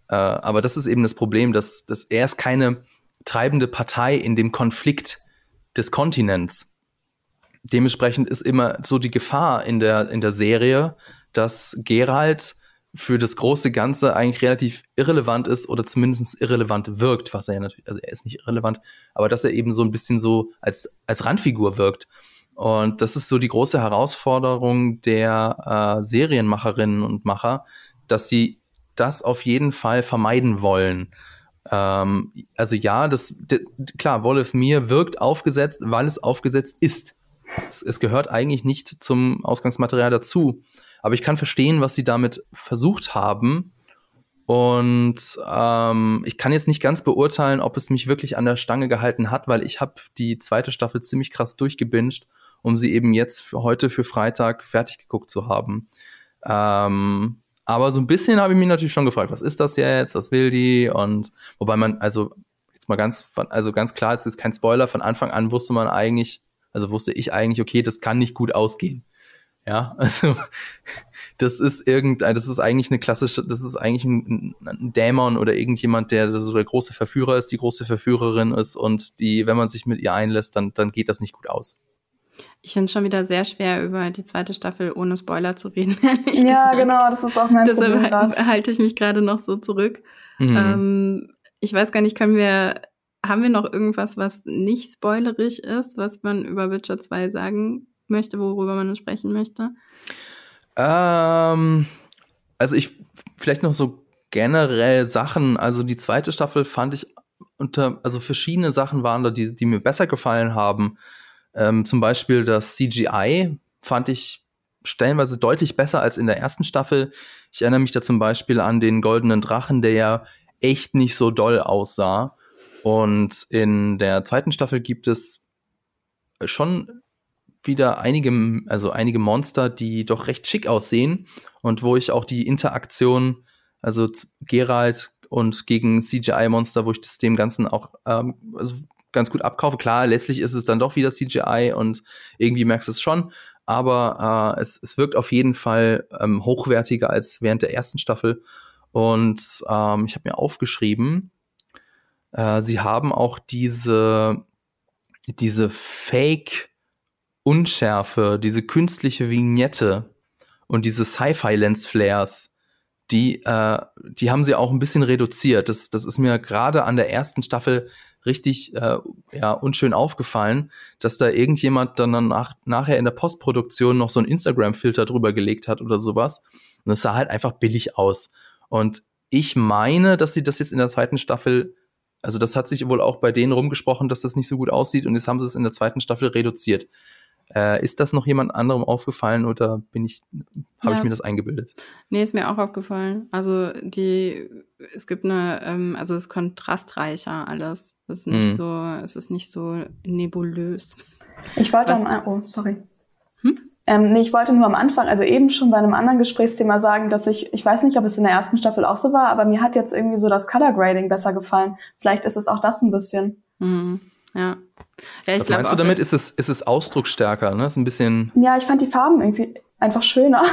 Äh, aber das ist eben das Problem, dass, dass er ist keine treibende Partei in dem Konflikt des Kontinents. Dementsprechend ist immer so die Gefahr in der, in der Serie, dass Geralt für das große Ganze eigentlich relativ irrelevant ist oder zumindest irrelevant wirkt, was er ja natürlich, also er ist nicht irrelevant, aber dass er eben so ein bisschen so als, als Randfigur wirkt. Und das ist so die große Herausforderung der äh, Serienmacherinnen und Macher, dass sie das auf jeden Fall vermeiden wollen. Ähm, also ja, das klar, Wolf Mir wirkt aufgesetzt, weil es aufgesetzt ist. Es, es gehört eigentlich nicht zum Ausgangsmaterial dazu. Aber ich kann verstehen, was sie damit versucht haben. Und ähm, ich kann jetzt nicht ganz beurteilen, ob es mich wirklich an der Stange gehalten hat, weil ich habe die zweite Staffel ziemlich krass durchgebinged um sie eben jetzt für heute für Freitag fertig geguckt zu haben. Ähm, aber so ein bisschen habe ich mich natürlich schon gefragt, was ist das jetzt, was will die? Und wobei man, also jetzt mal ganz, also ganz klar, es ist kein Spoiler, von Anfang an wusste man eigentlich, also wusste ich eigentlich, okay, das kann nicht gut ausgehen. Ja, also das ist irgendein, das ist eigentlich eine klassische, das ist eigentlich ein, ein Dämon oder irgendjemand, der so der große Verführer ist, die große Verführerin ist und die, wenn man sich mit ihr einlässt, dann, dann geht das nicht gut aus. Ich finde es schon wieder sehr schwer, über die zweite Staffel ohne Spoiler zu reden. ja, gesagt. genau, das ist auch mein Deshalb Problem. Deshalb halte ich mich gerade noch so zurück. Mhm. Ähm, ich weiß gar nicht, können wir, haben wir noch irgendwas, was nicht spoilerig ist, was man über Witcher 2 sagen möchte, worüber man sprechen möchte? Ähm, also ich, vielleicht noch so generell Sachen, also die zweite Staffel fand ich unter, also verschiedene Sachen waren da, die, die mir besser gefallen haben. Ähm, zum Beispiel das CGI fand ich stellenweise deutlich besser als in der ersten Staffel. Ich erinnere mich da zum Beispiel an den goldenen Drachen, der ja echt nicht so doll aussah. Und in der zweiten Staffel gibt es schon wieder einige, also einige Monster, die doch recht schick aussehen und wo ich auch die Interaktion, also Geralt und gegen CGI-Monster, wo ich das dem Ganzen auch ähm, also ganz gut abkaufe. Klar, letztlich ist es dann doch wieder CGI und irgendwie merkst du es schon, aber äh, es, es wirkt auf jeden Fall ähm, hochwertiger als während der ersten Staffel. Und ähm, ich habe mir aufgeschrieben, äh, sie haben auch diese, diese Fake-Unschärfe, diese künstliche Vignette und diese Sci-Fi-Lens-Flares die, äh, die haben sie auch ein bisschen reduziert. Das, das ist mir gerade an der ersten Staffel richtig äh, ja, unschön aufgefallen, dass da irgendjemand dann nach, nachher in der Postproduktion noch so einen Instagram-Filter drüber gelegt hat oder sowas. Und es sah halt einfach billig aus. Und ich meine, dass sie das jetzt in der zweiten Staffel, also das hat sich wohl auch bei denen rumgesprochen, dass das nicht so gut aussieht und jetzt haben sie es in der zweiten Staffel reduziert. Äh, ist das noch jemand anderem aufgefallen oder bin ich, habe ja. ich mir das eingebildet? Nee, ist mir auch aufgefallen. Also die, es gibt eine, ähm, also es ist kontrastreicher alles. Es ist nicht mhm. so, es ist nicht so nebulös. Ich wollte Was, am, oh, sorry. Hm? Ähm, nee, ich wollte nur am Anfang, also eben schon bei einem anderen Gesprächsthema sagen, dass ich, ich weiß nicht, ob es in der ersten Staffel auch so war, aber mir hat jetzt irgendwie so das Color Grading besser gefallen. Vielleicht ist es auch das ein bisschen. Mhm. Ja. ja Was meinst du damit? Ist es, ist es ausdrucksstärker? Ne? Ist ein bisschen. Ja, ich fand die Farben irgendwie einfach schöner.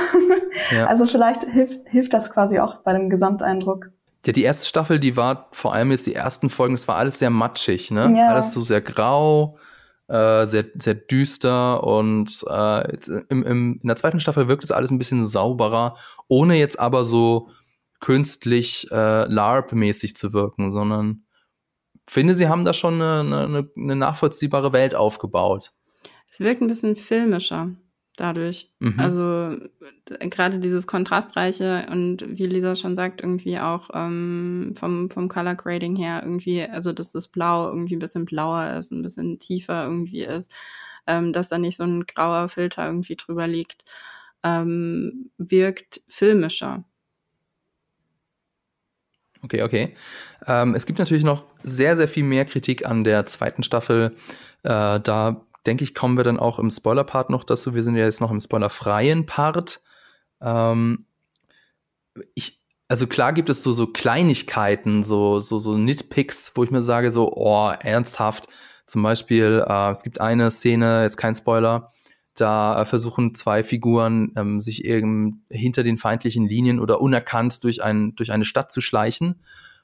Ja. Also vielleicht hilft, hilft das quasi auch bei dem Gesamteindruck. Ja, die erste Staffel, die war vor allem jetzt die ersten Folgen, es war alles sehr matschig, ne? Ja. Alles so sehr grau, äh, sehr, sehr düster und äh, im, im, in der zweiten Staffel wirkt es alles ein bisschen sauberer, ohne jetzt aber so künstlich äh, LARP-mäßig zu wirken, sondern finde, sie haben da schon eine, eine, eine nachvollziehbare Welt aufgebaut. Es wirkt ein bisschen filmischer dadurch. Mhm. Also gerade dieses Kontrastreiche und wie Lisa schon sagt, irgendwie auch ähm, vom, vom Color Grading her irgendwie, also dass das Blau irgendwie ein bisschen blauer ist, ein bisschen tiefer irgendwie ist, ähm, dass da nicht so ein grauer Filter irgendwie drüber liegt, ähm, wirkt filmischer. Okay, okay. Ähm, es gibt natürlich noch sehr, sehr viel mehr Kritik an der zweiten Staffel. Äh, da denke ich, kommen wir dann auch im Spoiler-Part noch dazu. Wir sind ja jetzt noch im spoilerfreien Part. Ähm, ich, also klar gibt es so, so Kleinigkeiten, so, so, so Nitpicks, wo ich mir sage, so, oh, ernsthaft. Zum Beispiel, äh, es gibt eine Szene, jetzt kein Spoiler, Da versuchen zwei Figuren, ähm, sich eben hinter den feindlichen Linien oder unerkannt durch, ein, durch eine Stadt zu schleichen.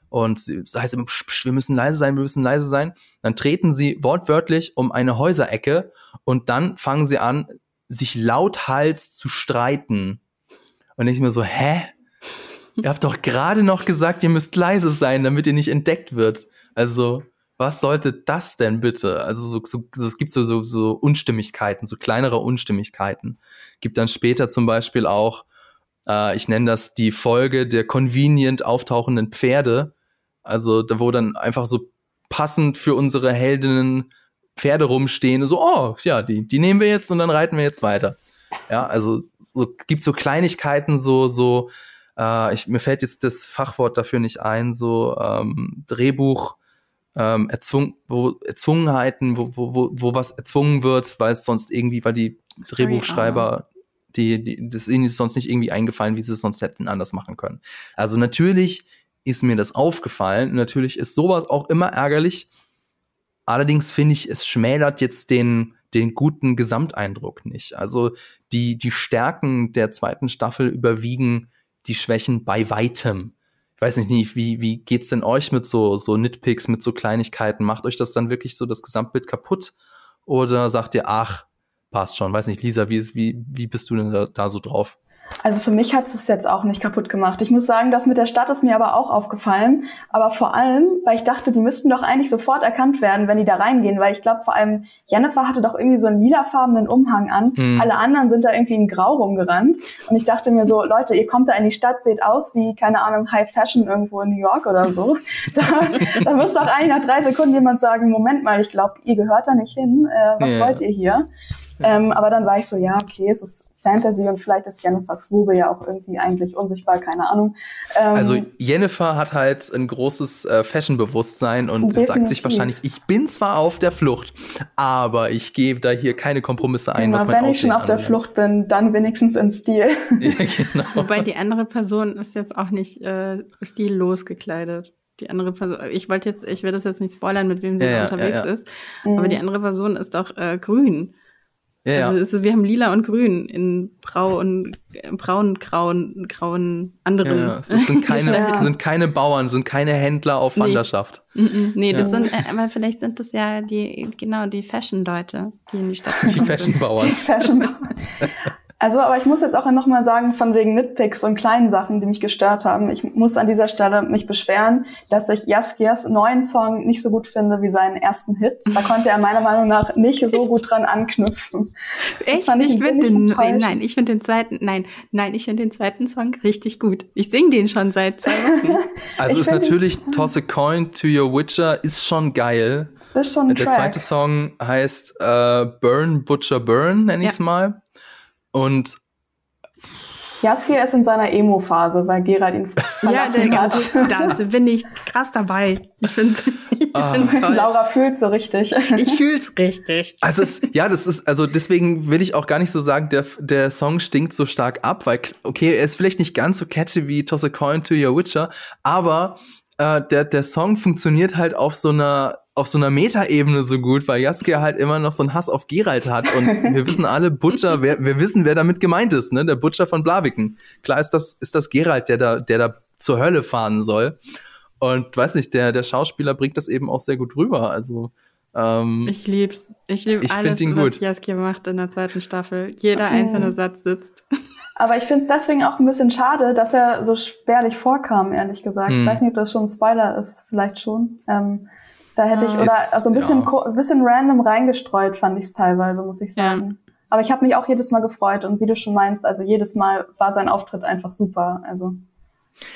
Und das heißt immer, wir müssen leise sein, wir müssen leise sein. Dann treten sie wortwörtlich um eine Häuserecke und dann fangen sie an, sich lauthals zu streiten. Und ich mir so, hä? Ihr habt doch gerade noch gesagt, ihr müsst leise sein, damit ihr nicht entdeckt wird. Also, was sollte das denn bitte? Also so, so, so es gibt so, so, so Unstimmigkeiten, so kleinere Unstimmigkeiten. Gibt dann später zum Beispiel auch, äh, ich nenne das die Folge der convenient auftauchenden Pferde. Also da wo dann einfach so passend für unsere Heldinnen Pferde rumstehen, so, oh, ja, die, die nehmen wir jetzt und dann reiten wir jetzt weiter. Ja, also so, gibt so Kleinigkeiten, so, so, äh, ich, mir fällt jetzt das Fachwort dafür nicht ein, so ähm, Drehbuch, ähm, erzwung, wo Erzwungenheiten, wo, wo, wo, wo was erzwungen wird, weil es sonst irgendwie, weil die Drehbuchschreiber, die, die, das ist ihnen sonst nicht irgendwie eingefallen, wie sie es sonst hätten anders machen können. Also natürlich ist mir das aufgefallen. Natürlich ist sowas auch immer ärgerlich. Allerdings finde ich, es schmälert jetzt den, den guten Gesamteindruck nicht. Also die, die Stärken der zweiten Staffel überwiegen die Schwächen bei weitem ich weiß nicht, wie, wie geht's denn euch mit so, so Nitpicks, mit so Kleinigkeiten? Macht euch das dann wirklich so das Gesamtbild kaputt? Oder sagt ihr, ach, passt schon? Weiß nicht, Lisa, wie, wie, wie bist du denn da, da so drauf? Also für mich hat es jetzt auch nicht kaputt gemacht. Ich muss sagen, das mit der Stadt ist mir aber auch aufgefallen. Aber vor allem, weil ich dachte, die müssten doch eigentlich sofort erkannt werden, wenn die da reingehen. Weil ich glaube, vor allem Jennifer hatte doch irgendwie so einen lilafarbenen Umhang an. Mhm. Alle anderen sind da irgendwie in Grau rumgerannt. Und ich dachte mir so, Leute, ihr kommt da in die Stadt, seht aus wie, keine Ahnung, High Fashion irgendwo in New York oder so. Da, da müsste doch eigentlich nach drei Sekunden jemand sagen, Moment mal, ich glaube, ihr gehört da nicht hin. Äh, was yeah. wollt ihr hier? Ähm, aber dann war ich so, ja, okay, es ist Fantasy und vielleicht ist Jennifer Swube ja auch irgendwie eigentlich unsichtbar, keine Ahnung. Ähm, also Jennifer hat halt ein großes äh, Fashion-Bewusstsein und definitiv. sagt sich wahrscheinlich, ich bin zwar auf der Flucht, aber ich gebe da hier keine Kompromisse ein, genau, was mein Wenn ich schon auf der Flucht bin, dann wenigstens in Stil. ja, genau. Wobei die andere Person ist jetzt auch nicht äh, stillos gekleidet die andere Person, ich wollte jetzt, ich will das jetzt nicht spoilern, mit wem sie ja, unterwegs ja, ja. ist, aber die andere Person ist doch äh, grün. Ja, also ja. Wir haben lila und grün in braun, braun, grauen, grauen anderen. Ja, es sind keine, sind keine Bauern, sind keine Händler auf nee. Wanderschaft. Mm -mm. Nee, das sind, äh, aber vielleicht sind das ja die, genau, die Fashion-Leute, die in die Stadt kommen. Die Fashion-Bauern. Fashion-Bauern. Also, aber ich muss jetzt auch nochmal sagen, von wegen Nitpicks und kleinen Sachen, die mich gestört haben. Ich muss an dieser Stelle mich beschweren, dass ich Jaskias neuen Song nicht so gut finde wie seinen ersten Hit. Da konnte er meiner Meinung nach nicht so gut dran anknüpfen. Echt? Ich, ich finde den, nein, ich finde den zweiten, nein, nein, ich finde den zweiten Song richtig gut. Ich singe den schon seit zwei Wochen. also ist natürlich Toss a Coin to Your Witcher ist schon geil. Das ist schon ein Der Track. zweite Song heißt äh, Burn Butcher Burn, nenne ich es ja. mal. Und Jaskier ist in seiner Emo-Phase, weil Gerald ihn verlassen ja, hat. Da bin ich krass dabei. Ich finde es ah. toll. Laura fühlt so richtig. Ich fühl's richtig. Also es, ja, das ist, also deswegen will ich auch gar nicht so sagen, der, der Song stinkt so stark ab, weil, okay, er ist vielleicht nicht ganz so catchy wie Toss a Coin to Your Witcher, aber äh, der, der Song funktioniert halt auf so einer auf so einer Metaebene so gut, weil Jaskier halt immer noch so einen Hass auf Geralt hat und wir wissen alle, Butcher, wer, wir wissen, wer damit gemeint ist, ne? Der Butcher von Blaviken. Klar ist das, ist das Geralt, der da, der da zur Hölle fahren soll. Und weiß nicht, der, der Schauspieler bringt das eben auch sehr gut rüber. Also ähm, ich lieb's. Ich liebe alles, ihn was Jaskier macht in der zweiten Staffel. Jeder okay. einzelne Satz sitzt. Aber ich finde es deswegen auch ein bisschen schade, dass er so spärlich vorkam, ehrlich gesagt. Hm. Ich weiß nicht, ob das schon ein Spoiler ist, vielleicht schon. Ähm, da hätte ich, oder also ein bisschen, ja. ein bisschen random reingestreut, fand ich es teilweise, muss ich sagen. Ja. Aber ich habe mich auch jedes Mal gefreut und wie du schon meinst, also jedes Mal war sein Auftritt einfach super. Also.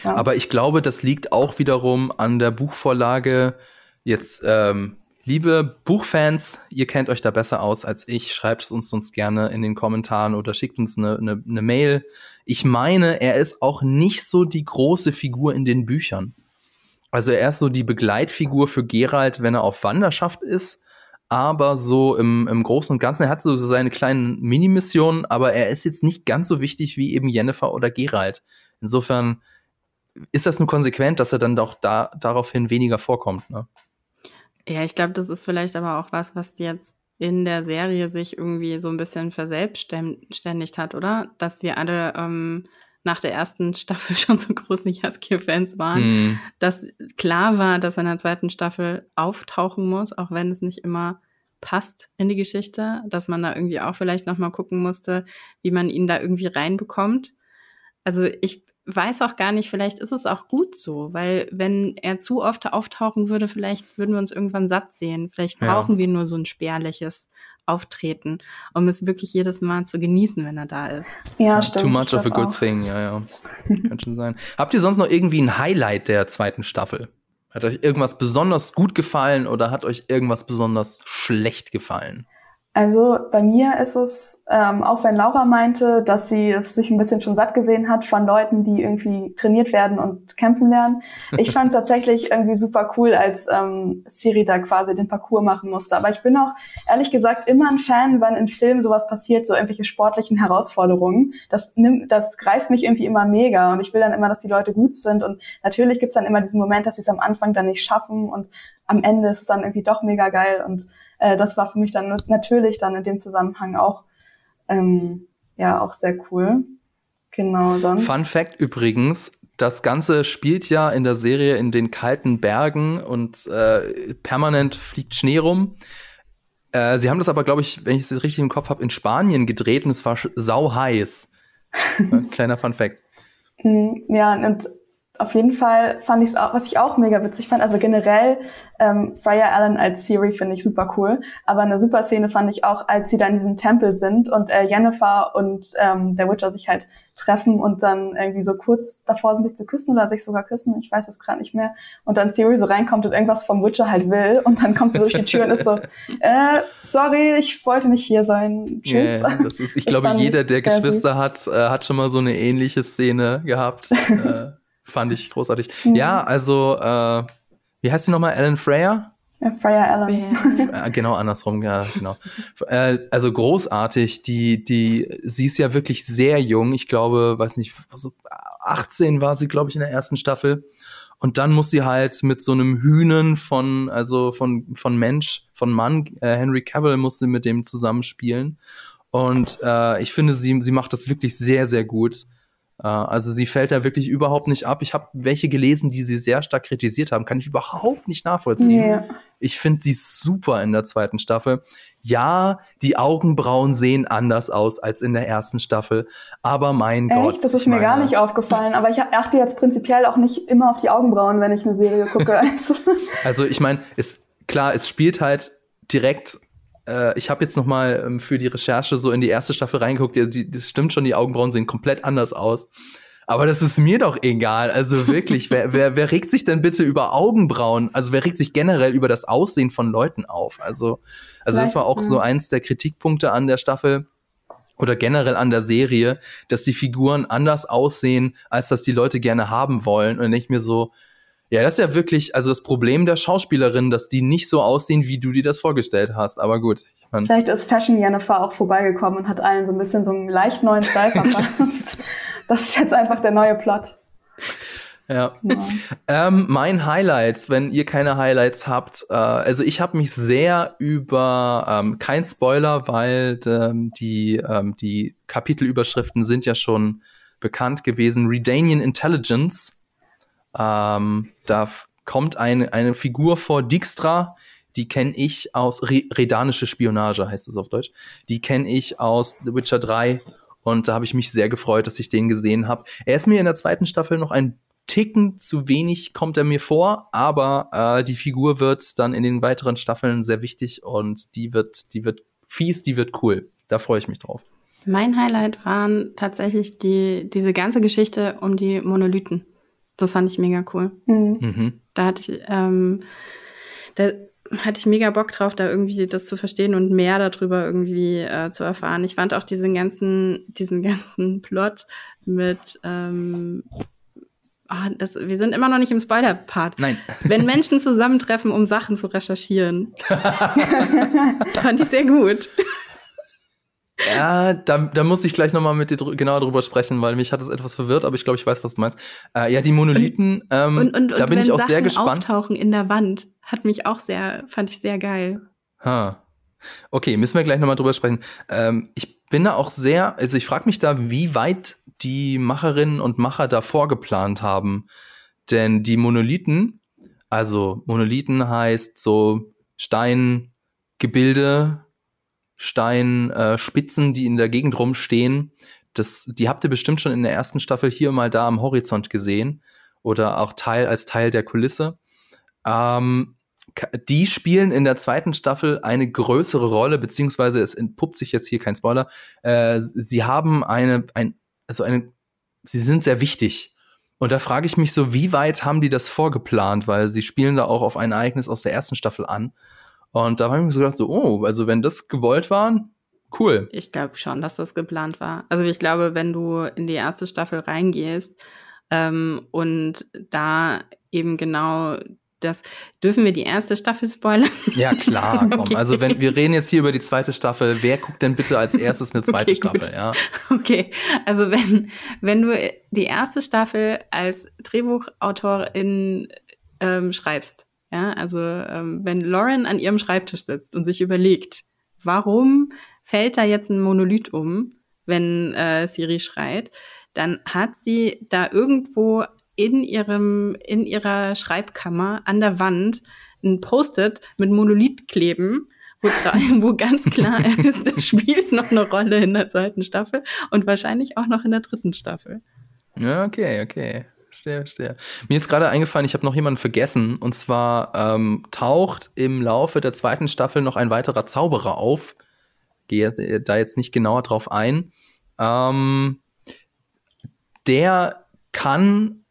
Ja. Aber ich glaube, das liegt auch wiederum an der Buchvorlage. Jetzt, ähm, liebe Buchfans, ihr kennt euch da besser aus als ich. Schreibt es uns sonst gerne in den Kommentaren oder schickt uns eine, eine, eine Mail. Ich meine, er ist auch nicht so die große Figur in den Büchern. Also er ist so die Begleitfigur für Gerald, wenn er auf Wanderschaft ist. Aber so im, im Großen und Ganzen, er hat so seine kleinen Minimissionen, aber er ist jetzt nicht ganz so wichtig wie eben Jennifer oder Gerald. Insofern ist das nur konsequent, dass er dann doch da, daraufhin weniger vorkommt. Ne? Ja, ich glaube, das ist vielleicht aber auch was, was jetzt in der Serie sich irgendwie so ein bisschen verselbstständigt hat, oder? Dass wir alle ähm, nach der ersten Staffel schon so großen Jaskier-Fans waren, mm. dass klar war, dass er in der zweiten Staffel auftauchen muss, auch wenn es nicht immer passt in die Geschichte, dass man da irgendwie auch vielleicht noch mal gucken musste, wie man ihn da irgendwie reinbekommt. Also ich weiß auch gar nicht, vielleicht ist es auch gut so, weil wenn er zu oft auftauchen würde, vielleicht würden wir uns irgendwann satt sehen. Vielleicht brauchen ja. wir nur so ein spärliches Auftreten, um es wirklich jedes Mal zu genießen, wenn er da ist. Ja, stimmt. Too much of a good auch. thing, ja, ja. Kann schon sein. Habt ihr sonst noch irgendwie ein Highlight der zweiten Staffel? Hat euch irgendwas besonders gut gefallen oder hat euch irgendwas besonders schlecht gefallen? Also bei mir ist es, ähm, auch wenn Laura meinte, dass sie es sich ein bisschen schon satt gesehen hat von Leuten, die irgendwie trainiert werden und kämpfen lernen. Ich fand es tatsächlich irgendwie super cool, als ähm, Siri da quasi den Parcours machen musste. Aber ich bin auch ehrlich gesagt immer ein Fan, wenn in Filmen sowas passiert, so irgendwelche sportlichen Herausforderungen. Das nimmt, das greift mich irgendwie immer mega und ich will dann immer, dass die Leute gut sind. Und natürlich gibt's dann immer diesen Moment, dass sie es am Anfang dann nicht schaffen und am Ende ist es dann irgendwie doch mega geil und äh, das war für mich dann natürlich dann in dem Zusammenhang auch ähm, ja auch sehr cool. Genau, sonst. Fun Fact übrigens, das Ganze spielt ja in der Serie in den kalten Bergen und äh, permanent fliegt Schnee rum. Äh, sie haben das aber, glaube ich, wenn ich es richtig im Kopf habe, in Spanien gedreht und es war sau heiß. Kleiner Fun Fact. Hm, ja, und auf jeden Fall fand ich es auch, was ich auch mega witzig fand, also generell ähm, Freya Allen als Siri finde ich super cool, aber eine super Szene fand ich auch, als sie da in diesem Tempel sind und äh, Jennifer und ähm, der Witcher sich halt treffen und dann irgendwie so kurz davor sind, sich zu küssen oder sich sogar küssen, ich weiß es gerade nicht mehr, und dann Siri so reinkommt und irgendwas vom Witcher halt will und dann kommt sie durch die Tür und ist so, äh, sorry, ich wollte nicht hier sein, tschüss. Yeah, das ist, ich glaube, jeder, der Geschwister hat, äh, hat schon mal so eine ähnliche Szene gehabt. äh. Fand ich großartig. Mhm. Ja, also, äh, wie heißt sie nochmal? Ellen Freya? Ja, Freya Allen. Ja, genau, andersrum, ja, genau. Äh, also großartig, die, die, sie ist ja wirklich sehr jung. Ich glaube, weiß nicht, 18 war sie, glaube ich, in der ersten Staffel. Und dann muss sie halt mit so einem Hühnen von, also von, von Mensch, von Mann, äh, Henry Cavill muss sie mit dem zusammenspielen. Und äh, ich finde, sie, sie macht das wirklich sehr, sehr gut. Äh, also sie fällt da wirklich überhaupt nicht ab. Ich habe welche gelesen, die sie sehr stark kritisiert haben. Kann ich überhaupt nicht nachvollziehen. Nee. Ich finde sie super in der zweiten Staffel. Ja, die Augenbrauen sehen anders aus als in der ersten Staffel. Aber mein Echt? Gott. Das ist mir meine, gar nicht aufgefallen. Aber ich achte jetzt prinzipiell auch nicht immer auf die Augenbrauen, wenn ich eine Serie gucke. also ich meine, ist klar, es spielt halt direkt äh, ich habe jetzt noch mal ähm, für die Recherche so in die erste Staffel reingeguckt. Ja, die, das stimmt schon, die Augenbrauen sehen komplett anders aus. Aber das ist mir doch egal. Also wirklich, wer, wer, wer regt sich denn bitte über Augenbrauen? Also wer regt sich generell über das Aussehen von Leuten auf? Also, also das war auch so eins der Kritikpunkte an der Staffel oder generell an der Serie, dass die Figuren anders aussehen, als das die Leute gerne haben wollen. Und nicht mir so, ja, das ist ja wirklich, also das Problem der Schauspielerin, dass die nicht so aussehen, wie du dir das vorgestellt hast. Aber gut. Ich mein Vielleicht ist Fashion Jennifer auch vorbeigekommen und hat allen so ein bisschen so einen leicht neuen Style verpasst. das ist jetzt einfach der neue Plot. Ja. ja. Ähm, mein Highlights, wenn ihr keine Highlights habt, äh, also ich habe mich sehr über ähm, kein Spoiler, weil ähm, die ähm, die Kapitelüberschriften sind ja schon bekannt gewesen. Redanian Intelligence ähm, da kommt eine, eine Figur vor, Dijkstra, die kenne ich aus Re Redanische Spionage, heißt es auf Deutsch. Die kenne ich aus The Witcher 3 und da habe ich mich sehr gefreut, dass ich den gesehen habe. Er ist mir in der zweiten Staffel noch ein Ticken zu wenig, kommt er mir vor, aber äh, die Figur wird dann in den weiteren Staffeln sehr wichtig und die wird, die wird fies, die wird cool. Da freue ich mich drauf. Mein Highlight waren tatsächlich die, diese ganze Geschichte um die Monolithen. Das fand ich mega cool. Mhm. mhm. Da hatte ich, ähm, da hatte ich mega Bock drauf, da irgendwie das zu verstehen und mehr darüber irgendwie äh, zu erfahren. Ich fand auch diesen ganzen, diesen ganzen Plot mit ähm, Oh, das, wir sind immer noch nicht im Spoiler-Part. Nein. Wenn Menschen zusammentreffen, um Sachen zu recherchieren. fand ich sehr gut. Ja, da, da muss ich gleich nochmal mit dir dr genauer drüber sprechen, weil mich hat das etwas verwirrt, aber ich glaube, ich weiß, was du meinst. Äh, ja, die Monolithen, ähm, und, und, und, da bin ich auch Sachen sehr gespannt. Auftauchen in der Wand hat mich auch sehr, fand ich sehr geil. Ha. Okay, müssen wir gleich nochmal drüber sprechen. Ähm, ich bin da auch sehr, also ich frage mich da, wie weit die Macherinnen und Macher da vorgeplant haben. Denn die Monolithen, also Monolithen heißt so Steingebilde, Steinspitzen, äh, die in der Gegend rumstehen. Das, die habt ihr bestimmt schon in der ersten Staffel hier mal da am Horizont gesehen oder auch Teil als Teil der Kulisse. Ähm, die spielen in der zweiten Staffel eine größere Rolle, beziehungsweise es entpuppt sich jetzt hier kein Spoiler. Äh, sie haben eine, ein, also eine, sie sind sehr wichtig. Und da frage ich mich so, wie weit haben die das vorgeplant? Weil sie spielen da auch auf ein Ereignis aus der ersten Staffel an. Und da habe ich mir so gedacht, so, oh, also wenn das gewollt war, cool. Ich glaube schon, dass das geplant war. Also ich glaube, wenn du in die erste Staffel reingehst ähm, und da eben genau das dürfen wir die erste Staffel spoilern? Ja, klar, komm. Okay. Also wenn wir reden jetzt hier über die zweite Staffel, wer guckt denn bitte als erstes eine zweite okay, Staffel, ja? Okay. Also wenn wenn du die erste Staffel als Drehbuchautorin ähm, schreibst, ja, also ähm, wenn Lauren an ihrem Schreibtisch sitzt und sich überlegt, warum fällt da jetzt ein Monolith um, wenn äh, Siri schreit, dann hat sie da irgendwo in ihrem, in ihrer Schreibkammer an der Wand ein Post-it mit Monolith kleben, wo, wo ganz klar ist, das spielt noch eine Rolle in der zweiten Staffel und wahrscheinlich auch noch in der dritten Staffel. Ja, okay, okay. Verstehe, verstehe. Mir ist gerade eingefallen, ich habe noch jemanden vergessen. Und zwar ähm, taucht im Laufe der zweiten Staffel noch ein weiterer Zauberer auf. Gehe da jetzt nicht genauer drauf ein. Ähm, der kann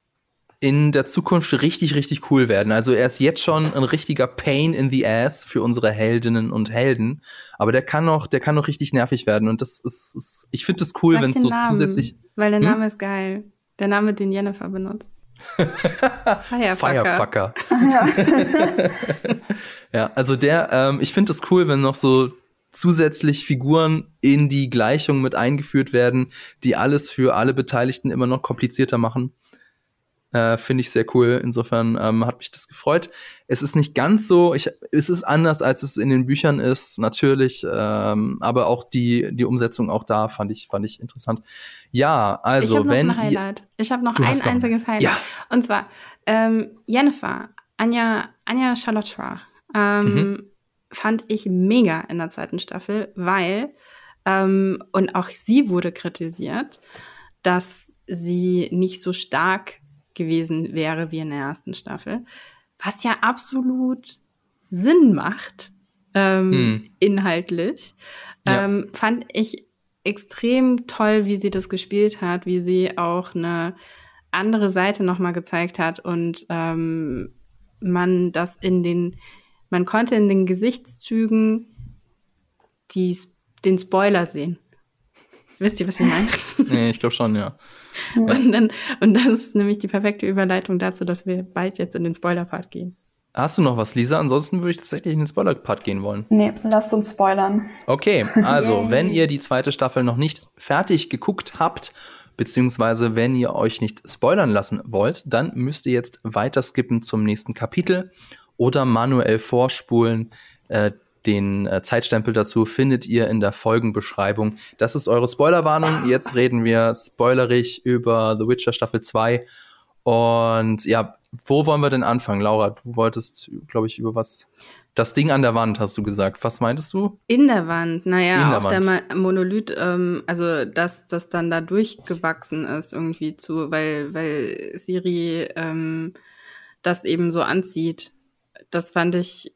in der Zukunft richtig, richtig cool werden. Also er ist jetzt schon ein richtiger Pain in the Ass für unsere Heldinnen und Helden. Aber der kann noch, der kann noch richtig nervig werden. Und das ist, ist ich finde das cool, wenn es so Namen, zusätzlich. Weil der hm? Name ist geil. Der Name, den Jennifer benutzt. Firefucker. Firefucker. ja. ja, also der, ähm, ich finde es cool, wenn noch so zusätzlich Figuren in die Gleichung mit eingeführt werden, die alles für alle Beteiligten immer noch komplizierter machen. Äh, Finde ich sehr cool. Insofern ähm, hat mich das gefreut. Es ist nicht ganz so, ich, es ist anders, als es in den Büchern ist, natürlich. Ähm, aber auch die, die Umsetzung auch da fand ich, fand ich interessant. Ja, also ich hab wenn. Noch ein Highlight. Ich habe noch ein einziges Highlight. Ja. Und zwar ähm, Jennifer, Anja, Anja Charlotte ähm, mhm. fand ich mega in der zweiten Staffel, weil ähm, und auch sie wurde kritisiert, dass sie nicht so stark gewesen wäre wie in der ersten Staffel. Was ja absolut Sinn macht, ähm, hm. inhaltlich. Ja. Ähm, fand ich extrem toll, wie sie das gespielt hat, wie sie auch eine andere Seite nochmal gezeigt hat und ähm, man das in den, man konnte in den Gesichtszügen die, den Spoiler sehen. Wisst ihr, was ich meine? nee, ich glaube schon, ja. Und, dann, und das ist nämlich die perfekte Überleitung dazu, dass wir bald jetzt in den Spoiler-Part gehen. Hast du noch was, Lisa? Ansonsten würde ich tatsächlich in den Spoiler-Part gehen wollen. Nee, lasst uns spoilern. Okay, also, wenn ihr die zweite Staffel noch nicht fertig geguckt habt, beziehungsweise wenn ihr euch nicht spoilern lassen wollt, dann müsst ihr jetzt weiter skippen zum nächsten Kapitel oder manuell vorspulen. Äh, den äh, Zeitstempel dazu findet ihr in der Folgenbeschreibung. Das ist eure Spoilerwarnung. Jetzt reden wir spoilerig über The Witcher Staffel 2. Und ja, wo wollen wir denn anfangen? Laura, du wolltest, glaube ich, über was. Das Ding an der Wand, hast du gesagt. Was meintest du? In der Wand. Naja, der auch Wand. der Monolith, ähm, also dass das dann da durchgewachsen ist irgendwie zu, weil, weil Siri ähm, das eben so anzieht. Das fand ich,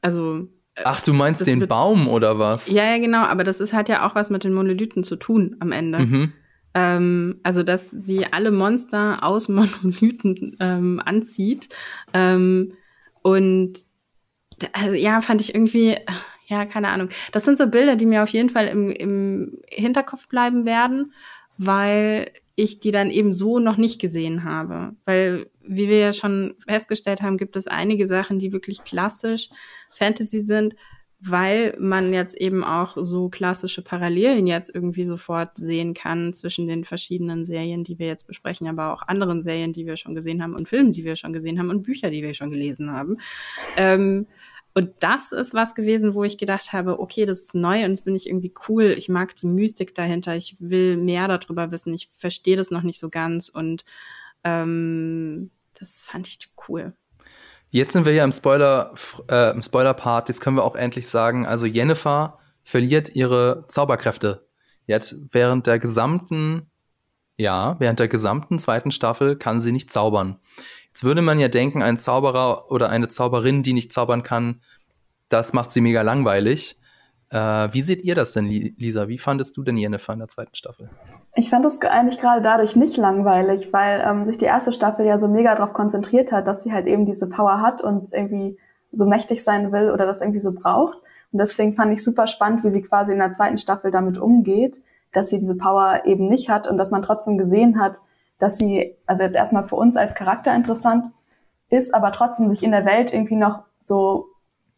also Ach, du meinst den Baum oder was? Ja, ja, genau, aber das ist, hat ja auch was mit den Monolithen zu tun am Ende. Mhm. Ähm, also, dass sie alle Monster aus Monolithen ähm, anzieht. Ähm, und also, ja, fand ich irgendwie, ja, keine Ahnung. Das sind so Bilder, die mir auf jeden Fall im, im Hinterkopf bleiben werden, weil ich die dann eben so noch nicht gesehen habe. Weil, wie wir ja schon festgestellt haben, gibt es einige Sachen, die wirklich klassisch Fantasy sind, weil man jetzt eben auch so klassische Parallelen jetzt irgendwie sofort sehen kann zwischen den verschiedenen Serien, die wir jetzt besprechen, aber auch anderen Serien, die wir schon gesehen haben und Filmen, die wir schon gesehen haben und Bücher, die wir schon gelesen haben. Ähm, Und das ist was gewesen, wo ich gedacht habe, okay, das ist neu und das finde ich irgendwie cool. Ich mag die Mystik dahinter. Ich will mehr darüber wissen. Ich verstehe das noch nicht so ganz und ähm, das fand ich cool. Jetzt sind wir ja im Spoiler, äh, im Spoiler-Part. Jetzt können wir auch endlich sagen, also Jennifer verliert ihre Zauberkräfte. Jetzt während der gesamten, ja, während der gesamten zweiten Staffel kann sie nicht zaubern. Jetzt würde man ja denken, ein Zauberer oder eine Zauberin, die nicht zaubern kann, das macht sie mega langweilig. Äh, wie seht ihr das denn, Lisa? Wie fandest du denn Jennifer in der zweiten Staffel? Ich fand es eigentlich gerade dadurch nicht langweilig, weil ähm, sich die erste Staffel ja so mega darauf konzentriert hat, dass sie halt eben diese Power hat und irgendwie so mächtig sein will oder das irgendwie so braucht. Und deswegen fand ich super spannend, wie sie quasi in der zweiten Staffel damit umgeht, dass sie diese Power eben nicht hat und dass man trotzdem gesehen hat, dass sie, also jetzt erstmal für uns als Charakter interessant ist, aber trotzdem sich in der Welt irgendwie noch so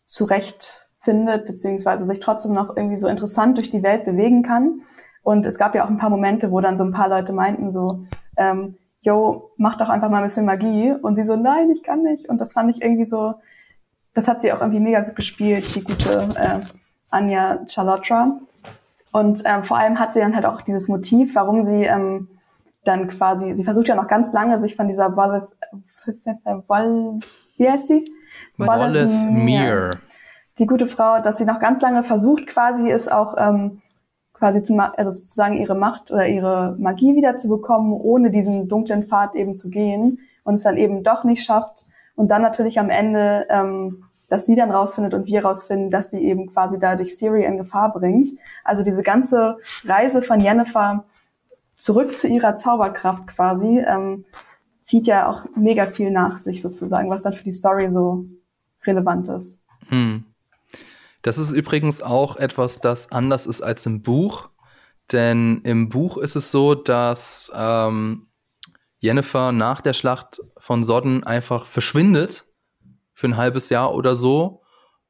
zurechtfindet, beziehungsweise sich trotzdem noch irgendwie so interessant durch die Welt bewegen kann. Und es gab ja auch ein paar Momente, wo dann so ein paar Leute meinten so, ähm, yo, mach doch einfach mal ein bisschen Magie. Und sie so, nein, ich kann nicht. Und das fand ich irgendwie so, das hat sie auch irgendwie mega gut gespielt, die gute äh, Anja Chalotra. Und ähm, vor allem hat sie dann halt auch dieses Motiv, warum sie ähm, dann quasi, sie versucht ja noch ganz lange, sich von dieser Wolle, Wolle wie heißt sie? Wolleth Mir. Die gute Frau, dass sie noch ganz lange versucht, quasi ist auch ähm, quasi zu, also sozusagen ihre Macht oder ihre Magie wiederzubekommen, ohne diesen dunklen Pfad eben zu gehen und es dann eben doch nicht schafft. Und dann natürlich am Ende, ähm, dass sie dann rausfindet und wir rausfinden, dass sie eben quasi dadurch Siri in Gefahr bringt. Also diese ganze Reise von Jennifer zurück zu ihrer Zauberkraft quasi, ähm, zieht ja auch mega viel nach sich sozusagen, was dann für die Story so relevant ist. Hm. Das ist übrigens auch etwas, das anders ist als im Buch. Denn im Buch ist es so, dass ähm, Jennifer nach der Schlacht von Sodden einfach verschwindet für ein halbes Jahr oder so.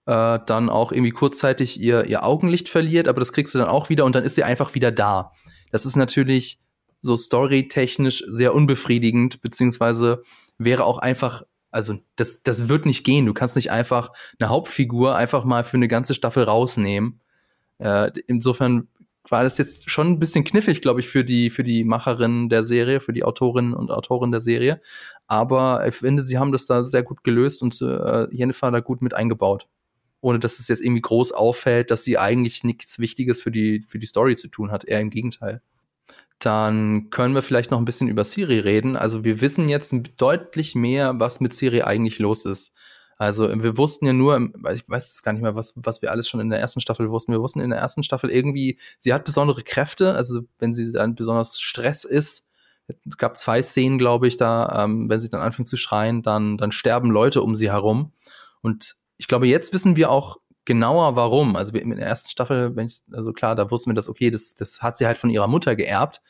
Äh, dann auch irgendwie kurzzeitig ihr, ihr Augenlicht verliert, aber das kriegst du dann auch wieder und dann ist sie einfach wieder da. Das ist natürlich so storytechnisch sehr unbefriedigend, beziehungsweise wäre auch einfach also das, das wird nicht gehen. Du kannst nicht einfach eine Hauptfigur einfach mal für eine ganze Staffel rausnehmen. Äh, insofern war das jetzt schon ein bisschen knifflig, glaube ich, für die, für die Macherinnen der Serie, für die Autorinnen und Autoren der Serie. Aber ich finde, sie haben das da sehr gut gelöst und äh, Jennifer da gut mit eingebaut. Ohne dass es jetzt irgendwie groß auffällt, dass sie eigentlich nichts Wichtiges für die, für die Story zu tun hat. Eher im Gegenteil dann können wir vielleicht noch ein bisschen über Siri reden. Also wir wissen jetzt deutlich mehr, was mit Siri eigentlich los ist. Also wir wussten ja nur, ich weiß es gar nicht mehr, was, was wir alles schon in der ersten Staffel wussten. Wir wussten in der ersten Staffel irgendwie, sie hat besondere Kräfte, also wenn sie dann besonders Stress ist. Es gab zwei Szenen, glaube ich, da, ähm, wenn sie dann anfängt zu schreien, dann, dann sterben Leute um sie herum. Und ich glaube, jetzt wissen wir auch genauer warum. Also in der ersten Staffel, wenn ich, also klar, da wussten wir das, okay, das, das hat sie halt von ihrer Mutter geerbt.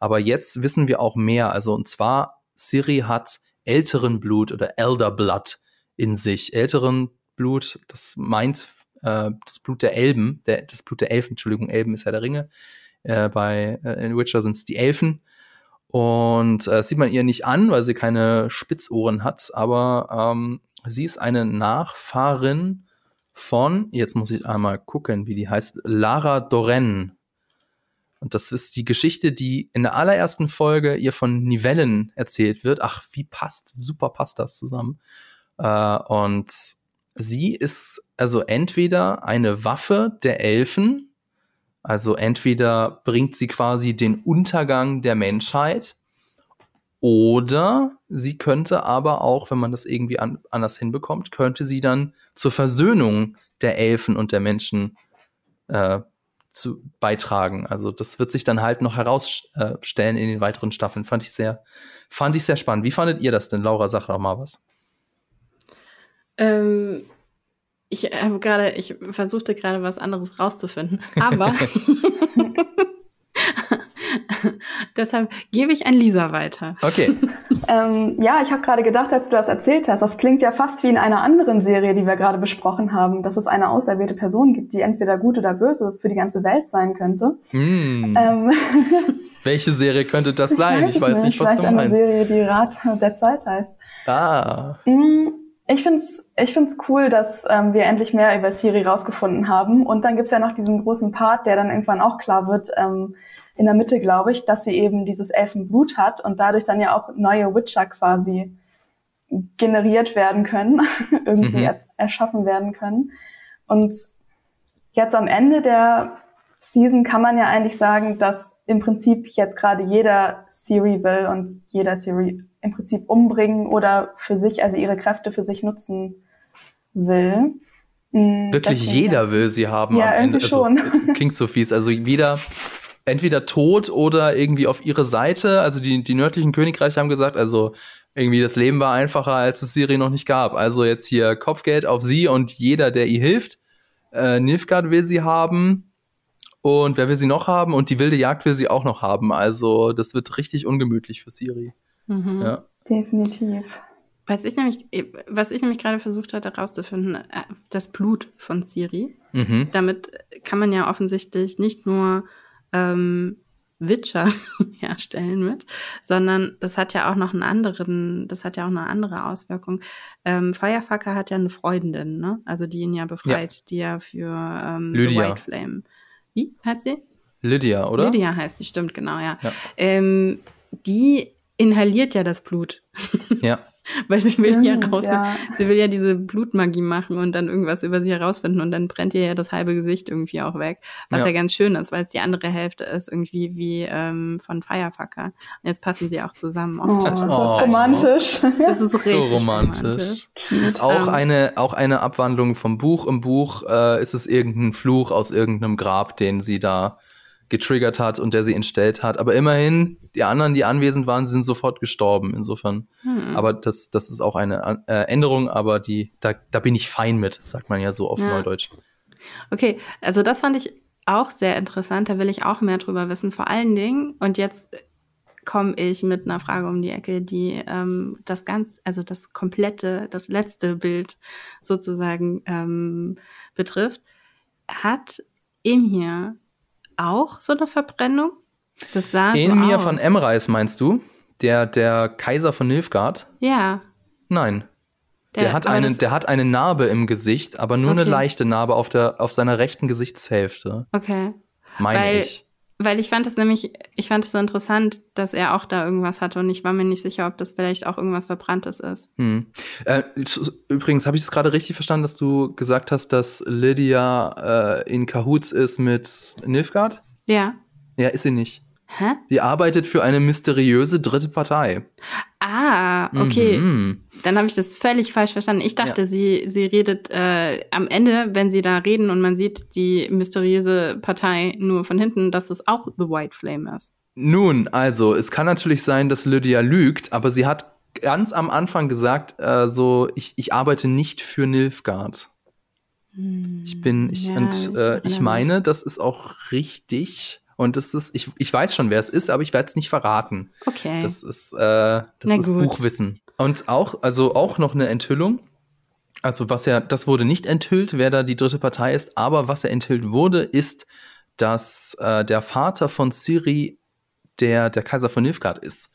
Aber jetzt wissen wir auch mehr. Also und zwar, Siri hat älteren Blut oder Elder Blood in sich. Älteren Blut, das meint äh, das Blut der Elben, der, das Blut der Elfen, Entschuldigung, Elben ist ja der Ringe. Äh, bei äh, in Witcher sind es die Elfen. Und äh, sieht man ihr nicht an, weil sie keine Spitzohren hat, aber ähm, sie ist eine Nachfahrin von, jetzt muss ich einmal gucken, wie die heißt, Lara Doren. Und das ist die Geschichte, die in der allerersten Folge ihr von Nivellen erzählt wird. Ach, wie passt, super passt das zusammen. Äh, und sie ist also entweder eine Waffe der Elfen, also entweder bringt sie quasi den Untergang der Menschheit, oder sie könnte aber auch, wenn man das irgendwie an, anders hinbekommt, könnte sie dann zur Versöhnung der Elfen und der Menschen äh, zu beitragen. Also das wird sich dann halt noch herausstellen in den weiteren Staffeln. Fand ich sehr, fand ich sehr spannend. Wie fandet ihr das denn, Laura? Sag doch mal was. Ähm, ich habe gerade, ich versuchte gerade was anderes rauszufinden, aber Deshalb gebe ich an Lisa weiter. Okay. ähm, ja, ich habe gerade gedacht, als du das erzählt hast, das klingt ja fast wie in einer anderen Serie, die wir gerade besprochen haben, dass es eine auserwählte Person gibt, die entweder gut oder böse für die ganze Welt sein könnte. Mm. Ähm, Welche Serie könnte das sein? Ich weiß, ich weiß nicht, was Vielleicht du meinst. eine Serie, die Rat der Zeit heißt. Ah. Mm, Ich find's, ich find's cool, dass ähm, wir endlich mehr über Siri rausgefunden haben. Und dann gibt's ja noch diesen großen Part, der dann irgendwann auch klar wird, ähm, in der Mitte, glaube ich, dass sie eben dieses Elfenblut hat und dadurch dann ja auch neue Witcher quasi generiert werden können, irgendwie mhm. er erschaffen werden können. Und jetzt am Ende der Season kann man ja eigentlich sagen, dass im Prinzip jetzt gerade jeder Siri will und jeder Siri im Prinzip umbringen oder für sich, also ihre Kräfte für sich nutzen will. Mhm, Wirklich Deswegen, jeder will sie haben ja, am Ende. Also, schon. klingt so fies. Also jeder entweder tot oder irgendwie auf ihre Seite. Also die, die nördlichen Königreiche haben gesagt, also irgendwie das Leben war einfacher, als es Siri noch nicht gab. Also jetzt hier Kopfgeld auf sie und jeder, der ihr hilft. Äh, Nilfgaard will sie haben. Und wer will sie noch haben? Und die wilde Jagd will sie auch noch haben. Also das wird richtig ungemütlich für Siri. Mhm. Ja. Definitiv. Was ich nämlich, was ich nämlich gerade versucht hatte herauszufinden, äh, das Blut von Siri. Mhm. Damit kann man ja offensichtlich nicht nur ähm, Witcher herstellen mit, sondern das hat ja auch noch einen anderen, das hat ja auch eine andere Auswirkung. Ähm, Firefucker hat ja eine Freundin, ne? Also die ihn ja befreit, ja. die ja für ähm, Lydia. White Flame. Wie heißt sie? Lydia, oder? Lydia heißt sie, stimmt, genau, ja. ja. Ähm, die inhaliert ja das Blut. Ja. Weil sie will ja raus, ja. sie will ja diese Blutmagie machen und dann irgendwas über sie herausfinden und dann brennt ihr ja das halbe Gesicht irgendwie auch weg. Was ja, ja ganz schön ist, weil es die andere Hälfte ist irgendwie wie ähm, von Firefucker. Und jetzt passen sie auch zusammen. Oh, das ist so oh. romantisch. Das ist richtig so romantisch. romantisch. Es ist auch ähm, eine, auch eine Abwandlung vom Buch. Im Buch äh, ist es irgendein Fluch aus irgendeinem Grab, den sie da getriggert hat und der sie entstellt hat. Aber immerhin, die anderen, die anwesend waren, sind sofort gestorben. Insofern. Hm. Aber das, das ist auch eine äh, Änderung, aber die, da, da bin ich fein mit, sagt man ja so auf ja. Neudeutsch. Okay, also das fand ich auch sehr interessant. Da will ich auch mehr drüber wissen. Vor allen Dingen, und jetzt komme ich mit einer Frage um die Ecke, die ähm, das ganz, also das komplette, das letzte Bild sozusagen ähm, betrifft. Hat Emir auch so eine Verbrennung? Das sah Emir so von Emreis meinst du? Der, der Kaiser von Nilfgaard? Ja. Nein. Der, der hat, eine, der hat eine Narbe im Gesicht, aber nur okay. eine leichte Narbe auf, der, auf seiner rechten Gesichtshälfte. Okay. Meine Weil ich. Weil ich fand es nämlich, ich fand es so interessant, dass er auch da irgendwas hatte und ich war mir nicht sicher, ob das vielleicht auch irgendwas Verbranntes ist. Hm. Äh, übrigens, habe ich es gerade richtig verstanden, dass du gesagt hast, dass Lydia äh, in Cahoots ist mit Nilfgaard? Ja. Ja, ist sie nicht. Hä? Die arbeitet für eine mysteriöse dritte Partei. Ah, okay. Mhm. Dann habe ich das völlig falsch verstanden. Ich dachte, ja. sie, sie redet äh, am Ende, wenn sie da reden und man sieht die mysteriöse Partei nur von hinten, dass das auch The White Flame ist. Nun, also, es kann natürlich sein, dass Lydia lügt, aber sie hat ganz am Anfang gesagt, äh, so, ich, ich arbeite nicht für Nilfgaard. Hm. Ich bin, ich, ja, und äh, ich meine, das ist auch richtig. Und das ist, ich, ich weiß schon, wer es ist, aber ich werde es nicht verraten. Okay. Das ist, äh, das ist Buchwissen. Und auch, also auch noch eine Enthüllung. Also was ja, das wurde nicht enthüllt, wer da die dritte Partei ist, aber was ja enthüllt wurde, ist, dass äh, der Vater von Ciri der, der Kaiser von Nilfgaard ist.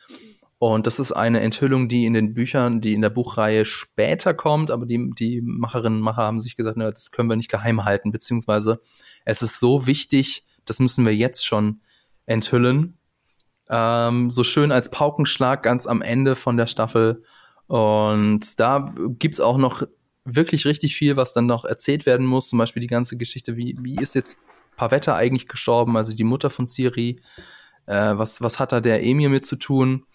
Und das ist eine Enthüllung, die in den Büchern, die in der Buchreihe später kommt, aber die, die Macherinnen und Macher haben sich gesagt, na, das können wir nicht geheim halten, beziehungsweise es ist so wichtig, das müssen wir jetzt schon enthüllen. Ähm, so schön als Paukenschlag ganz am Ende von der Staffel. Und da gibt's auch noch wirklich richtig viel, was dann noch erzählt werden muss. Zum Beispiel die ganze Geschichte, wie, wie ist jetzt Pavetta eigentlich gestorben, also die Mutter von Ciri. Äh, was, was hat da der Emir mit zu tun?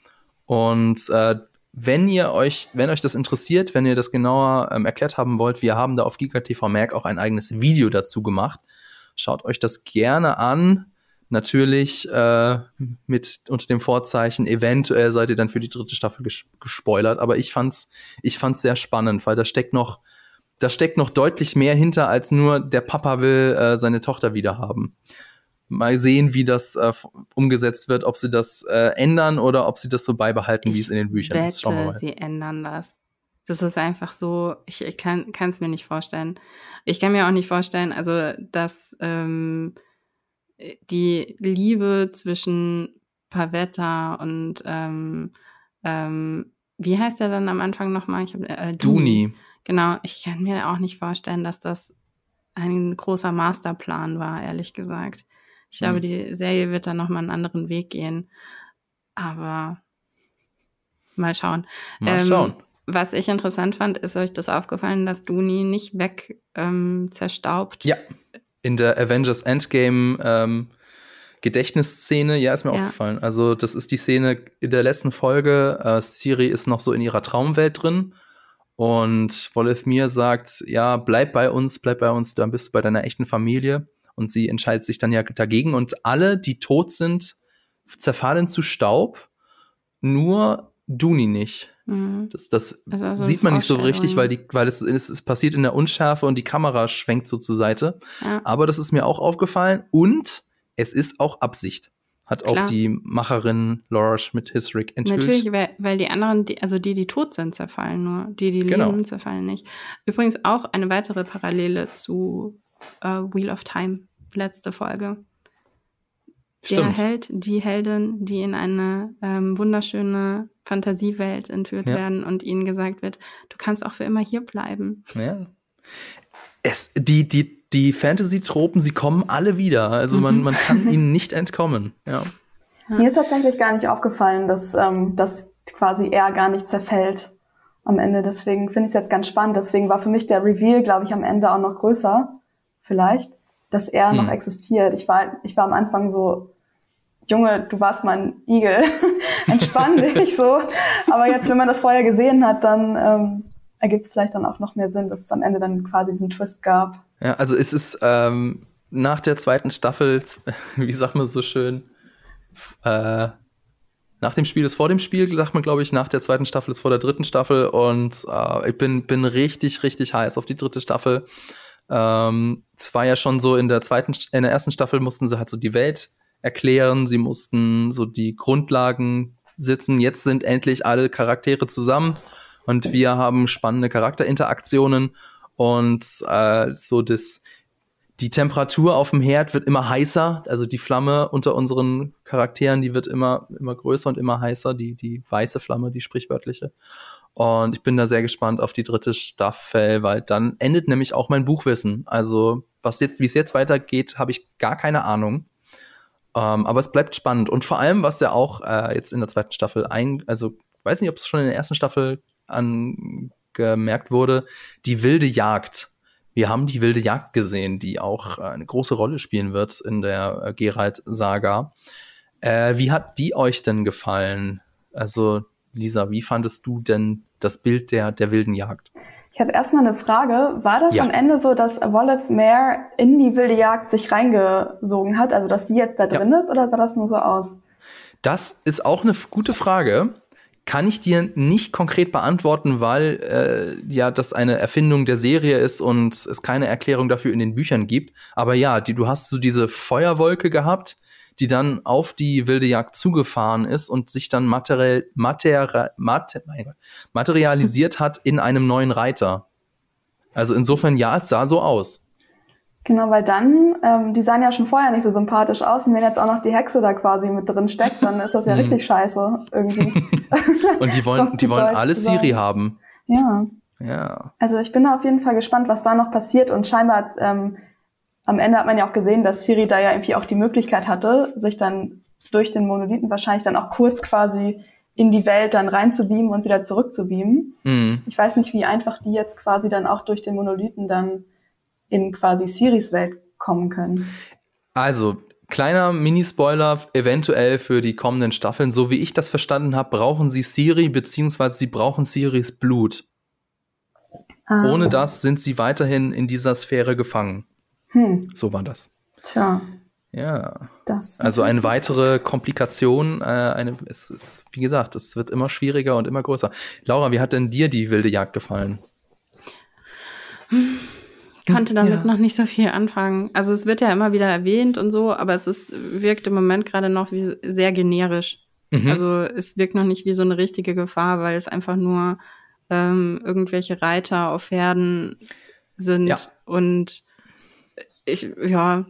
Und äh, wenn ihr euch, wenn euch das interessiert, wenn ihr das genauer ähm, erklärt haben wollt, wir haben da auf GigaTV Merk auch ein eigenes Video dazu gemacht. Schaut euch das gerne an. Natürlich äh, mit unter dem Vorzeichen, eventuell seid ihr dann für die dritte Staffel ges gespoilert, aber ich fand's, ich fand's sehr spannend, weil da steckt noch, da steckt noch deutlich mehr hinter, als nur der Papa will äh, seine Tochter wieder haben. Mal sehen, wie das äh, umgesetzt wird, ob sie das äh, ändern oder ob sie das so beibehalten, wie es in den Büchern wette, ist. Schauen wir mal. Sie ändern das. Das ist einfach so, ich, ich kann es mir nicht vorstellen. Ich kann mir auch nicht vorstellen, also dass ähm, die Liebe zwischen Pavetta und ähm, ähm, wie heißt der dann am Anfang nochmal? Ich hab, äh, Duni. Genau, ich kann mir auch nicht vorstellen, dass das ein großer Masterplan war, ehrlich gesagt. Ich glaube, hm. die Serie wird dann nochmal einen anderen Weg gehen. Aber mal schauen. Mal ähm, schauen. Was ich interessant fand, ist euch das aufgefallen, dass Duni nicht weg ähm, zerstaubt? Ja, in der Avengers Endgame ähm, Gedächtnisszene, ja, ist mir ja. aufgefallen. Also, das ist die Szene in der letzten Folge. Äh, Siri ist noch so in ihrer Traumwelt drin. Und Mir sagt, ja, bleib bei uns, bleib bei uns, dann bist du bei deiner echten Familie. Und sie entscheidet sich dann ja dagegen. Und alle, die tot sind, zerfallen zu Staub. Nur Duni nicht. Mhm. Das, das also sieht man nicht so richtig, weil, die, weil es, es, passiert in der Unschärfe und die Kamera schwenkt so zur Seite. Ja. Aber das ist mir auch aufgefallen und es ist auch Absicht. Hat Klar. auch die Macherin Laura Schmidt-Hisrick enthüllt. Natürlich, weil, weil die anderen, die, also die, die tot sind, zerfallen nur. Die, die genau. leben, zerfallen nicht. Übrigens auch eine weitere Parallele zu uh, Wheel of Time, letzte Folge. Stimmt. Der Held, die Heldin, die in eine ähm, wunderschöne Fantasiewelt entführt ja. werden und ihnen gesagt wird, du kannst auch für immer hier bleiben. Ja. Es, die, die, die Fantasy-Tropen, sie kommen alle wieder. Also man, mhm. man kann ihnen nicht entkommen. Ja. Mir ist tatsächlich gar nicht aufgefallen, dass, ähm, dass quasi er gar nicht zerfällt am Ende. Deswegen finde ich es jetzt ganz spannend. Deswegen war für mich der Reveal, glaube ich, am Ende auch noch größer. Vielleicht dass er mhm. noch existiert. Ich war, ich war am Anfang so, Junge, du warst mal ein Igel, entspann dich so. Aber jetzt, wenn man das vorher gesehen hat, dann ähm, ergibt es vielleicht dann auch noch mehr Sinn, dass es am Ende dann quasi diesen Twist gab. Ja, also es ist ähm, nach der zweiten Staffel, wie sagt man so schön, äh, nach dem Spiel ist vor dem Spiel, sagt man, glaube ich, nach der zweiten Staffel ist vor der dritten Staffel und äh, ich bin, bin richtig, richtig heiß auf die dritte Staffel. Ähm, es war ja schon so in der zweiten, in der ersten Staffel mussten sie halt so die Welt erklären, sie mussten so die Grundlagen sitzen. Jetzt sind endlich alle Charaktere zusammen und wir haben spannende Charakterinteraktionen und äh, so das die Temperatur auf dem Herd wird immer heißer, also die Flamme unter unseren Charakteren, die wird immer immer größer und immer heißer, die die weiße Flamme, die sprichwörtliche. Und ich bin da sehr gespannt auf die dritte Staffel, weil dann endet nämlich auch mein Buchwissen. Also, was jetzt, wie es jetzt weitergeht, habe ich gar keine Ahnung. Ähm, aber es bleibt spannend. Und vor allem, was ja auch äh, jetzt in der zweiten Staffel ein, also weiß nicht, ob es schon in der ersten Staffel angemerkt wurde, die wilde Jagd. Wir haben die wilde Jagd gesehen, die auch äh, eine große Rolle spielen wird in der äh, Geralt-Saga. Äh, wie hat die euch denn gefallen? Also Lisa, wie fandest du denn das Bild der, der wilden Jagd? Ich hatte erstmal eine Frage. War das ja. am Ende so, dass Wallet Mare in die wilde Jagd sich reingesogen hat? Also, dass die jetzt da drin ja. ist oder sah das nur so aus? Das ist auch eine gute Frage. Kann ich dir nicht konkret beantworten, weil äh, ja das eine Erfindung der Serie ist und es keine Erklärung dafür in den Büchern gibt. Aber ja, die, du hast so diese Feuerwolke gehabt, die dann auf die wilde Jagd zugefahren ist und sich dann materiell, materi mater materialisiert hat in einem neuen Reiter. Also insofern, ja, es sah so aus. Genau, weil dann, ähm, die sahen ja schon vorher nicht so sympathisch aus und wenn jetzt auch noch die Hexe da quasi mit drin steckt, dann ist das ja mhm. richtig scheiße irgendwie. und die wollen, die wollen alle Siri haben. Ja. Ja. Also ich bin da auf jeden Fall gespannt, was da noch passiert und scheinbar ähm, am Ende hat man ja auch gesehen, dass Siri da ja irgendwie auch die Möglichkeit hatte, sich dann durch den Monolithen wahrscheinlich dann auch kurz quasi in die Welt dann reinzubeamen und wieder zurückzubeamen. Mhm. Ich weiß nicht, wie einfach die jetzt quasi dann auch durch den Monolithen dann in quasi Siris Welt kommen können. Also, kleiner Mini-Spoiler, eventuell für die kommenden Staffeln. So wie ich das verstanden habe, brauchen sie Siri, beziehungsweise sie brauchen Siris Blut. Ah. Ohne das sind sie weiterhin in dieser Sphäre gefangen. Hm. So war das. Tja. Ja. Das also eine weitere Komplikation, äh, eine, es ist, wie gesagt, es wird immer schwieriger und immer größer. Laura, wie hat denn dir die wilde Jagd gefallen? Ich konnte damit ja. noch nicht so viel anfangen. Also es wird ja immer wieder erwähnt und so, aber es ist, wirkt im Moment gerade noch wie sehr generisch. Mhm. Also es wirkt noch nicht wie so eine richtige Gefahr, weil es einfach nur ähm, irgendwelche Reiter auf Pferden sind ja. und ich, ja.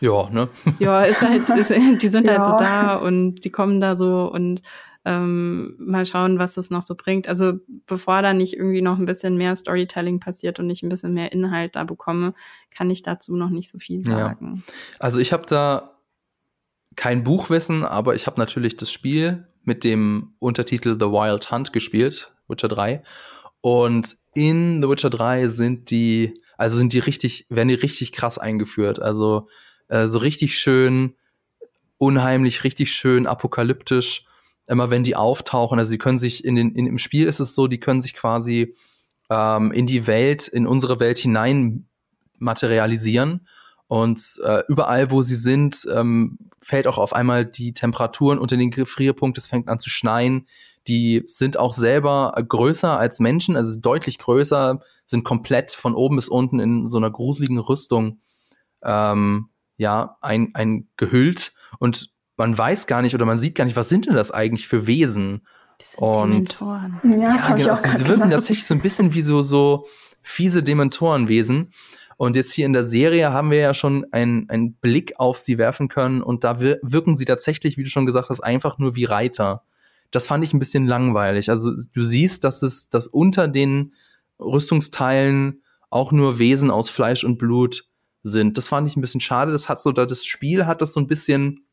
Ja, ne? Ja, ist halt, ist, die sind ja. halt so da und die kommen da so und Ähm, mal schauen, was das noch so bringt. Also bevor da nicht irgendwie noch ein bisschen mehr Storytelling passiert und ich ein bisschen mehr Inhalt da bekomme, kann ich dazu noch nicht so viel sagen. Ja. Also ich habe da kein Buchwissen, aber ich habe natürlich das Spiel mit dem Untertitel The Wild Hunt gespielt, Witcher 3. Und in The Witcher 3 sind die, also sind die richtig, werden die richtig krass eingeführt. Also äh, so richtig schön, unheimlich, richtig schön apokalyptisch. Immer wenn die auftauchen, also sie können sich in den, in, im Spiel ist es so, die können sich quasi ähm, in die Welt, in unsere Welt hinein materialisieren. Und äh, überall, wo sie sind, ähm, fällt auch auf einmal die Temperaturen unter den Gefrierpunkt, es fängt an zu schneien. Die sind auch selber größer als Menschen, also deutlich größer, sind komplett von oben bis unten in so einer gruseligen Rüstung ähm, ja, ein, ein gehüllt und man weiß gar nicht oder man sieht gar nicht, was sind denn das eigentlich für Wesen? und Dementoren. Ja, ja genau, sie wirken tatsächlich so ein bisschen wie so, so fiese Dementorenwesen. Und jetzt hier in der Serie haben wir ja schon einen, einen Blick auf sie werfen können und da wirken sie tatsächlich, wie du schon gesagt hast, einfach nur wie Reiter. Das fand ich ein bisschen langweilig. Also du siehst, dass es, dass unter den Rüstungsteilen auch nur Wesen aus Fleisch und Blut sind. Das fand ich ein bisschen schade. Das hat so, das Spiel hat das so ein bisschen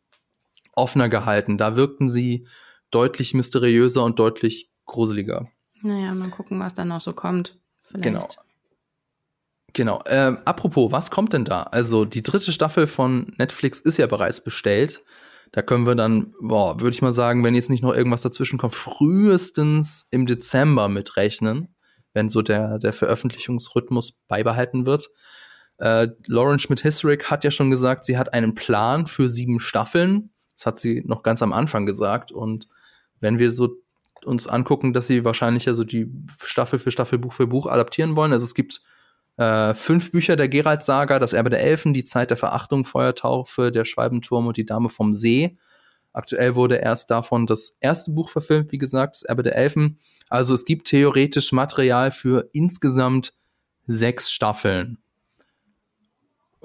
offener gehalten. Da wirkten sie deutlich mysteriöser und deutlich gruseliger. Naja, mal gucken, was dann noch so kommt. Vielleicht. Genau. Genau. Äh, apropos, was kommt denn da? Also die dritte Staffel von Netflix ist ja bereits bestellt. Da können wir dann, würde ich mal sagen, wenn jetzt nicht noch irgendwas dazwischen kommt, frühestens im Dezember mitrechnen, wenn so der, der Veröffentlichungsrhythmus beibehalten wird. Äh, Lauren Schmidt-Hissrick hat ja schon gesagt, sie hat einen Plan für sieben Staffeln. Das hat sie noch ganz am Anfang gesagt. Und wenn wir so uns angucken, dass sie wahrscheinlich ja so die Staffel für Staffel, Buch für Buch adaptieren wollen. Also es gibt äh, fünf Bücher der Geralt-Saga, das Erbe der Elfen, die Zeit der Verachtung, Feuertaufe, der Schwalbenturm und die Dame vom See. Aktuell wurde erst davon das erste Buch verfilmt, wie gesagt, das Erbe der Elfen. Also es gibt theoretisch Material für insgesamt sechs Staffeln.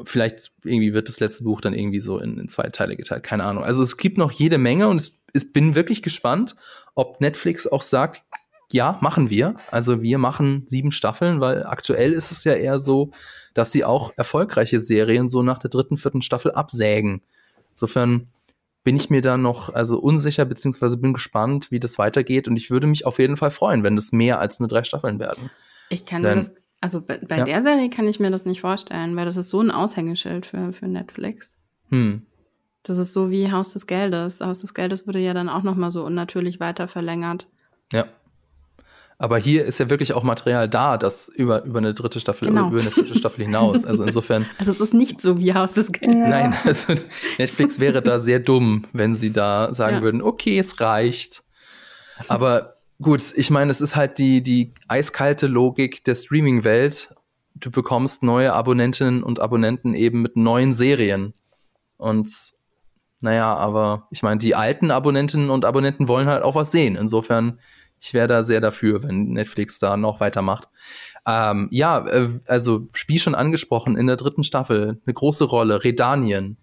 Vielleicht irgendwie wird das letzte Buch dann irgendwie so in, in zwei Teile geteilt, keine Ahnung. Also es gibt noch jede Menge und ich bin wirklich gespannt, ob Netflix auch sagt, ja, machen wir. Also wir machen sieben Staffeln, weil aktuell ist es ja eher so, dass sie auch erfolgreiche Serien so nach der dritten, vierten Staffel absägen. Insofern bin ich mir da noch also unsicher beziehungsweise bin gespannt, wie das weitergeht und ich würde mich auf jeden Fall freuen, wenn das mehr als nur drei Staffeln werden. Ich kann Denn, mir das also bei, bei ja. der Serie kann ich mir das nicht vorstellen, weil das ist so ein Aushängeschild für für Netflix. Hm. Das ist so wie Haus des Geldes. Haus des Geldes wurde ja dann auch noch mal so unnatürlich weiter verlängert. Ja. Aber hier ist ja wirklich auch Material da, das über, über eine dritte Staffel, genau. über eine vierte Staffel hinaus. Also insofern. Also es ist nicht so wie Haus des Geldes. Nein, also Netflix wäre da sehr dumm, wenn sie da sagen ja. würden, okay, es reicht. Aber gut, ich meine, es ist halt die, die eiskalte Logik der Streaming-Welt. Du bekommst neue Abonnentinnen und Abonnenten eben mit neuen Serien. Und naja, aber ich meine, die alten Abonnentinnen und Abonnenten wollen halt auch was sehen. Insofern ich wäre da sehr dafür, wenn Netflix da noch weitermacht. Ähm, ja, äh, also wie schon angesprochen, in der dritten Staffel eine große Rolle, Redanien.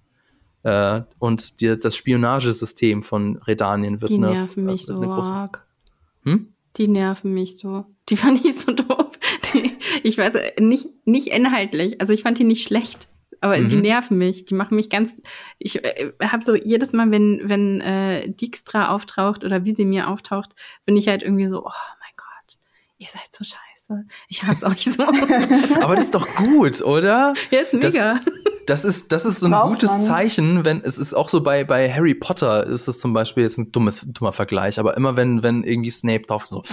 Äh, und die, das Spionagesystem von Redanien wird die eine, nerven mich so große, arg. Hm? Die nerven mich so. Die fand ich so doof. Die, ich weiß nicht, nicht inhaltlich. Also ich fand die nicht schlecht aber mhm. die nerven mich, die machen mich ganz. Ich äh, habe so jedes Mal, wenn wenn äh, Dijkstra auftaucht oder wie sie mir auftaucht, bin ich halt irgendwie so, oh mein Gott, ihr seid so scheiße, ich hasse euch so. aber das ist doch gut, oder? Ja, ist mega. Das, das ist, das ist so ein Braucht gutes man. Zeichen, wenn es ist auch so bei, bei Harry Potter ist es zum Beispiel jetzt ein dummes, dummer Vergleich, aber immer wenn, wenn irgendwie Snape drauf so,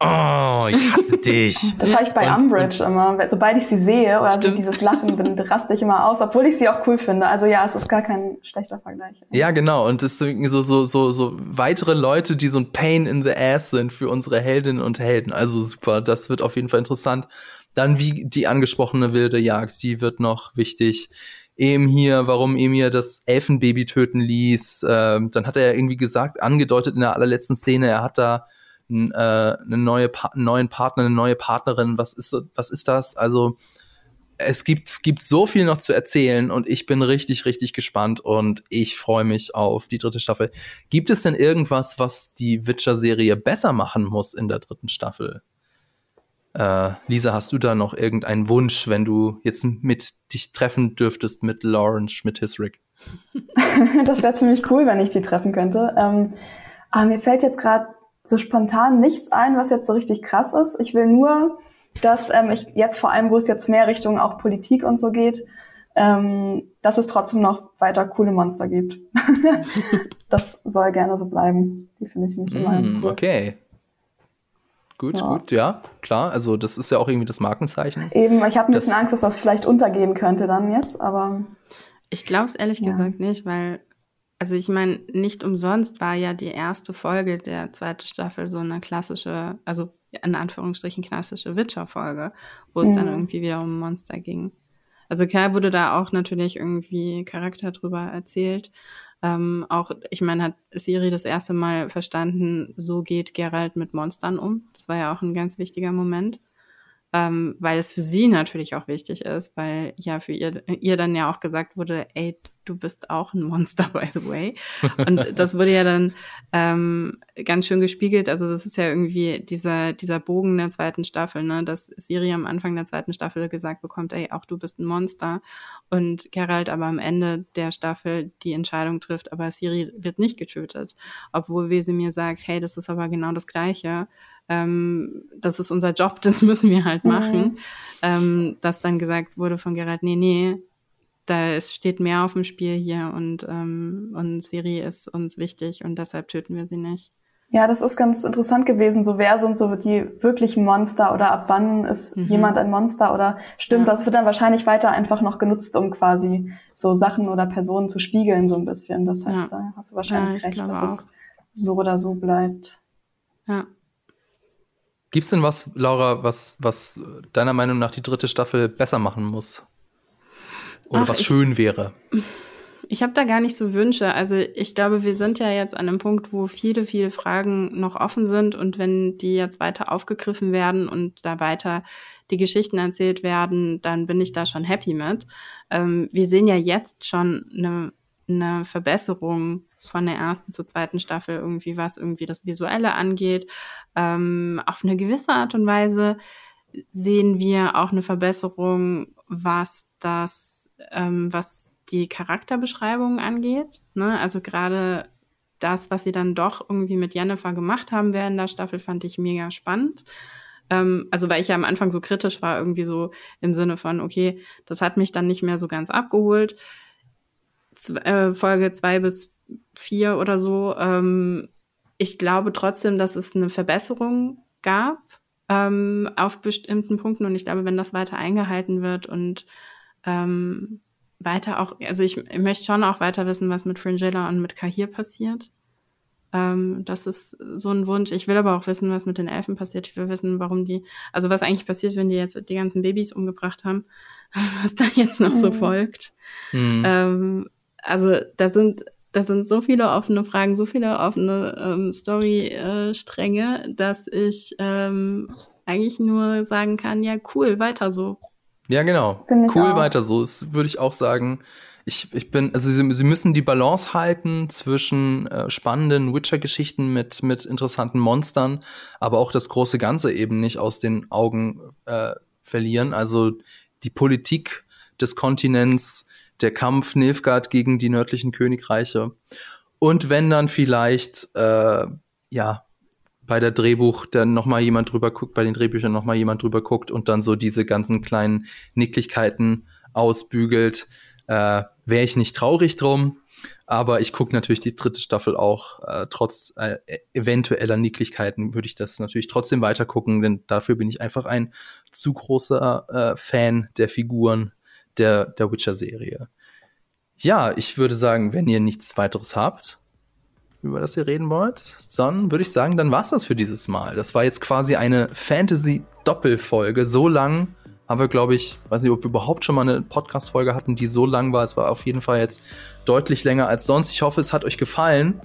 oh, ich hasse dich. Das habe ich bei und, Umbridge und, immer. Sobald ich sie sehe oder so dieses Lachen, dann raste ich immer aus, obwohl ich sie auch cool finde. Also ja, es ist gar kein schlechter Vergleich. Ja, genau. Und es sind so, so, so, so weitere Leute, die so ein Pain in the Ass sind für unsere Heldinnen und Helden. Also super. Das wird auf jeden Fall interessant. Dann wie die angesprochene wilde Jagd, die wird noch wichtig. Emir, warum Emir das Elfenbaby töten ließ. Ähm, dann hat er ja irgendwie gesagt, angedeutet in der allerletzten Szene, er hat da äh, eine neue pa einen neuen Partner, eine neue Partnerin. Was ist, was ist das? Also es gibt, gibt so viel noch zu erzählen und ich bin richtig, richtig gespannt und ich freue mich auf die dritte Staffel. Gibt es denn irgendwas, was die Witcher-Serie besser machen muss in der dritten Staffel? Äh, Lisa, hast du da noch irgendeinen Wunsch, wenn du jetzt mit dich treffen dürftest mit Lawrence Schmidt-Hisrick? das wäre ziemlich cool, wenn ich sie treffen könnte. Ähm, aber mir fällt jetzt gerade so spontan nichts ein, was jetzt so richtig krass ist. Ich will nur, dass ähm, ich jetzt vor allem, wo es jetzt mehr Richtung auch Politik und so geht, ähm, dass es trotzdem noch weiter coole Monster gibt. das soll gerne so bleiben. Die finde ich nämlich immer ganz mm, cool. Okay. Gut, ja. gut, ja, klar. Also das ist ja auch irgendwie das Markenzeichen. Eben, ich habe ein bisschen Angst, dass das vielleicht untergehen könnte dann jetzt, aber. Ich glaube es ehrlich ja. gesagt nicht, weil, also ich meine, nicht umsonst war ja die erste Folge der zweiten Staffel so eine klassische, also in Anführungsstrichen klassische Witcher-Folge, wo es mhm. dann irgendwie wieder um Monster ging. Also klar wurde da auch natürlich irgendwie Charakter drüber erzählt. Ähm, auch, ich meine, hat Siri das erste Mal verstanden, so geht Geralt mit Monstern um. Das war ja auch ein ganz wichtiger Moment ähm, weil es für sie natürlich auch wichtig ist, weil ja für ihr, ihr dann ja auch gesagt wurde, ey, du bist auch ein Monster, by the way. Und das wurde ja dann ähm, ganz schön gespiegelt. Also das ist ja irgendwie dieser, dieser Bogen der zweiten Staffel, ne, dass Siri am Anfang der zweiten Staffel gesagt bekommt, ey, auch du bist ein Monster. Und Geralt aber am Ende der Staffel die Entscheidung trifft, aber Siri wird nicht getötet. Obwohl Wesemir sagt, hey, das ist aber genau das Gleiche ähm, das ist unser Job, das müssen wir halt machen. Mhm. Ähm, dass dann gesagt wurde von Gerald, nee, nee, da ist, steht mehr auf dem Spiel hier und, ähm, und Siri ist uns wichtig und deshalb töten wir sie nicht. Ja, das ist ganz interessant gewesen. So wer sind so die wirklichen Monster oder ab wann ist mhm. jemand ein Monster oder stimmt, ja. das wird dann wahrscheinlich weiter einfach noch genutzt, um quasi so Sachen oder Personen zu spiegeln so ein bisschen. Das heißt, ja. da hast du wahrscheinlich ja, recht, dass auch. es so oder so bleibt. Ja. Gibt es denn was, Laura, was, was deiner Meinung nach die dritte Staffel besser machen muss? Oder Ach, was schön wäre? Ich habe da gar nicht so Wünsche. Also ich glaube, wir sind ja jetzt an einem Punkt, wo viele, viele Fragen noch offen sind. Und wenn die jetzt weiter aufgegriffen werden und da weiter die Geschichten erzählt werden, dann bin ich da schon happy mit. Ähm, wir sehen ja jetzt schon eine, eine Verbesserung von der ersten zur zweiten Staffel irgendwie, was irgendwie das Visuelle angeht. Ähm, auf eine gewisse Art und Weise sehen wir auch eine Verbesserung, was das, ähm, was die Charakterbeschreibung angeht. Ne? Also gerade das, was sie dann doch irgendwie mit Jennifer gemacht haben während der Staffel, fand ich mega spannend. Ähm, also weil ich ja am Anfang so kritisch war, irgendwie so im Sinne von, okay, das hat mich dann nicht mehr so ganz abgeholt. Z äh, Folge zwei bis vier oder so. Ähm, ich glaube trotzdem, dass es eine Verbesserung gab ähm, auf bestimmten Punkten und ich glaube, wenn das weiter eingehalten wird und ähm, weiter auch, also ich, ich, möchte schon auch weiter wissen, was mit Fringilla und mit Kahir passiert. Ähm, das ist so ein Wunsch. Ich will aber auch wissen, was mit den Elfen passiert. Ich will wissen, warum die, also was eigentlich passiert, wenn die jetzt die ganzen Babys umgebracht haben, was da jetzt noch mhm. so folgt. Mhm. Ähm, also da sind das sind so viele offene Fragen, so viele offene ähm, Story-Stränge, äh, dass ich ähm, eigentlich nur sagen kann, ja, cool, weiter so. Ja, genau. Cool, auch. weiter so. Das würde ich auch sagen. Ich, ich bin, also sie, sie müssen die Balance halten zwischen äh, spannenden Witcher-Geschichten mit, mit interessanten Monstern, aber auch das große Ganze eben nicht aus den Augen äh, verlieren. Also die Politik des Kontinents, der Kampf Nilfgaard gegen die nördlichen Königreiche. Und wenn dann vielleicht, äh, ja, bei der Drehbuch dann noch mal jemand drüber guckt, bei den Drehbüchern noch mal jemand drüber guckt und dann so diese ganzen kleinen Nicklichkeiten ausbügelt, äh, wäre ich nicht traurig drum. Aber ich gucke natürlich die dritte Staffel auch. Äh, trotz äh, eventueller Nicklichkeiten würde ich das natürlich trotzdem weiter gucken, denn dafür bin ich einfach ein zu großer äh, Fan der Figuren der, der Witcher-Serie. Ja, ich würde sagen, wenn ihr nichts weiteres habt, über das ihr reden wollt, dann würde ich sagen, dann war's das für dieses Mal. Das war jetzt quasi eine Fantasy-Doppelfolge. So lang haben wir, glaube ich, weiß nicht, ob wir überhaupt schon mal eine Podcast-Folge hatten, die so lang war. Es war auf jeden Fall jetzt deutlich länger als sonst. Ich hoffe, es hat euch gefallen.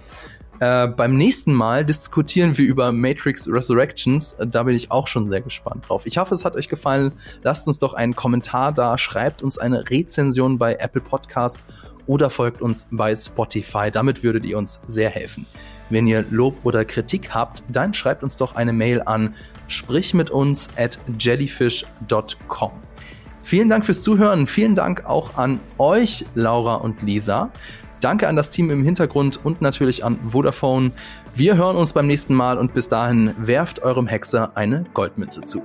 Äh, beim nächsten Mal diskutieren wir über Matrix Resurrections. Da bin ich auch schon sehr gespannt drauf. Ich hoffe, es hat euch gefallen. Lasst uns doch einen Kommentar da, schreibt uns eine Rezension bei Apple Podcast oder folgt uns bei Spotify. Damit würdet ihr uns sehr helfen. Wenn ihr Lob oder Kritik habt, dann schreibt uns doch eine Mail an sprich mit uns at jellyfish.com. Vielen Dank fürs Zuhören. Vielen Dank auch an euch, Laura und Lisa. Danke an das Team im Hintergrund und natürlich an Vodafone. Wir hören uns beim nächsten Mal und bis dahin werft eurem Hexer eine Goldmütze zu.